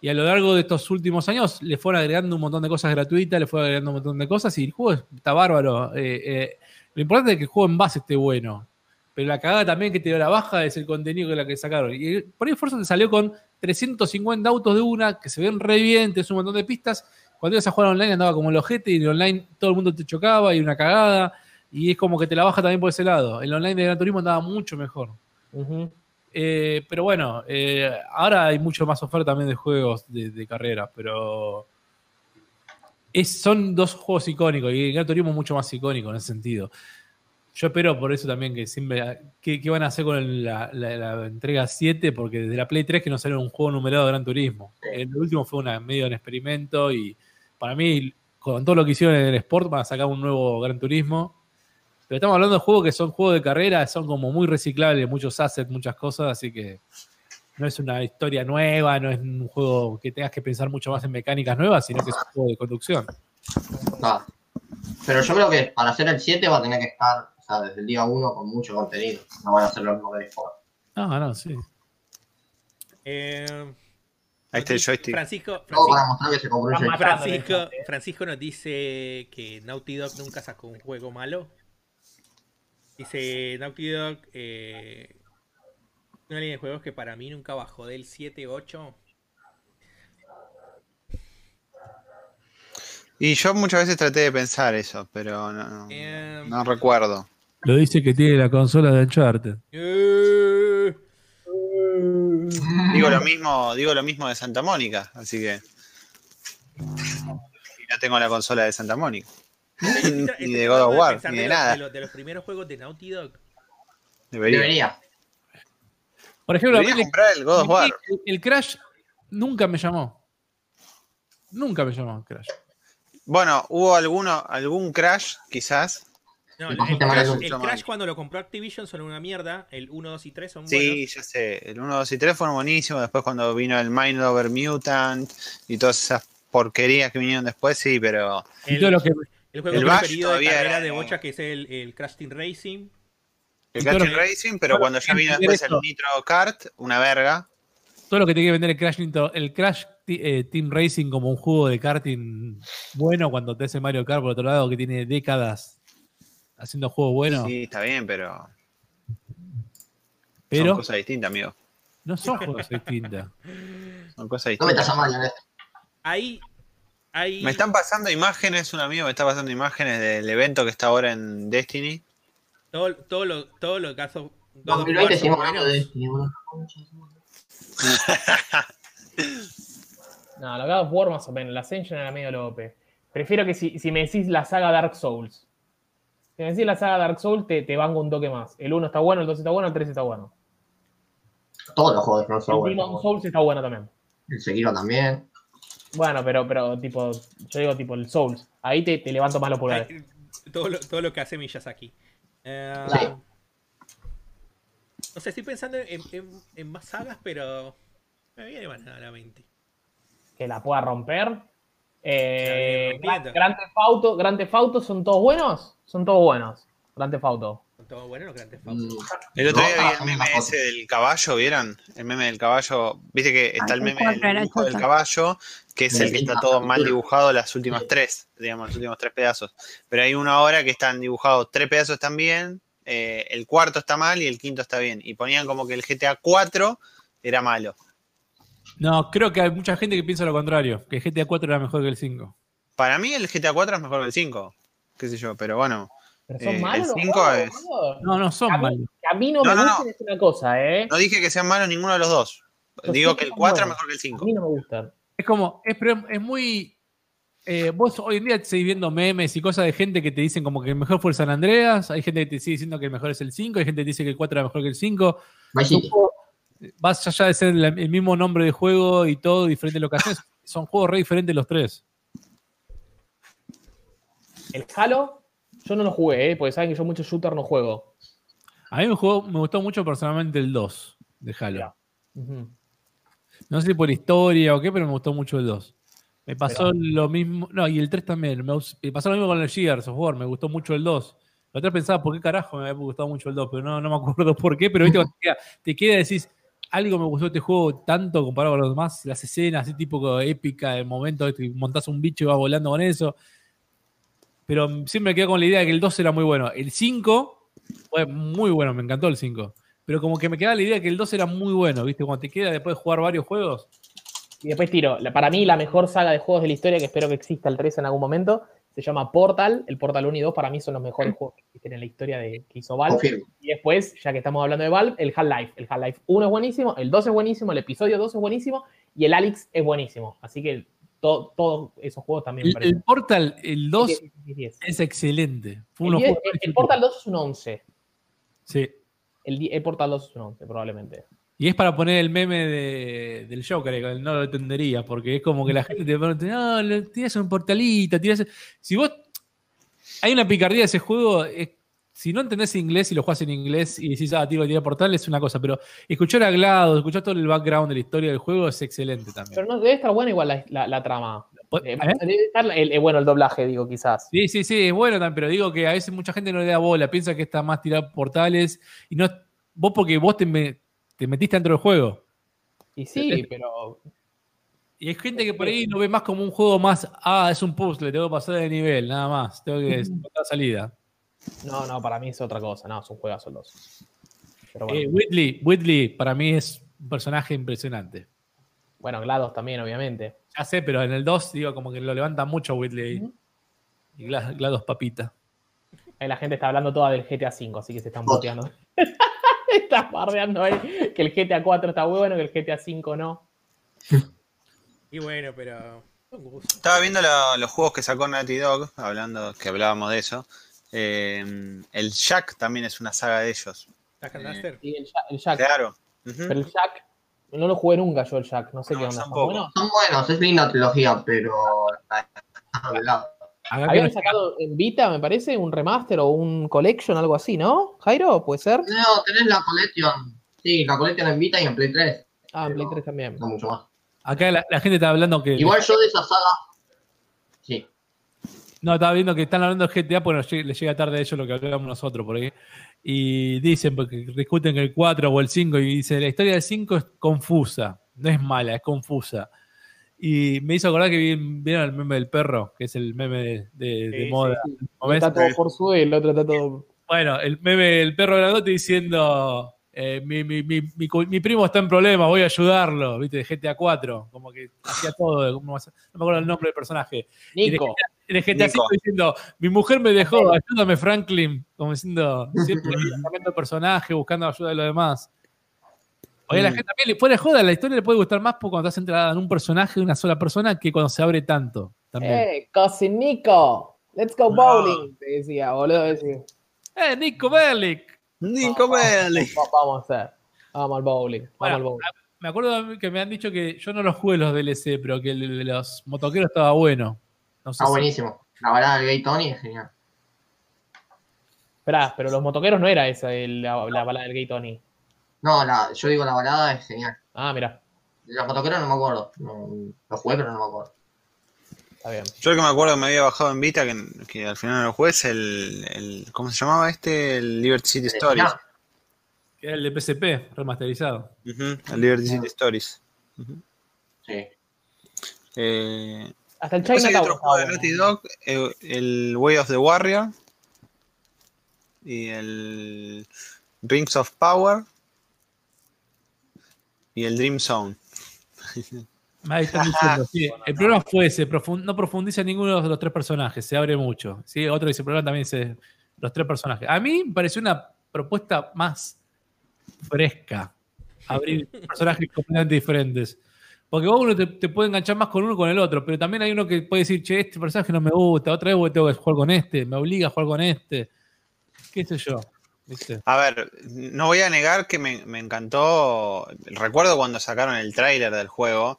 y a lo largo de estos últimos años le fueron agregando un montón de cosas gratuitas, le fueron agregando un montón de cosas, y el juego está bárbaro. Eh, eh, lo importante es que el juego en base esté bueno. Pero la cagada también que te dio la baja es el contenido que la que sacaron. Y por ahí Forza te salió con 350 autos de una, que se ven re bien, te un montón de pistas. Cuando ibas a jugar online andaba como el ojete y en online todo el mundo te chocaba y una cagada. Y es como que te la baja también por ese lado. El online de Gran Turismo andaba mucho mejor. Eh, pero bueno, eh, ahora hay mucho más oferta también de juegos de, carrera, pero son dos juegos icónicos y Gran Turismo es mucho más icónico en ese sentido. Yo espero por eso también que siempre. ¿Qué, van a hacer con la, entrega 7? Porque desde la Play 3 que no salió un juego numerado de Gran Turismo. El último fue una, medio un experimento y para mí, con todo lo que hicieron en el Sport, van a sacar un nuevo Gran Turismo pero estamos hablando de juegos que son juegos de carrera, son como muy reciclables, muchos assets, muchas cosas, así que no es una historia nueva, no es un juego que tengas que pensar mucho más en mecánicas nuevas, sino que es un juego de conducción. Ah. Pero yo creo que para hacer el 7 va a tener que estar, o sea, desde el día 1 con mucho contenido. No van a hacer lo mismo de Sport. Ah, no, sí. Eh, Ahí está el joystick. Francisco, Francisco, nos dice que Naughty Dog nunca sacó un juego malo. Dice Naughty Dog, eh, una línea de juegos que para mí nunca bajó del 7-8. Y yo muchas veces traté de pensar eso, pero no, em, recuerdo. Lo dice que tiene la consola de Uncharted. digo lo mismo, digo lo mismo de Santa Mónica, así que. Y no tengo la consola de Santa Mónica. Ni *laughs* de God of War, ni de, nada. De los, primeros juegos de Naughty Dog. Debería. Por ejemplo, el, comprar el God of War. El, Crash nunca me llamó. Nunca me llamó el Crash. Bueno, hubo alguno, algún Crash, quizás. No, el, Crash, cuando lo compró Activision son una mierda. El 1, 2 y 3 son buenos. Sí, ya sé. El 1, 2 y 3 fueron buenísimos. Después cuando vino el Mind Over Mutant y todas esas porquerías que vinieron después, sí, pero... Y todo lo que El juego el preferido de carrera de bocha que es el, el Crash Team Racing. El Crash Team Racing, pero cuando ya vino después el Nitro Kart, una verga. Todo lo que te quiere vender el Crash, el Crash eh, Team Racing como un juego de karting bueno cuando te hace Mario Kart por otro lado que tiene décadas haciendo juegos buenos. Sí, está bien, pero. pero son cosas distintas, amigo. No son cosas distintas. Son cosas distintas. No metas a Mario en esto. Ahí me están pasando imágenes, un amigo me está pasando imágenes del evento que está ahora en Destiny. Todo, todo lo, todo lo que. *laughs* No, que de Destiny, No, lo God of War más o menos. La Ascension era medio lope. Prefiero que si, si, me decís la saga Dark Souls. Si me decís la saga Dark Souls, te, te banco un toque más. El 1 está bueno, el 2 está bueno, el 3 está bueno. Todos los juegos de son buenos. El Demon Souls está bueno también. El Sekiro también. Bueno, pero, pero tipo, yo digo tipo el Souls. Ahí te, te levanto más los pulgares. Todo lo, todo lo que hace Miyazaki. Eh, No sé, estoy pensando en, en, más sagas, pero me viene más nada a la mente. Que la pueda romper. Eh, Gran Grand Fauto, ¿son todos buenos? Son todos buenos. Grand Fauto. Todo bueno los grandes mm. El otro día vi el meme ese del caballo, ¿vieron? El meme del caballo. Viste que está el meme del dibujo del caballo, que es el que está todo mal dibujado las últimas tres, digamos, los últimos tres pedazos. Pero hay uno ahora que están dibujados tres pedazos bien, eh, el cuarto está mal y el quinto está bien. Y ponían como que el GTA 4 era malo. No, creo que hay mucha gente que piensa lo contrario, que el GTA 4 era mejor que el 5. Para mí el GTA 4 es mejor que el 5, qué sé yo, pero bueno. ¿Pero son eh, malos? El 5 es... No, no son malos. A mí no, me gustan es una cosa, ¿eh? No dije que sean malos ninguno de los dos. Digo que el 4 es mejor que el 5. A mí no me gustan. Es como, es, es muy. Eh, vos hoy en día seguís viendo memes y cosas de gente que te dicen como que el mejor fue el San Andreas. Hay gente que te sigue diciendo que el mejor es el 5. Hay gente que te dice que el 4 era mejor que el 5. Vas allá de ser el mismo nombre de juego y todo, diferente lo que haces. *laughs* Son juegos re diferentes los tres. El Halo yo no lo jugué, ¿eh? porque saben que yo mucho shooter no juego. A mí me, me gustó mucho personalmente el 2 de Halo. No sé si por historia o qué, pero me gustó mucho el 2. Me pasó lo mismo. No, y el 3 también. Me, pasó lo mismo con el Gears of War. Me gustó mucho el 2. La otra pensaba, ¿por qué carajo me había gustado mucho el 2? Pero no, no me acuerdo *laughs* por qué. Pero ¿viste? te queda, te queda decís, algo me gustó este juego tanto comparado con los demás. Las escenas, así tipo épica, el momento montás un bicho y vas volando con eso. Pero siempre me quedo con la idea de que el 2 era muy bueno. El 5 fue muy bueno, me encantó el 5. Pero como que me queda la idea de que el 2 era muy bueno, ¿viste? Cuando te queda después de jugar varios juegos. Y después tiro, para mí la mejor saga de juegos de la historia, que espero que exista el 3 en algún momento, se llama Portal. El Portal 1 y 2 para mí son los mejores juegos que existen en la historia de, que hizo Valve. Y después, ya que estamos hablando de Valve, el Half-Life. El Half-Life 1 es buenísimo, el 2 es buenísimo, el episodio 2 es buenísimo y el Alex es buenísimo. Así que todos esos juegos también. El, el, Portal, el 2 es excelente. el, Portal 2 es un 11. Sí. El, Portal 2 es un 11, probablemente. Y es para poner el meme del Joker, no lo entendería, porque es como que la gente te pregunta, no, tienes un portalito, tienes... Si vos... Hay una picardía de ese juego, es si no entendés inglés y lo jugás en inglés y decís, ah, tiro, tira portal, es una cosa, pero escuchar a GLaDOS, escuchar todo el background de la historia del juego es excelente también. Pero no debe estar buena igual la, trama. Eh, ¿Eh? Debe estar el, bueno el doblaje, digo, quizás. Sí, sí, sí, es bueno también, pero digo que a veces mucha gente no le da bola, piensa que está más tirado portales y no. Vos porque vos te, te metiste dentro del juego. Y sí, pero. Y hay gente que por ahí lo ve más como un juego más, ah, es un puzzle, tengo que pasar de nivel, nada más, tengo que *laughs* encontrar salida. No, no, para mí es otra cosa. No, son juegos los eh, Whitley, Whitley, para mí es un personaje impresionante. Bueno, GLaDOS también, obviamente. Ya sé, pero en el 2, digo, como que lo levanta mucho Whitley. Y GLaDOS papita. Ahí la gente está hablando toda del GTA V, así que se están boteando. *laughs* está bardeando ahí que el GTA 4 está bueno, que el GTA 5 no. y bueno, pero. Estaba viendo los juegos que sacó Naughty Dog, hablando, que hablábamos de eso. Eh, el Jack también es una saga de ellos. Jack and eh, Sí, el Jack. Claro. Pero el Jack, no lo jugué nunca yo el Jack, no sé qué onda. ¿Son buenos? Son buenos, es linda trilogía, pero... Habían sacado en Vita, me parece, un remaster o un collection, algo así, ¿no? Jairo, ¿puede ser? No, tenés la collection. Sí, la collection en Vita y en Play 3. Ah, en Play 3 también. No mucho más. Acá la, gente está hablando que. Igual yo de esa saga. No, estaba viendo que están hablando de GTA, pues le llega tarde a ellos lo que hablamos nosotros por ahí. Y dicen, porque discuten el 4 o el 5, y dice, la historia del 5 es confusa, no es mala, es confusa. Y me hizo acordar que vieron el meme del perro, que es el meme de, moda. Está todo el otro está todo... Bueno, el meme del perro grandote diciendo, eh, mi, mi, mi, mi, primo está en problemas, voy a ayudarlo, ¿viste? De GTA 4, como que hacía todo, no me acuerdo el nombre del personaje. Nico. de GTA, 5 diciendo, mi mujer me dejó, ayúdame Franklin, como diciendo, *laughs* siempre cambiando el personaje, buscando ayuda de los demás. Oye, a la gente también le puede joda, la historia le puede gustar más cuando estás entrada en un personaje de una sola persona que cuando se abre tanto. También. Eh, casi Nico, let's go bowling, te decía, boludo. Decía. Eh, Nico Bellic. Nico Bellic. Vamos a hacer. Vamos al bowling. Vamos al bowling. Me acuerdo que me han dicho que yo no los jugué los DLC, pero que el de los motoqueros estaba bueno. Está buenísimo. La balada del Gay Tony es genial. Esperá, pero los motoqueros no era esa la, balada del Gay Tony. No, la, yo digo la balada es genial. Ah, mira. Los motoqueros no me acuerdo. No, los jugué, pero no me acuerdo. Está bien. Yo el que me acuerdo que me había bajado en Vita, que, al final no lo jugué, es el, el, ¿Cómo se llamaba este? El Liberty City Stories. Que era el de PSP, remasterizado. el Liberty City Stories. Sí. Eh, hasta el China otro juego de Naughty Dog, eh, el Way of the Warrior y el Rings of Power y el Dream Zone. *laughs* Ahí están diciendo, sí. El problema fue ese, no profundiza en ninguno de los tres personajes, se abre mucho. ¿sí? Otro dice, el problema también dice los tres personajes. A mí me pareció una propuesta más fresca, abrir *laughs* personajes completamente diferentes. Porque vos uno te, puede enganchar más con uno con el otro, pero también hay uno que puede decir, che, este personaje no me gusta, otra vez tengo que jugar con este, me obliga a jugar con este. ¿Qué sé yo? A ver, no voy a negar que me, encantó. Recuerdo cuando sacaron el tráiler del juego,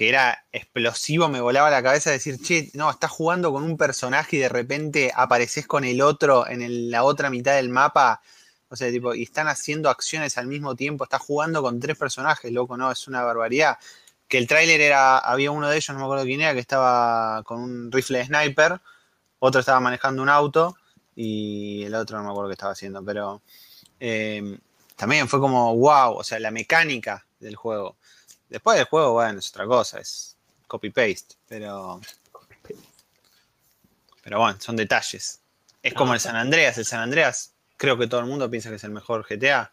que era explosivo, me volaba la cabeza decir, che, no, estás jugando con un personaje y de repente apareces con el otro en la otra mitad del mapa. O sea, tipo, y están haciendo acciones al mismo tiempo, estás jugando con tres personajes, loco, no, es una barbaridad que el tráiler era, había uno de ellos, no me acuerdo quién era, que estaba con un rifle de sniper, otro estaba manejando un auto y el otro no me acuerdo qué estaba haciendo, pero eh, también fue como wow, o sea, la mecánica del juego. Después del juego, bueno, es otra cosa, es copy-paste, pero... Pero bueno, son detalles. Es como el San Andreas, el San Andreas, creo que todo el mundo piensa que es el mejor GTA.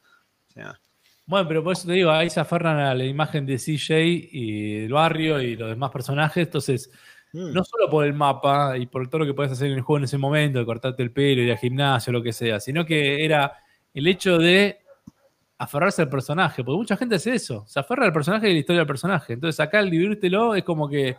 O sea, bueno, pero por eso te digo, ahí se aferran a la imagen de CJ y el barrio y los demás personajes. Entonces, mm. no solo por el mapa y por todo lo que puedes hacer en el juego en ese momento, de cortarte el pelo, ir al gimnasio, lo que sea, sino que era el hecho de aferrarse al personaje, porque mucha gente hace eso, se aferra al personaje y la historia del personaje. Entonces, acá al dividírtelo es como que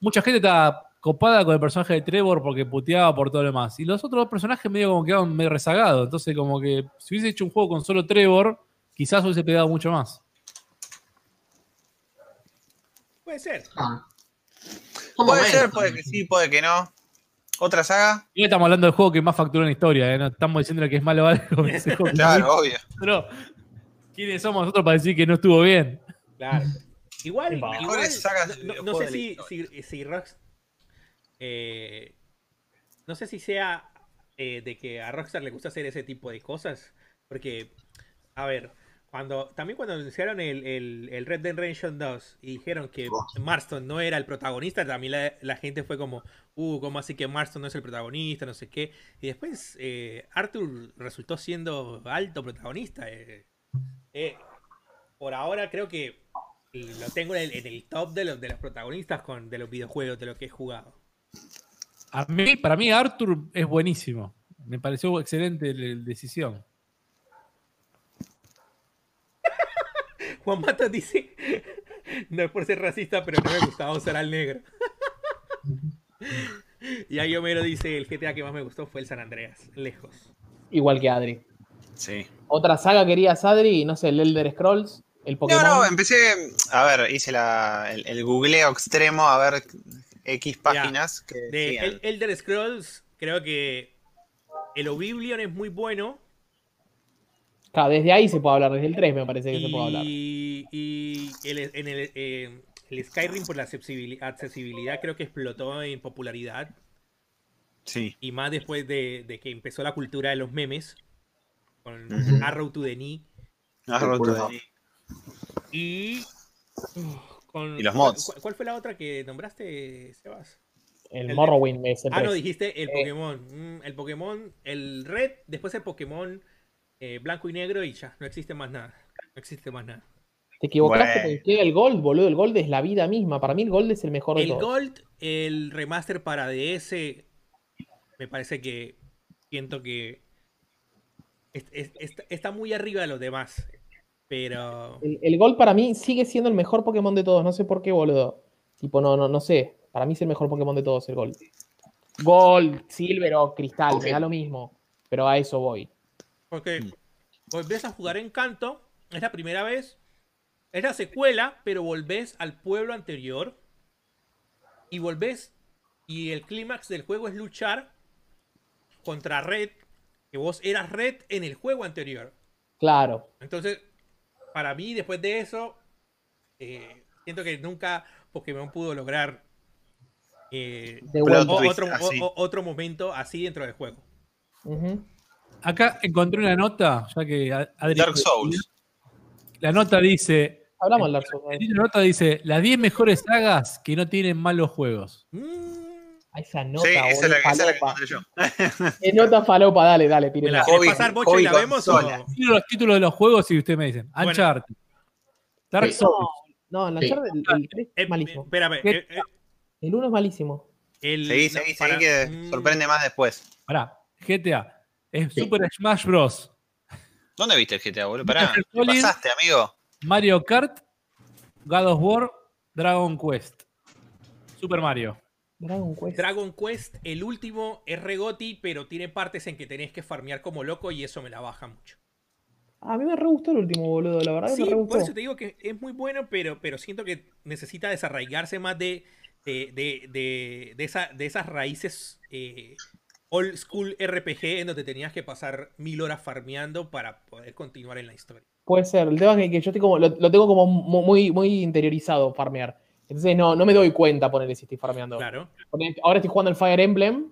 mucha gente está copada con el personaje de Trevor porque puteaba por todo lo demás. Y los otros personajes medio como quedaban medio rezagados. Entonces, como que si hubiese hecho un juego con solo Trevor quizás hubiese pegado mucho más. Puede ser. Ah. Puede ser, puede que sí, puede que no. ¿Otra saga? Y estamos hablando del juego que más facturó en la historia, ¿eh? no estamos diciendo que es malo o algo. claro, obvio. Pero, ¿quiénes somos nosotros para decir que no estuvo bien? Claro. *laughs* Igual, igual no, sé si, si, si Rox, eh, no sé si sea eh, de que a Rockstar le gusta hacer ese tipo de cosas, porque, a ver, cuando, también cuando anunciaron el, el, Red Dead Redemption 2 y dijeron que Marston no era el protagonista, también la, gente fue como, uh, ¿cómo así que Marston no es el protagonista? No sé qué. Y después eh, Arthur resultó siendo alto protagonista. Eh, eh, por ahora creo que lo tengo en el, top de los, de los protagonistas con, de los videojuegos, de lo que he jugado. A mí, para mí Arthur es buenísimo. Me pareció excelente la decisión. *laughs* Juan Mata dice, *laughs* no es por ser racista, pero no me gustaba usar al negro. *laughs* y ahí Homero dice, el GTA que más me gustó fue el San Andreas, lejos. Igual que Adri. Sí. Otra saga querías, Adri, no sé, el Elder Scrolls, el Pokémon. No, no, empecé, a ver, hice el, googleo extremo, a ver X páginas. que de el, Elder Scrolls, creo que el Oblivion es muy bueno, Claro, desde ahí se puede hablar, desde el 3 me parece que se puede hablar. Y en eh, el, Skyrim por la accesibilidad creo que explotó en popularidad. Sí. Y más después de, que empezó la cultura de los memes. Con Arrow to the Knee. Arrow to the Knee. Y. Con, y los mods. ¿cuál, fue la otra que nombraste, Sebas? El, Morrowind Ah, no, dijiste el eh. Pokémon. Mm, el Pokémon, el Red, después el Pokémon eh, blanco y negro y ya, no existe más nada. No existe más nada. Te equivocaste porque el Gold, boludo. El Gold es la vida misma. Para mí el Gold es el mejor de El Gold, el remaster para DS, me parece que siento que está muy arriba de los demás. Pero. El, Gold para mí sigue siendo el mejor Pokémon de todos. No sé por qué, boludo. Tipo, no, no, no sé. Para mí es el mejor Pokémon de todos, el Gold. Gold, Silver o Cristal, me da lo mismo. Pero a eso voy. Porque mm. volvés a jugar en Canto, es la primera vez. Es la secuela, pero volvés al pueblo anterior. Y volvés. Y el clímax del juego es luchar contra Red. Que vos eras Red en el juego anterior. Claro. Entonces, para mí, después de eso, eh, siento que nunca Pokémon pudo lograr eh, otro, momento así dentro del juego. Acá encontré una nota, ya que Dark Souls. La nota dice. Hablamos de Dark Souls. La nota dice: las 10 mejores sagas que no tienen malos juegos. Mm. Esa nota, sí, esa es la, esa la que encontré yo. *laughs* ¿Qué nota falopa? Dale, dale, pírenla. ¿Quieres pasar, Bocho, y la vemos o...? los títulos de los juegos y ustedes me dicen. Uncharted. Dark Souls. No, no Uncharted, el, 3 es malísimo. Espérame. Eh, eh, el 1 es malísimo. El, seguí, seguí, seguí, que sorprende más después. Pará, GTA. Es Super Smash Bros. ¿Dónde viste el GTA, boludo? Pará, ¿qué pasaste, amigo? Mario Kart, God of War, Dragon Quest. Super Mario. Dragon Quest. Dragon Quest, el último es regoti, pero tiene partes en que tenés que farmear como loco y eso me la baja mucho. A mí me re gustó el último, boludo, la verdad. Sí, me re gustó. por eso te digo que es muy bueno, pero, pero siento que necesita desarraigarse más de, de, de, de, esas raíces eh, old school RPG en donde tenías que pasar mil horas farmeando para poder continuar en la historia. Puede ser, el tema es que yo estoy como, lo, tengo como muy, muy interiorizado farmear. Entonces no, no me doy cuenta ponerle si estoy farmeando. Claro. ahora estoy jugando el Fire Emblem.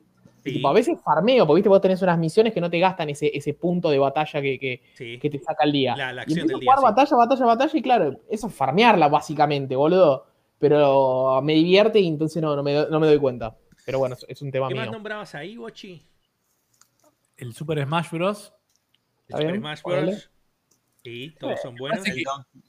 a veces farmeo, porque ¿viste? vos tenés unas misiones que no te gastan ese, ese punto de batalla que, que, te saca el día. La, acción y del día, jugar batalla, batalla, batalla, y claro, eso es farmearla básicamente, boludo. Pero me divierte y entonces no, no, me, no me doy cuenta. Pero bueno, es, un tema mío. ¿Qué más nombrabas ahí, Bochi? El Super Smash Bros. El Super Smash Bros. Sí, todos son buenos.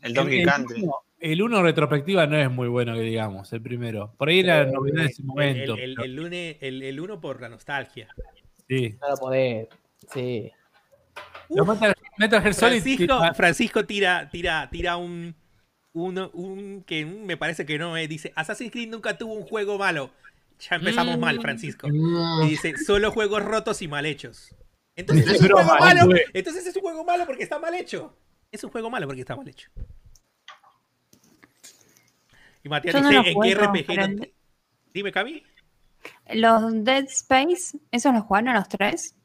El, Donkey Country. El 1 retrospectiva no es muy bueno, que digamos, el primero. Por ahí era la novedad de ese momento. El, el, el, uno por la nostalgia. Sí. No poder. Sí. Francisco, Francisco tira, tira, tira un, un, que me parece que no, eh, dice, Assassin's Creed nunca tuvo un juego malo. Ya empezamos mal, Francisco. Y dice, solo juegos rotos y mal hechos. Entonces *laughs* es un juego malo. Entonces es un juego malo porque está mal hecho. Es un juego malo porque está mal hecho. Y Matías dice, ¿en qué RPG Dime, Cami. Los Dead Space, ¿esos los jugaron los tres?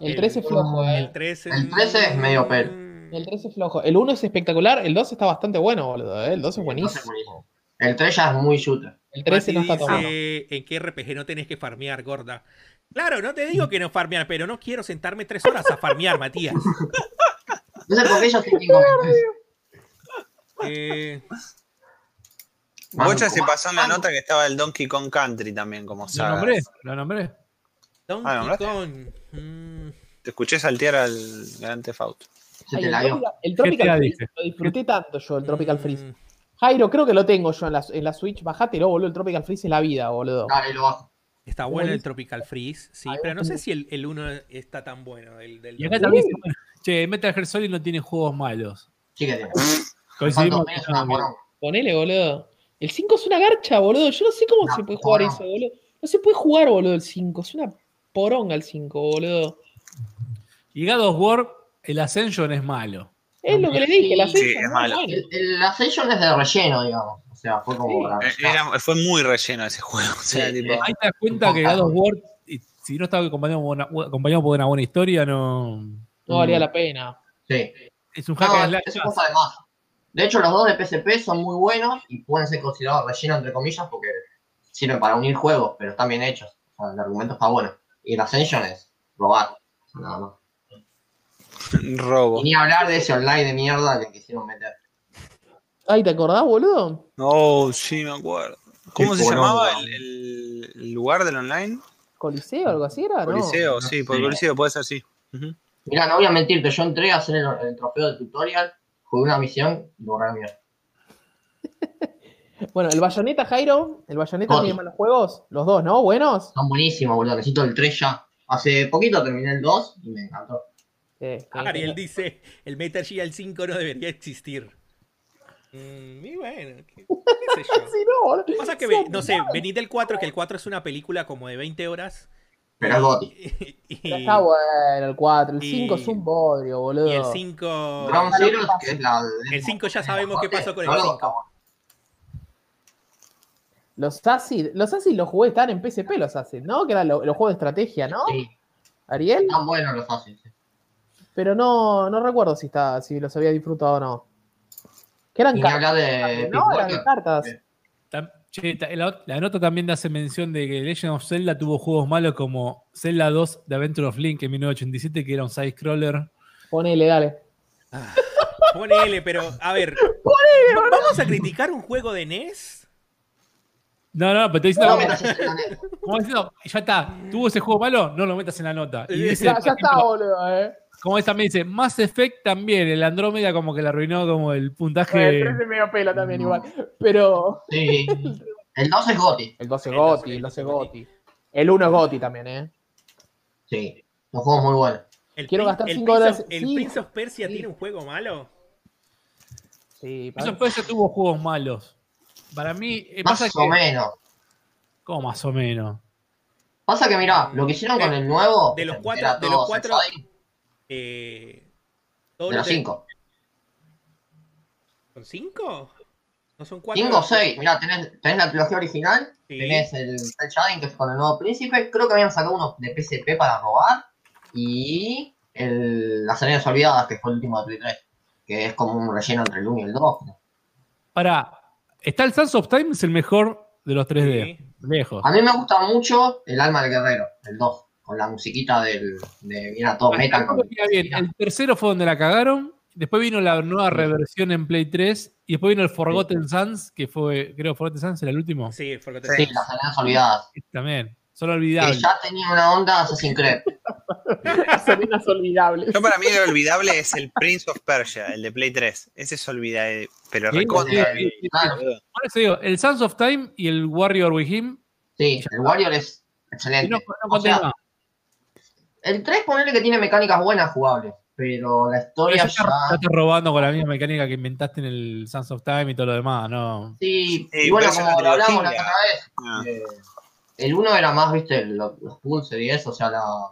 El 3 es flojo, ¿eh? El 3 el 13 es medio pel. El 3 es flojo. El 1 es espectacular, el 2 está bastante bueno, boludo. ¿eh? El 2 es buenísimo. El 3 ya es muy shooter. El 13 no está tomado. ¿En qué RPG no tenés que farmear, gorda? Claro, no te digo que no farmear, pero no quiero sentarme 3 horas a farmear, Matías. *laughs* No sé por qué ellos tienen Eh, Bocha se pasó en la nota que estaba el Donkey Kong Country también, como saga. Lo nombré, lo nombré. Donkey ah, Kong. Mm. Te escuché saltear al Grand Theft Auto. el, Tropical, Freeze, lo disfruté tanto yo, el Tropical Freeze. Mm. Jairo, creo que lo tengo yo en la, en la Switch. Bajátelo, boludo. El Tropical Freeze es la vida, boludo. Dale, lo bajo. Está bueno el Tropical Freeze, sí, pero no sé si el, el 1 está tan bueno. El, del y acá también Che, Metal Gear Solid no tiene juegos malos. Sí que tiene. Coincidimos. Ponele, boludo. El 5 es una garcha, boludo. Yo no sé cómo se puede jugar eso, boludo. No se puede jugar, boludo, el 5. Es una poronga el 5, boludo. Y God of War, el Ascension es malo. Es lo que le dije, el Ascension sí, es malo. El, Ascension es de relleno, digamos. O sea, fue como. Eh, fue muy relleno ese juego. O sea, tipo... Ahí te das cuenta que God of War, si no estaba acompañado, por una buena historia, no. No valía la pena. Sí. Es un hack no, slash. Es cosa de más. De hecho, los dos de PSP son muy buenos y pueden ser considerados relleno, entre comillas, porque sirven para unir juegos, pero están bien hechos. O sea, el argumento está bueno. Y el Ascension es robar. Nada más. *laughs* Robo. Y ni hablar de ese online de mierda que quisieron meter. Ay, ¿te acordás, boludo? Oh, sí, me acuerdo. ¿Cómo Qué se llamaba el, el lugar del online? ¿Coliseo algo así era? No. Coliseo, sí, por Sí. Coliseo puede ser, sí. Ujú. Mira, no voy a mentirte, yo entré a hacer el, el trofeo de tutorial, jugué una misión y la mierda. Bueno, el Bayonetta Jairo, el Bayonetta Goti. tiene malos juegos, los dos, ¿no? ¿Buenos? Son buenísimos, boludo. Necesito el 3 ya. Hace poquito terminé el 2 y me encantó. Sí, sí, Ariel sí. dice, el Metal Gear 5 no debería existir. Mm, y bueno, qué, qué sé yo. *laughs* No. Pasa que, no sé, venid del 4, que el 4 es una película como de 20 horas. Pero es Goti. *laughs* Pero Está bueno el 4, el y- 5 es un bodrio, boludo. y el 5... Ground Zero, que es la. El 5 ya sabemos qué pasó con el No, no, 5. Los Acid, los Acid los jugué, están en PSP los Acid, ¿no? Que eran lo- los juegos de estrategia, ¿no? Sí, Ariel, están buenos los fáciles. sí. pero no, no recuerdo si está, si los había disfrutado o no. Que eran Y cartas, de. ¿no? Eran cartas. Che, la, la nota también hace mención de que Legend of Zelda tuvo juegos malos como Zelda 2 de Adventure of Link en 1987, que era un side-scroller. Ponele, dale. Ponele, pero a ver. *laughs* ¿Vamos a criticar un juego de NES? No, no, pero te dice, No no, metas planeta. como diciendo, ya está, tuvo ese juego malo, no lo metas en la nota. Y dice, Ya, ya está, boludo, eh. Como esta también dice, Mass Effect también, el Andrómeda como que le arruinó como el El puntaje. 3 de medio pelo también igual. Pero Sí. El 2 es Goti. el 12 El Goti, 12, el 12 el Goti. El 1 es Goti también, ¿eh? Sí. Son juegos muy buenos. ¿El, Quiero gastar el cinco Prince dólares- of- ¿El sí. Prince of Persia Sí. tiene un juego malo? Sí, Eso después ya tuvo juegos malos. Para mí, eh, Más pasa o que. menos. ¿Cómo más o menos? Pasa que, mirá, lo que hicieron con el nuevo. De los cuatro- de los cuatro- Eh, De lo los que- 5. ¿Son cinco? ¿No son cuatro? 5 o 6. Mirá, tenés, tenés la trilogía original. Sí. Tenés el Red Shading, que es con el nuevo príncipe. Creo que habían sacado uno de PSP para robar. Y el, las arenas olvidadas, que fue el último de Play 3. Que es como un relleno entre el 1 y el 2. Para, está el Sands of Time, es el mejor de los 3D. Sí. Lejos. A mí me gusta mucho el alma del guerrero, el 2. Con la musiquita del, de, mira, todo metal. Con, Mira bien, el tercero fue donde la cagaron. Después vino la nueva reversión en Play 3. Y después vino el Forgotten Sands, que fue, creo, Forgotten Sands era el último. Sí, Forgotten sí, Sands. las arenas olvidadas. También. Son Que olvidables. ya tenía una onda Assassin's Creed. *laughs* Son inolvidables. Yo para mí el olvidable es el Prince of Persia, el de Play 3. Ese es olvidable, pero Sí, recontra. sí, sí, sí. Claro. Por eso digo, el Sands of Time y el Warrior with Him. Sí, el Warrior es excelente. no, no O sea. El 3 ponele que tiene mecánicas buenas jugables, pero la Pero historia ya ya... estás robando con la misma mecánica que inventaste en el Sands of Time y todo lo demás, ¿no? Sí, Sí, y bueno, pero como lo hablamos la otra vez, Ah. eh, el 1 era más, viste, lo- los pulses y eso, o sea, la-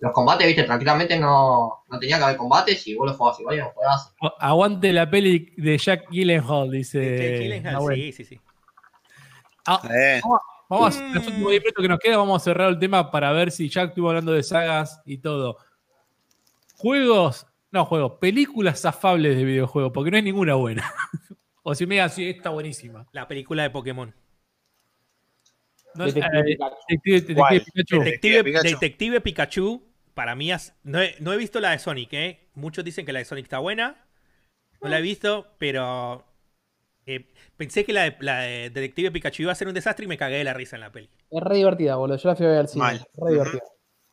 los combates, viste, tranquilamente no, no tenía que haber combates y vos los jugabas igual y los jugabas. Aguante la peli de Jack Gyllenhaal, dice. Jake Gyllenhaal, sí, sí, sí. Ah, Eh, Vamos, Mm. los últimos 10 minutos que nos queda, vamos a cerrar el tema para ver si Jack estuvo hablando de sagas y todo. Juegos, no juegos, películas afables de videojuegos, porque no hay ninguna buena. *laughs* o si me digan, sí, está buenísima. La película de Pokémon. No, Detective eh, Pikachu. Detective-. Pikachu. Detective, Pikachu. Detective Pikachu, para mí, has- no he, no he visto la de Sonic, ¿eh? Muchos dicen que la de Sonic está buena. No la he visto, pero eh, pensé que la de, la de Detective Pikachu iba a ser un desastre y me cagué de la risa en la peli. Es re divertida, boludo. Yo la fui a ver al cine. Mal. Re divertida.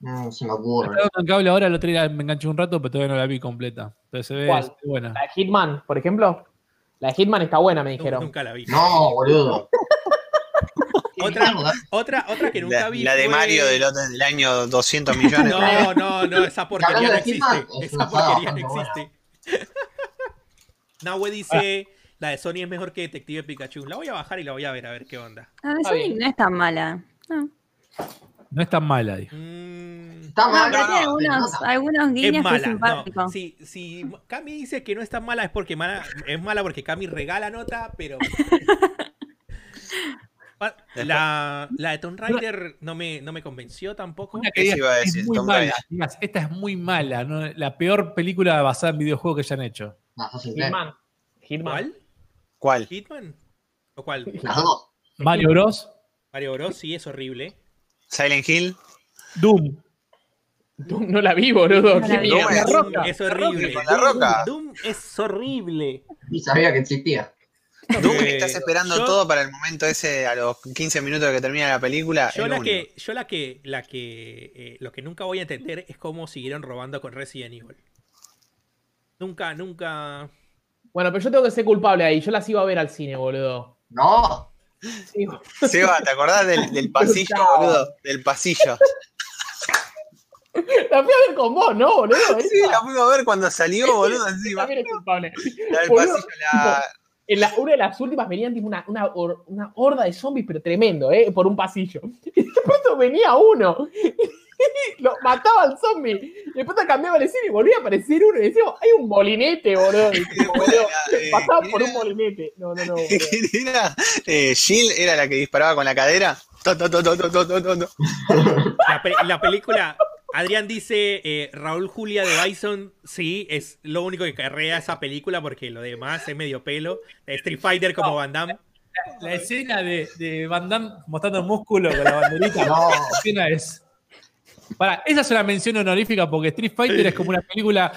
Mm, se me dando en cable ahora, el otro día me enganché un rato, pero todavía no la vi completa. Pero se ve buena. La de Hitman, por ejemplo. La de Hitman está buena, me dijeron. Nunca la vi. No, boludo. *laughs* Otra, otra, otra que nunca la, vi. la de fue- Mario del, del año 200 *laughs* millones. No, no, no, esa porquería no Hitman, existe. es Esa porquería no existe. *laughs* Nahue dice, la de Sony es mejor que Detective Pikachu. La voy a bajar y la voy a ver, a ver qué onda. La de Está Sonic bien. no es tan mala. No. No es tan mala, dijo. Mm, Está No, mal. pero no, tiene no, algunos, es guiños que es mala. simpático. No, si, si Cami dice que no es tan mala es porque mala- es mala porque Cami regala nota, pero... *laughs* Pa- La, la de Tomb Raider no me, no me convenció tampoco. Una que digas, iba a es decir, muy Tomb mala. Digas, esta es muy mala. ¿no? La peor película basada en videojuegos que hayan hecho. No, Creed. Hitman. Hitman. ¿Cuál? ¿Cuál? ¿Hitman? ¿O cuál? Las dos. Mario Bros. Mario Bros. sí es horrible. Silent Hill. Doom. Doom no la vi, boludo. No ¿Qué la vi. es horrible. con la roca. Doom es horrible. Y sabía que existía. Doom, Eh, estás esperando yo- todo para el momento ese, a los 15 minutos de que termina la película. Yo la único. que, yo la que, la que, eh, lo que nunca voy a entender es cómo siguieron robando con Resident Evil. Nunca, nunca. Bueno, pero yo tengo que ser culpable ahí. Yo las iba a ver al cine, boludo. No, Sí, Seba, ¿te acordás del, del *laughs* pasillo, boludo? Del pasillo. *laughs* La fui a ver con vos, ¿no, boludo? *laughs* Sí, la fuimos a ver cuando salió, boludo, encima. también es culpable. La del Boludo, pasillo, la. En la, una de las últimas venían tipo una, una, una horda de zombies, pero tremendo, ¿eh? Por un pasillo. Y de pronto venía uno. *laughs* Lo mataba al zombie. Y después cambiaba el escena y volvía a aparecer uno. Y decíamos, hay un molinete, boludo. *laughs* Y decíamos, boludo, Eh, Pasaba ¿quién por un molinete. No, no, no. *laughs* boludo. ¿Quién era? Eh, Jill era la que disparaba con la cadera. To, to, to. La, pe- la película, Adrián dice, eh, Raúl Julia de Bison, sí, es lo único que carrea esa película porque lo demás es medio pelo. Street Fighter como Van Damme. La escena de, de Van Damme mostrando el músculo con la banderita. No. La escena es. Para, esa es una mención honorífica porque Street Fighter es como una película.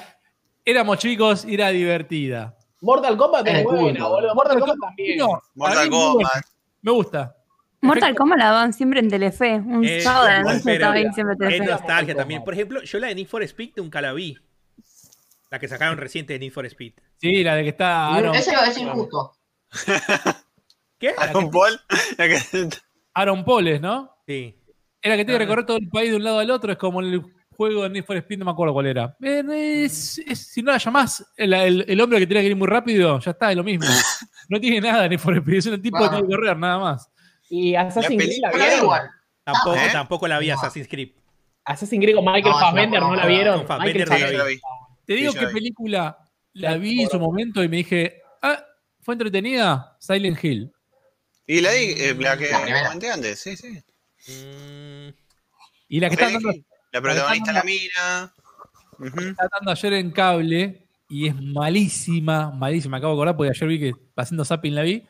Éramos chicos y era divertida. Mortal Kombat es Es buena, boludo. Mortal Kombat también. No, Mortal es. Kombat. Me gusta. Mortal Kombat la daban siempre en Telefe. Un Eh, sábado de la noche estaba ahí siempre Es nostalgia también. Por ejemplo, yo la de Need for Speed nunca la vi. La que sacaron reciente de Need for Speed. Sí, la de que está Aaron, ese es injusto. ¿Qué? *laughs* Aaron Paul. Aaron Poles, ¿no? Sí. Era que tiene que recorrer todo el país de un lado al otro. Es como el juego de Need for Speed, no me acuerdo cuál era. Eh, es- es- si no la llamás, el, el- el hombre que tiene que ir muy rápido, ya está, es lo mismo. *laughs* No tiene nada Need for Speed, es un tipo que tiene que correr, nada más. Y Assassin's Creed la vieron. igual. Tampoco, ¿Eh? tampoco la vi No. Assassin's Creed. Assassin's Creed con Michael No, Fassbender, no, ¿no la vieron? Fassbender no la vi. Te digo Sí, qué película la vi en su momento y me dije, ah, fue entretenida, Silent Hill. Y la, di- eh, la que comenté antes, sí, sí. Y la que está dando, La protagonista la mira. Está dando ayer en cable y es malísima, malísima. Acabo de acordar porque ayer vi que haciendo zapping la vi.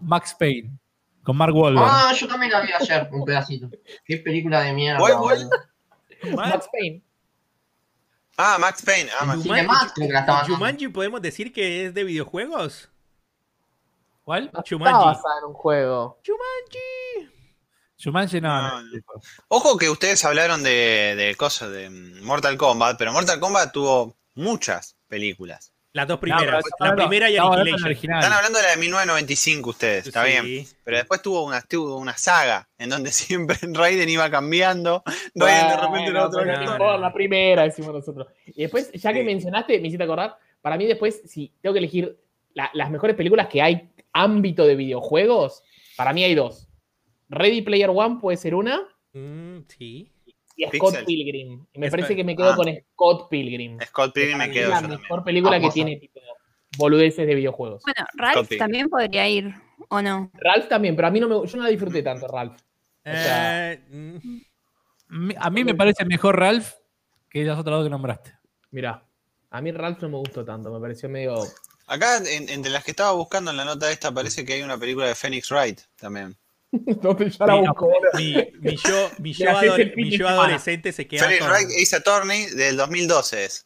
Max Payne, con Mark Wahlberg. Ah, yo también la vi ayer, un pedacito. Qué película de mierda. ¿Cuál, boludo. Max Payne. Ah, Max Payne. Ah, Max estaban dando. ¿Jumanji podemos decir que es de videojuegos? ¿Cuál? No Jumanji. Está basada en un juego. Jumanji. Jumanji, no, No, no. Ojo que ustedes hablaron de, de cosas de Mortal Kombat, pero Mortal Kombat tuvo muchas películas. Las dos primeras. la primera y estaba hablando de la Annihilation. original. Están hablando de la de 1995 ustedes, está Sí. bien. Pero después tuvo una, tuvo una saga en donde *laughs* siempre Raiden iba cambiando. Raiden de repente era otro actor. la primera, decimos nosotros. Y después, ya que Sí. mencionaste, me hiciste acordar, para mí después, si tengo que elegir la- las mejores películas que hay ámbito de videojuegos, para mí hay dos. Ready Player One puede ser una, Mm, sí. y Scott Pixel. Pilgrim. Y me parece que me quedo ah. con Scott Pilgrim. Scott Pilgrim me quedo es la también. mejor película que Vamos tiene tipo boludeces de videojuegos. Bueno, Ralph también podría ir, ¿o no? Ralph también, pero a mí no me, yo no la disfruté tanto, Ralph. O sea- Eh, mm, A mí me parece mejor Ralph que las otras dos que nombraste. Mirá, a mí Ralph no me gustó tanto, me pareció medio... Acá, en- entre las que estaba buscando en la nota esta, parece que hay una película de Phoenix Wright también. *laughs* Ya la mi, mi yo, mi yo *laughs* adole- mi adolescente se queda con... Wright Ace Attorney del 2012 es.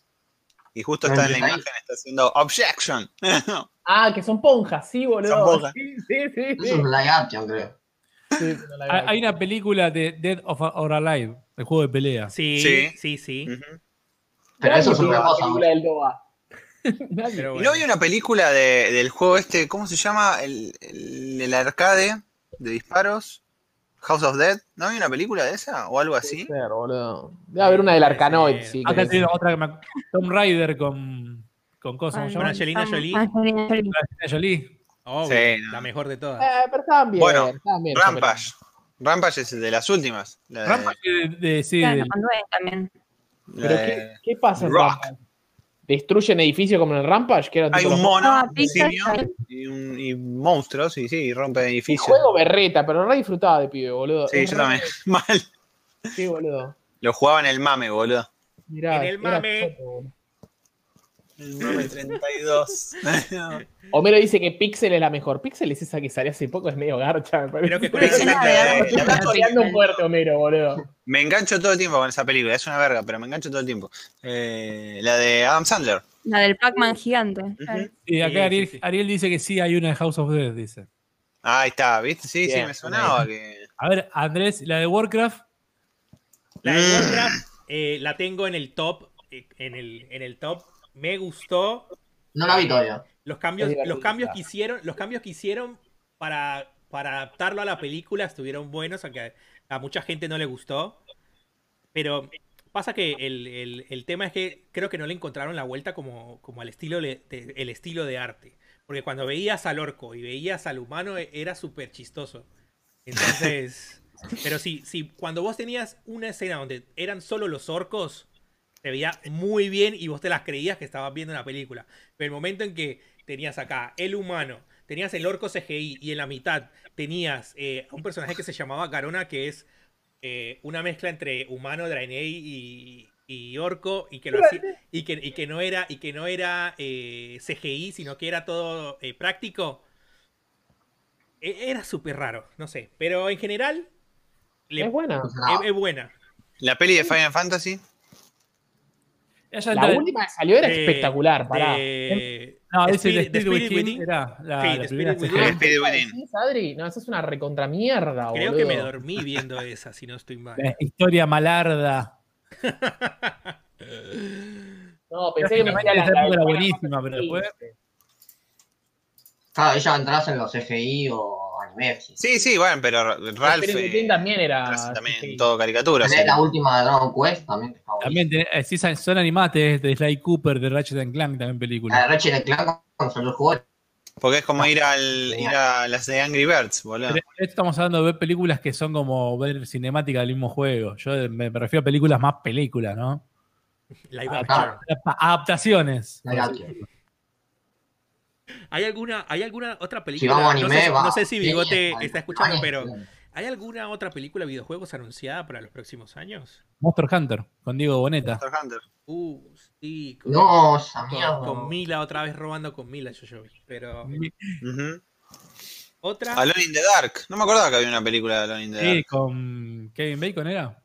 Y justo está en la imagen, está haciendo Objection. *laughs* Ah, que son ponjas, sí, boludo. Son ponjas. Sí, sí, sí. Es un live action, creo. Sí, Hay, una película de Dead of or Alive, el juego de pelea. Sí, Sí. sí. Pero eso es una cosa. película del. Pero ¿Y bueno. no había una película de- del juego este, ¿cómo se llama? El, el, el arcade de disparos. House of Dead. ¿No había una película de esa? ¿O algo así? Puede ser, boludo. Debe haber una del Arcanoid, sí. Acá tiene otra que me... Tomb Raider con, con cosas, ¿cómo se Con? Angelina Jolie. Angelina Jolie. Sí, no. la mejor de todas. Eh, pero estaban bien. Bueno, estaban bien, Rampage. Rampage es de las últimas. La de- Rampage de, de- sí, Claro, también. Pero de- ¿qué, qué pasa en Rock. Rampage? ¿Destruyen edificios como en el Rampage? Que Hay un mono, Ah, un simio y, un- y monstruos, y sí, y rompe Un edificios. juego berreta, pero re disfrutaba de pibe, boludo. Sí, Es yo re- también. *laughs* Mal. Sí, boludo. Lo jugaba en el mame, boludo. Mirá, En el mame. boludo. El 932. *laughs* Homero dice que Pixel es la mejor. Pixel es esa que salió hace poco, es medio garcha. Que con esa- de- Está coreando fuerte, Homero, boludo. Me engancho todo el tiempo con esa película, es una verga, pero me engancho todo el tiempo. Eh, la de Adam Sandler. La del Pac-Man gigante. Y acá Sí, Ariel, sí, sí. Ariel dice que sí hay una de House of Dead, dice. Ahí está, ¿viste? Sí, sí, me sonaba que. A ver, Andrés, la de Warcraft. La de Mm. Warcraft eh, la tengo en el top. eh, En el, en el top. Me gustó. No la vi todavía. Los cambios, los cambios que hicieron, los cambios que hicieron para, para adaptarlo a la película estuvieron buenos, aunque a, a mucha gente no le gustó. Pero pasa que el, el- el tema es que creo que no le encontraron la vuelta como, como al estilo de, de- el estilo de arte. Porque cuando veías al orco y veías al humano e- era súper chistoso. Entonces, *laughs* pero sí, sí, cuando vos tenías una escena donde eran solo los orcos, se veía muy bien y vos te las creías que estabas viendo una película. Pero el momento en que tenías acá el humano, tenías el orco CGI y en la mitad tenías eh, a un personaje que se llamaba Garona, que es eh, una mezcla entre humano, Draenei y, y orco, y que, lo hacía- y que, y que no era, y que no era eh, CGI, sino que era todo eh, práctico. E- Era súper raro, no sé. Pero en general, le- Es buena. es- es buena. La peli de Final Fantasy. Ella La entra- última que salió era De- espectacular, pará. de- no, The Spirit Spirit Within era la, Sí, la The primera Spirit CGI. El Spirit Within. ¿Sí, Adri? No, esa es una recontra mierda, boludo. Creo que me dormí viendo esa, si no estoy mal. La historia malarda. No, pensé que me decía la, Esa la era del buenísima, pero después. Claro, ella entras en los CGI o sí. Sí, sí, bueno, pero Ralph. Eh, también era. también sí. todo caricatura. Sí. la última de Dragon Quest también También tenés- eh, sí, son animadas de, Sly Cooper, de Ratchet and Clank, también La película. de Ratchet Clank con solo juego. Porque es como ir, al, ir a las de Angry Birds, boludo. Pero estamos hablando de ver películas que son como ver cinemática del mismo juego. Yo me, me refiero a películas más películas, ¿no? Live Ah, Adaptaciones. ¿Hay alguna, ¿Hay alguna otra Si película? vamos a no, anime, sé, va. no sé si Bigote Sí, está escuchando, sí, pero sí. ¿hay alguna otra película de videojuegos anunciada para los próximos años? Monster Hunter, con Diego Boneta. Monster Hunter. Uh, sí. Con, No, con- con Mila otra vez robando con Mila, yo, yo vi. Pero otra. Alone in the Dark. No me acordaba que había una película de Alone in the Sí, Dark. con Kevin Bacon era.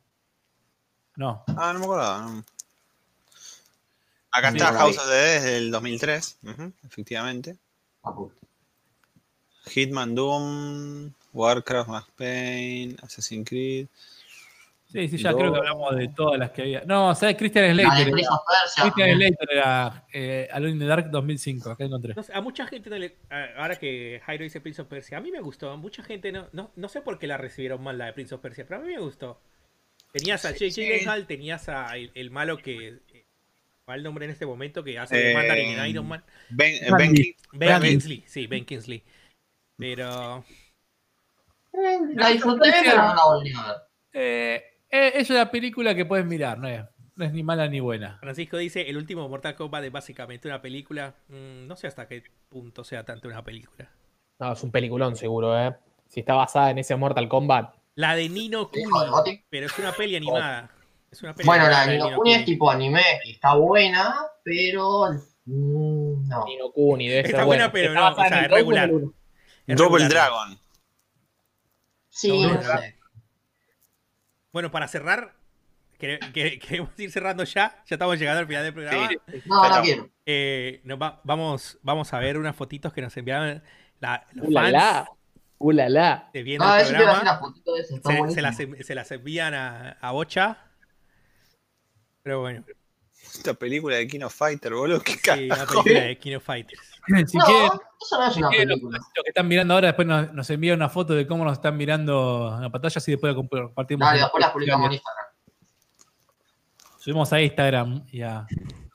No. Ah, no me acordaba. no. Acá está House of the Dead desde el 2003. Ujú, efectivamente. Ah. Hitman Doom, Warcraft, Max Payne, Assassin's Creed. Sí, sí, ya creo que hablamos de todas las que había. No, ¿sabes? Christian La Slater. de Prince era- of Persia. Christian. Slater era eh, Alone in the Dark 2005. Acá encontré. No sé, a mucha gente no le. Ahora que Jairo dice Prince of Persia, a mí me gustó. A mucha gente no, no, no sé por qué la recibieron mal la de Prince of Persia, pero a mí me gustó. Tenías a Jake sí. Gyllenhaal, tenías a el, el malo que. ¿Cuál nombre en este momento? Que hace de Eh, Mandarin en Iron Man. Ben, eh. Ben Ben. Kingsley, sí, Ben Kingsley. Pero. La disfruté, pero no la volví a ver. Eh, es una película que puedes mirar, no es, no es ni mala ni buena. Francisco dice: el último Mortal Kombat es básicamente una película. Mm, no sé hasta qué punto sea tanto una película. No, es un peliculón seguro, ¿eh? Si está basada en ese Mortal Kombat. La de Nino Kuni, pero es una peli animada. Es una peli Bueno, la de Nino Kuni es tipo anime, que está buena, pero. mm, no. Nino Kuni, debe Está ser buena, pero Está no, o sea, es regular. Double regular. Dragon. Sí, No, sé. Bueno, para cerrar, quere- que- *laughs* queremos ir cerrando ya. Ya estamos llegando al final del programa. Sí. No, Pero- no quiero. Eh, nos va- vamos, vamos a ver unas fotitos que nos enviaron la- los Uh, la, fans la. Uh, la, la. de viendo Ah, el eso te iba a programa. decir la fotito de esa, está Se, se las, se las envían a, a Bocha. Pero bueno, Esta película de King of Fighter, boludo. ¿Qué sí, una carajo? película de King of Fighters. *laughs* Si no, quieren, eso no es una si quieren, película. los que están mirando ahora, después nos, nos envían una foto de cómo nos están mirando en la pantalla y después la compartimos. Dale, después las publicamos en Instagram. Subimos a Instagram y a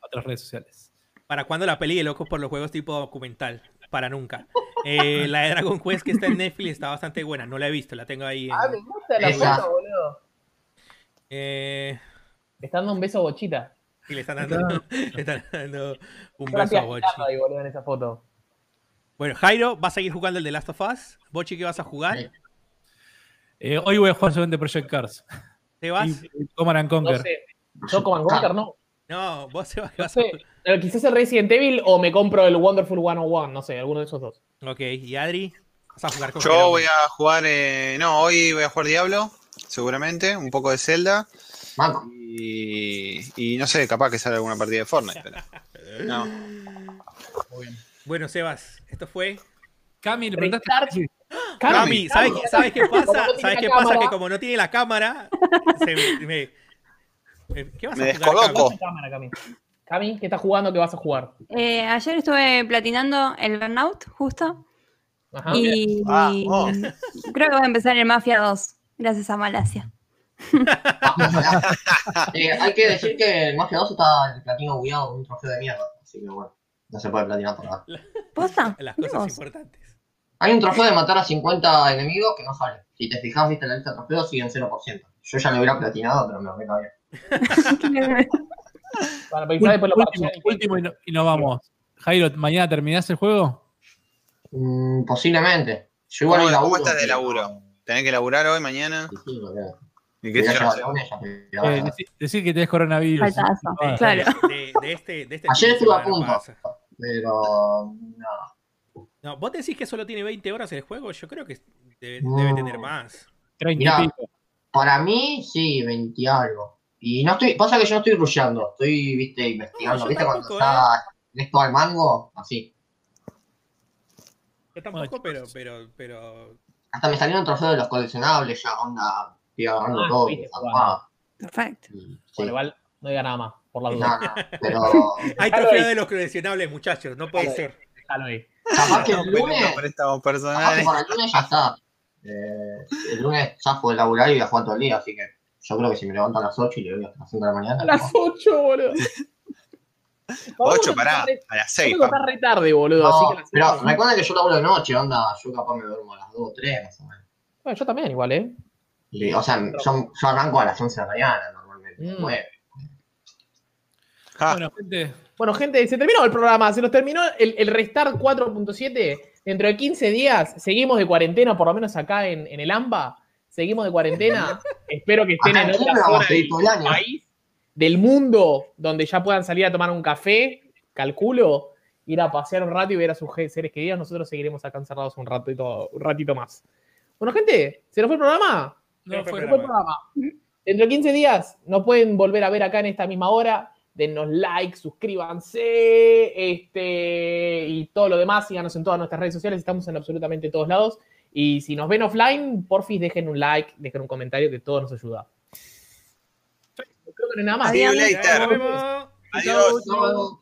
otras redes sociales. ¿Para cuándo la peli de Locos por los Juegos tipo documental? Para nunca. Eh, la de Dragon Quest que está en Netflix está bastante buena. No la he visto, la tengo ahí. en- Ah, me gusta la foto, boludo. Eh, Le están dando un beso a Bochita. y le están dando, *laughs* le están dando un Yo beso a estoy Bochi. agitando ahí, boludo, en esa foto. Bueno, Jairo, ¿vas a seguir jugando el de Last of Us? Bochi, ¿qué vas a jugar? Sí. Eh, hoy voy a jugar solamente Project Cars. ¿Te vas? Y Command and Conquer. No sé. Yo como Conquer no. No, vos se vas no sé, Quizás el Resident Evil o me compro el Wonderful 101, no sé, alguno de esos dos. Ok, ¿y Adri? ¿Vas a jugar con Yo voy a jugar, eh, no, hoy voy a jugar Diablo, seguramente, un poco de Zelda. Y, y, no sé, capaz que sale alguna partida de Fortnite. Pero, *laughs* no. Muy bien. Bueno, Sebas, esto fue. Cami, le preguntaste. *gasps* Cami, ¿sabes, ¿sabes, qué pasa? ¿Sabes qué pasa? Que como no tiene la cámara, se me, ¿Qué vas a me jugar, Cami? Cami, ¿qué estás jugando? ¿Qué vas a jugar? Eh, ayer estuve platinando el Burnout, justo. Ajá, y, ah, oh. creo que voy a empezar en Mafia 2, gracias a Malasia. *laughs* eh, hay que decir que el Mafia 2 está el platino bugueado con un trofeo de mierda, así que bueno, no se puede platinar por nada. ¿Posta? *laughs* Las cosas importantes. Hay un trofeo de matar a 50 enemigos que no sale. Si te fijas, viste la lista de trofeos, siguen 0%. Yo ya lo hubiera platinado, pero me lo bien. *laughs* bueno, último, último y, no, y, nos vamos. Jairo, ¿mañana terminás el juego? Mm, posiblemente. Yo igual ¿Cómo, ¿Cómo estás de laburo? ¿Tenés que laburar hoy, mañana? Sí, sí, ¿Y qué eh, decir, que tenés coronavirus. claro. De, de, este, de este Ayer estuve a punto, pero no. No, vos decís que solo tiene 20 horas el juego, yo creo que debe, debe tener más. 30 y Para mí, sí, 20 algo. Y no estoy, pasa que yo no estoy rusheando, estoy, viste, investigando, viste, cuando está eh. esto al mango, así. Yo tampoco, pero, pero, pero. Hasta me salieron trofeos de los coleccionables ya, onda, estoy agarrando ah, todo. Ah. Perfecto. Bueno, igual no diga nada más, por la duda. No, pero... *laughs* Hay trofeos de los coleccionables, muchachos, no puede ser. Déjalo ahí. Capaz que el lunes. Capaz que el lunes ya está. Eh, el lunes ya fue laburar y voy a jugar todo el día, así que yo creo que si me levanto a las 8 y le doy hasta las 5 de la mañana. A las 8, boludo. *laughs* 8, pará, a las 6. Está re tarde, boludo. No, así que pero recuerda que yo laburo de noche, onda. Yo capaz me duermo a las 2 o 3, más o menos. Bueno, yo también, igual, ¿eh? O sea, yo, yo, arranco a las 11 de la mañana normalmente. Mm. 9. Ah. Bueno, gente. Bueno, gente, se terminó el programa. Se nos terminó el, el Restart 4.7. Dentro de 15 días seguimos de cuarentena, por lo menos acá en, en el AMBA seguimos de cuarentena. *laughs* Espero que estén en otra zona del país, del mundo, donde ya puedan salir a tomar un café, calculo, ir a pasear un rato y ver a sus seres queridos. Nosotros seguiremos acá encerrados un ratito, un ratito más. Bueno, gente, ¿se nos fue el programa? No, fue, el programa. Dentro de 15 días nos pueden volver a ver acá en esta misma hora. Denos like, suscríbanse, este, y todo lo demás. Síganos en todas nuestras redes sociales. Estamos en absolutamente todos lados. Y si nos ven offline, porfis dejen un like, dejen un comentario que todo nos ayuda. Creo que no hay nada más. Adiós. Adiós.